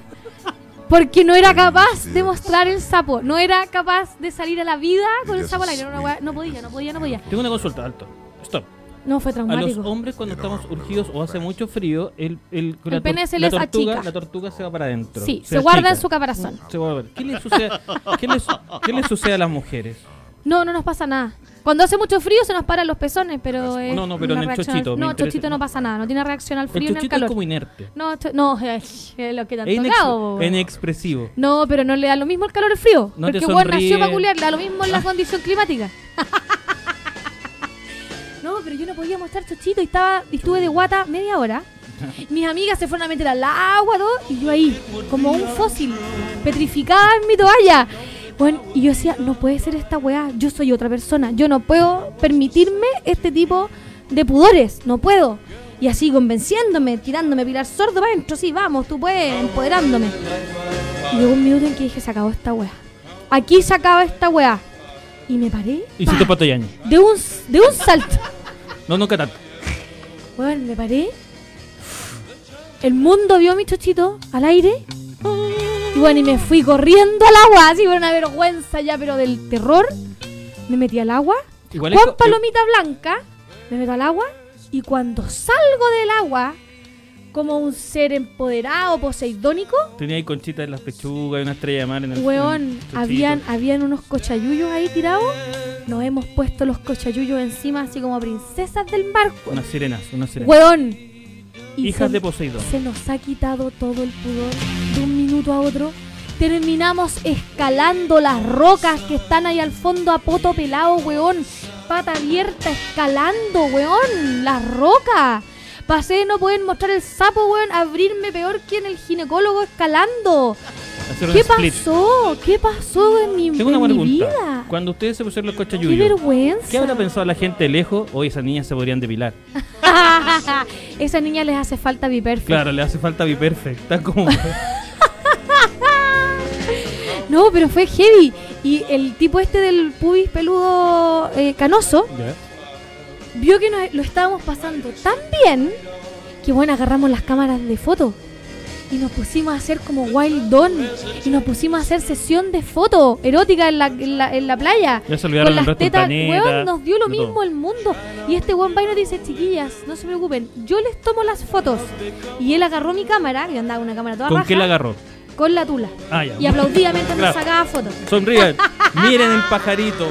porque no era capaz de mostrar el sapo. No era capaz de salir a la vida con el sapo al aire. No, no, no podía, no podía, no podía. Tengo una consulta, alto. Stop. No, fue A los traumático. hombres cuando estamos urgidos o hace mucho frío, el, el, El la, pene se la les tortuga, achica. la tortuga se va para adentro. Sí, se guarda en su caparazón. Se. ¿Qué le sucede, qué qué sucede a las mujeres? No, no nos pasa nada. Cuando hace mucho frío se nos paran los pezones, pero es No, no, pero en el al- chochito, me No, interesa. chochito no pasa nada, no tiene reacción al El frío ni al calor. es como inerte. No, cho- no, es lo que te han tocado. inex- inexpresivo. No, pero no le da lo mismo el calor al frío. No porque bueno, nació para culiar, le da lo mismo en la condición climática. Pero yo no podía mostrar chochito y estaba y estuve de guata media hora. Mis amigas se fueron a meter al agua todo, y yo ahí, como un fósil, petrificada en mi toalla. Bueno, y yo decía, no puede ser esta weá, yo soy otra persona, yo no puedo permitirme este tipo de pudores, no puedo. Y así convenciéndome, tirándome pilar sordo para adentro, sí, vamos, tú puedes, empoderándome. Y llegó un minuto en que dije, se acabó esta weá. Aquí se acaba esta weá. Y me paré Y si te patoyaño. de un, de un salto. No, nunca tanto. Bueno, me paré. El mundo vio mi chochito al aire. Y bueno, y me fui corriendo al agua, así por una vergüenza ya, pero del terror. Me metí al agua. Igual Juan Palomita Blanca. Me meto al agua. Y cuando salgo del agua, como un ser empoderado, poseidónico, Tenía ahí conchitas en las pechugas y una estrella de mar en el Weón, chochito. habían, habían unos cochayuyos ahí tirados. Nos hemos puesto los cochayuyos encima, así como princesas del mar. Unas sirenas, unas sirenas. Weón. Y Hijas se- de Poseidón. Se nos ha quitado todo el pudor de un minuto a otro. Terminamos escalando las rocas que están ahí al fondo a poto pelado, weón. Pata abierta, escalando, weón. Las rocas. Pasé no poder mostrar el sapo, weón. Abrirme peor que en el ginecólogo escalando. Hacer ¿Qué pasó? ¿Qué pasó en mi, Tengo una en buena mi pregunta. vida? Cuando ustedes se pusieron los ¡Qué cochayuyos, vergüenza! ¿qué habrá pensado la gente de lejos? Hoy esas niñas se podrían depilar. Esa niña les hace falta Biperfect. Claro, le hace falta Biperfect. Está como. No, pero fue heavy. Y el tipo este del pubis peludo eh, canoso Ya. Vio que nos- lo estábamos pasando tan bien que bueno, agarramos las cámaras de foto y nos pusimos a hacer como Wild Dawn y nos pusimos a hacer sesión de foto erótica en la, en la, en la playa. Ya se olvidaron Con las tetas, weón, nos dio lo todo. mismo el mundo. Y este buen vaino dice, chiquillas, no se preocupen, yo les tomo las fotos. Y él agarró mi cámara, que andaba una cámara toda ¿Con raja, qué la agarró? con la tula. Ah, ya. Y aplaudía mientras nos sacaba fotos. Sonríen. Miren el pajarito.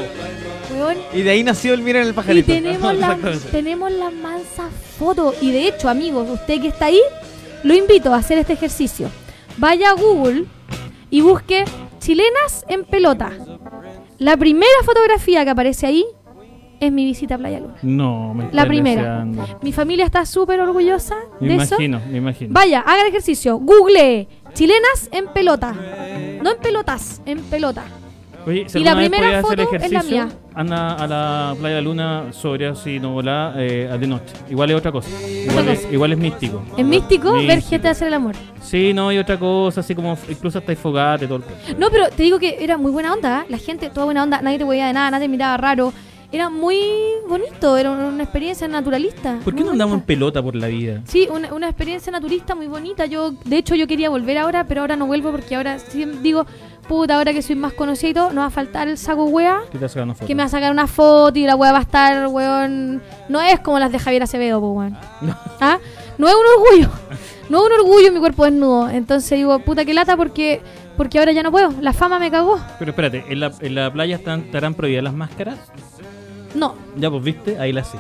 Weón, Y de ahí nació el Miren el Y pajarito. tenemos las Exactamente. tenemos las mansas fotos. Y de hecho, amigos, usted que está ahí, lo invito a hacer este ejercicio. Vaya a Google y busque chilenas en pelota. La primera fotografía que aparece ahí es mi visita a Playa Luna. No, me La primera. deseando. Mi familia está súper orgullosa Me de eso. imagino, me imagino. Vaya, haga el ejercicio. Google chilenas en pelota. No en pelotas, en pelota. Oye, si Y la primera podías hacer foto es la ejercicio, mía. anda a la playa de Luna sobria, si no volá, eh, de noche. Igual es otra cosa. Igual, es, cosa. igual es místico. Es místico ver gente hacer el amor. Sí, no, hay otra cosa, así como incluso hasta hay fogate, todo el. No, pero te digo que era muy buena onda. ¿eh? La gente, toda buena onda. Nadie te veía de nada, nadie te miraba raro. Era muy bonito, era una experiencia naturalista. ¿Por qué no andamos en pelota por la vida? Sí, una, una experiencia naturista muy bonita. Yo, de hecho, yo quería volver ahora, pero ahora no vuelvo porque ahora sí digo, puta, ahora que soy más conocido y todo, no va a faltar el saco wea. Que me va a sacar una foto y la wea va a estar, weón. No es como las de Javier Acevedo, pues, weón. ¿Ah? No es un orgullo. No es un orgullo mi cuerpo desnudo. Entonces digo, puta, que lata porque, porque ahora ya no puedo. La fama me cagó. Pero espérate, ¿en la, en la playa están, estarán prohibidas las máscaras? No. Ya, pues viste, ahí la sé.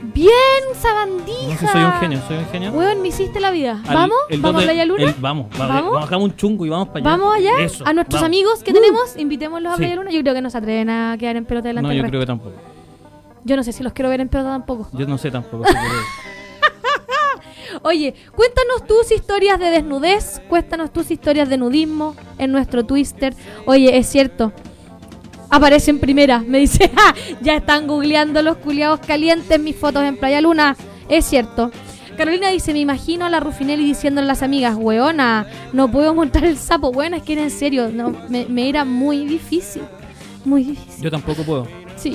Bien, No, sabandija. sí, soy un genio, soy un genio. Weón, me hiciste la vida. Al- ¿Vamos? el ¿Vamos a Playa Luna? el- vamos, vamos, ¿Vamos? vamos, hagamos un chungo y vamos para allá. ¿Vamos allá? Eso, a nuestros vamos. amigos que Uh. tenemos, invitémoslos a. Playa Luna. Yo creo que no se atreven a quedar en pelota delante No, yo creo que tampoco. Yo no sé si los quiero ver en pelota tampoco. Yo no sé tampoco. si Oye, cuéntanos tus historias de desnudez, cuéntanos tus historias de nudismo en nuestro Twister. Oye, es cierto. Aparece en primera, me dice, "Ja, ya están googleando los culiados calientes mis fotos en Playa Luna. Es cierto. Carolina dice, me imagino a la Rufinelli diciéndole a las amigas, weona, no puedo montar el sapo. Bueno, es que era en serio, no, me, me era muy difícil. Muy difícil. Yo tampoco puedo. Sí.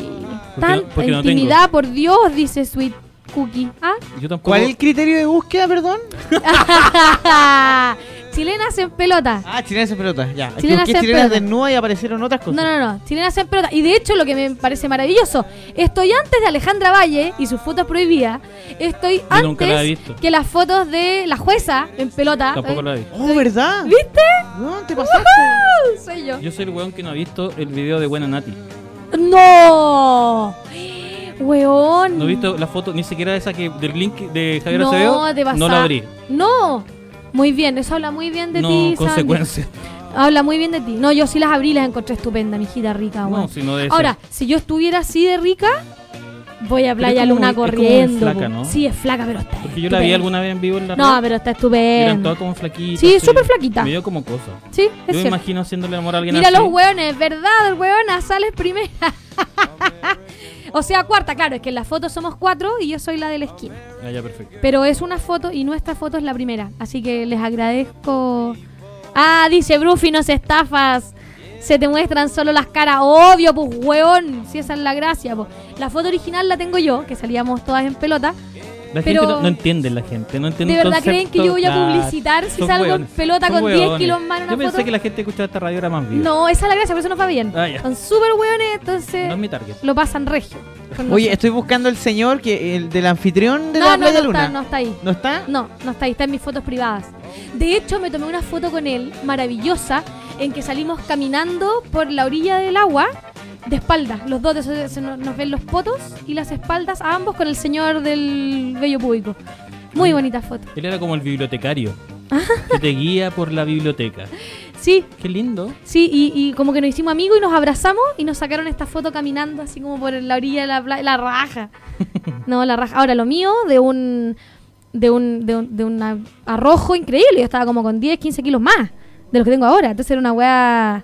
Porque Tanta no- porque no tengo. intimidad, por Dios, dice Sweet Cookie. ¿Ah? Yo tampoco. ¿Cuál es el criterio de búsqueda, perdón? Chilenas en pelota. Ah, chilenas en pelota, ya. Chilenas en chilenas pelota. desnudas y aparecieron otras cosas. No, no, no. Chilenas en pelota. Y de hecho, lo que me parece maravilloso, estoy antes de Alejandra Valle y sus fotos prohibidas. Estoy Yo nunca la he antes visto. que las fotos de la jueza en pelota. Tampoco Eh, la vi. Oh, ¿verdad? ¿Viste? No, te pasaste. ¡Woohoo! Soy yo. Yo soy el weón que no ha visto el video de Buena Nati. ¡No! Weón. ¿No he visto la foto ni siquiera esa que del link de Javier No, Acevedo? te vas no la abrí. No. Muy bien, eso habla muy bien de No, ti, Sandy. consecuencia. Habla muy bien de ti. No, yo sí las abrí y las encontré estupenda, mi hijita rica, weón. No, si no Ahora, ser. si yo estuviera así de rica, voy a Playa es como Luna es corriendo. flaca. ¿no? Sí, es flaca, pero está. Porque yo la vi alguna vez en vivo en la No, red. pero está Eran estupenda. todas como flaquitas. Sí, súper flaquita. Me dio como cosa. Sí, es Yo me imagino haciéndole amor a alguien Mira así. los hueones, ¿verdad? El hueona sales primera. O sea, cuarta, claro, es que en la foto somos cuatro y yo soy la de la esquina. Ah, ya, perfecto. Pero es una foto y nuestra foto es la primera. Así que les agradezco. Ah, dice Brufi, no se estafas. Se te muestran solo las caras. Obvio, pues, hueón. Si esa es la gracia, pues. La foto original la tengo yo, que salíamos todas en pelota. La Pero- gente no, no entiende, la gente. No entiende ¿De verdad creen que yo voy a publicitar si salgo en pelota con 10 hueones. kilos más en una Yo pensé foto? que la gente escuchaba esta radio era más viva. No, esa es la gracia, por eso no fue bien. Ah. Son súper hueones, entonces No es mi target. lo pasan regio. Oye, estoy buscando el señor que el del anfitrión de no, la no, Playa no Luna. está, no está ahí. ¿No está? No, no está ahí, está en mis fotos privadas. De hecho, me tomé una foto con él, maravillosa, en que salimos caminando por la orilla del agua, de espaldas. Los dos, de se nos, nos ven los potos y las espaldas, a ambos con el señor del vello público. Muy bonita foto. Él era como el bibliotecario. que te guía por la biblioteca. Sí, Qué lindo. sí, y, y como que nos hicimos amigos y nos abrazamos y nos sacaron esta foto caminando así como por la orilla de la playa, la raja. No, la raja. Ahora, lo mío de un de un, de un, de un arrojo increíble. Yo estaba como con 10, 15 kilos más de lo que tengo ahora. Entonces era una weá...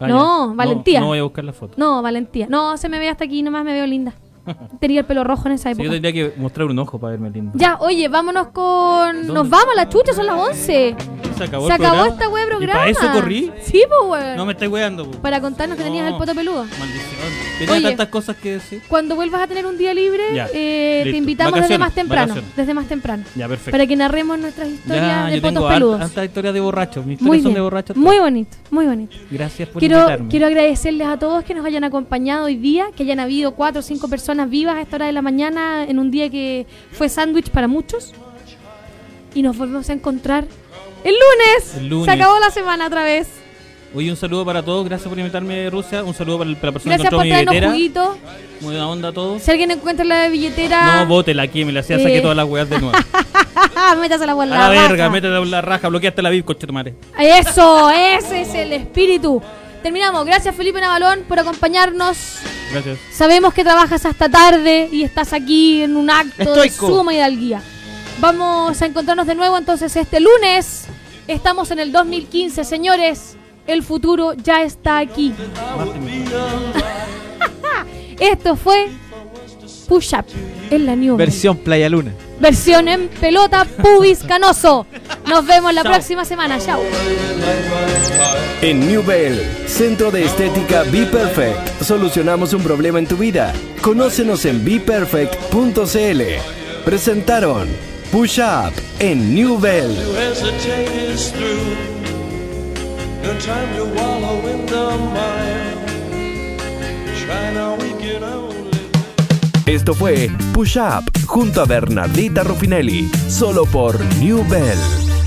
Ah, no, ya. valentía. No, voy a buscar la foto. No, valentía. No, se me ve hasta aquí, nomás me veo linda. Tenía el pelo rojo en esa Sí, época. yo tendría que mostrar un ojo para verme lindo. Ya, oye, vámonos con... ¿Dónde? Nos vamos a la chucha, son las 11. Se acabó Se el acabó programa. esta wea de ¿Y programa. para eso corrí? Sí, pues, weón. No me estáis weando. po. Para contarnos que tenías No. el poto peludo. Maldición. Tenía Oye. tantas cosas que decir. Cuando vuelvas a tener un día libre, Ya, eh, te listo. invitamos desde Vacaciones, más temprano. vacaciones. Desde más temprano. Ya, perfecto. Para que narremos nuestras historias Ya, de yo potos tengo peludos. hartas historias de borrachos. Mis Muy historias son bien. de borrachos. Muy bonito, muy bonito. Gracias por Quiero, invitarme. quiero agradecerles a todos que nos hayan acompañado hoy día, que hayan habido cuatro o cinco personas vivas a esta hora de la mañana en un día que fue sándwich para muchos. Y nos volvemos a encontrar el lunes. El lunes. Se acabó la semana otra vez. Oye, un saludo para todos. Gracias por invitarme de Rusia. Un saludo para, el- para la persona Gracias que por encontró mi billetera. juguito. Muy buena onda a todos. Si alguien encuentra la billetera, No, bótela aquí. Me la hacía, saqué Eh. todas las weas de nuevo. métase la A la verga, métete en la raja. Bloqueaste la vid, coche tu madre. Eso, ese es el espíritu. Terminamos. Gracias Felipe Navalón por acompañarnos. Gracias. Sabemos que trabajas hasta tarde y estás aquí en un acto Estoico. de suma hidalguía. Vamos a encontrarnos de nuevo entonces este lunes. Estamos en el 2015, señores. El futuro ya está aquí. Esto fue Push Up en la New Versión Playa Luna. Versión en pelota, pubis canoso. Nos vemos la próxima semana. Chao. En New Bell, Centro de Estética Be Perfect, solucionamos un problema en tu vida. Conócenos en beperfect.cl. Presentaron Push Up en New Bell. Esto fue Push Up junto a Bernardita Rufinelli, solo por New Bell.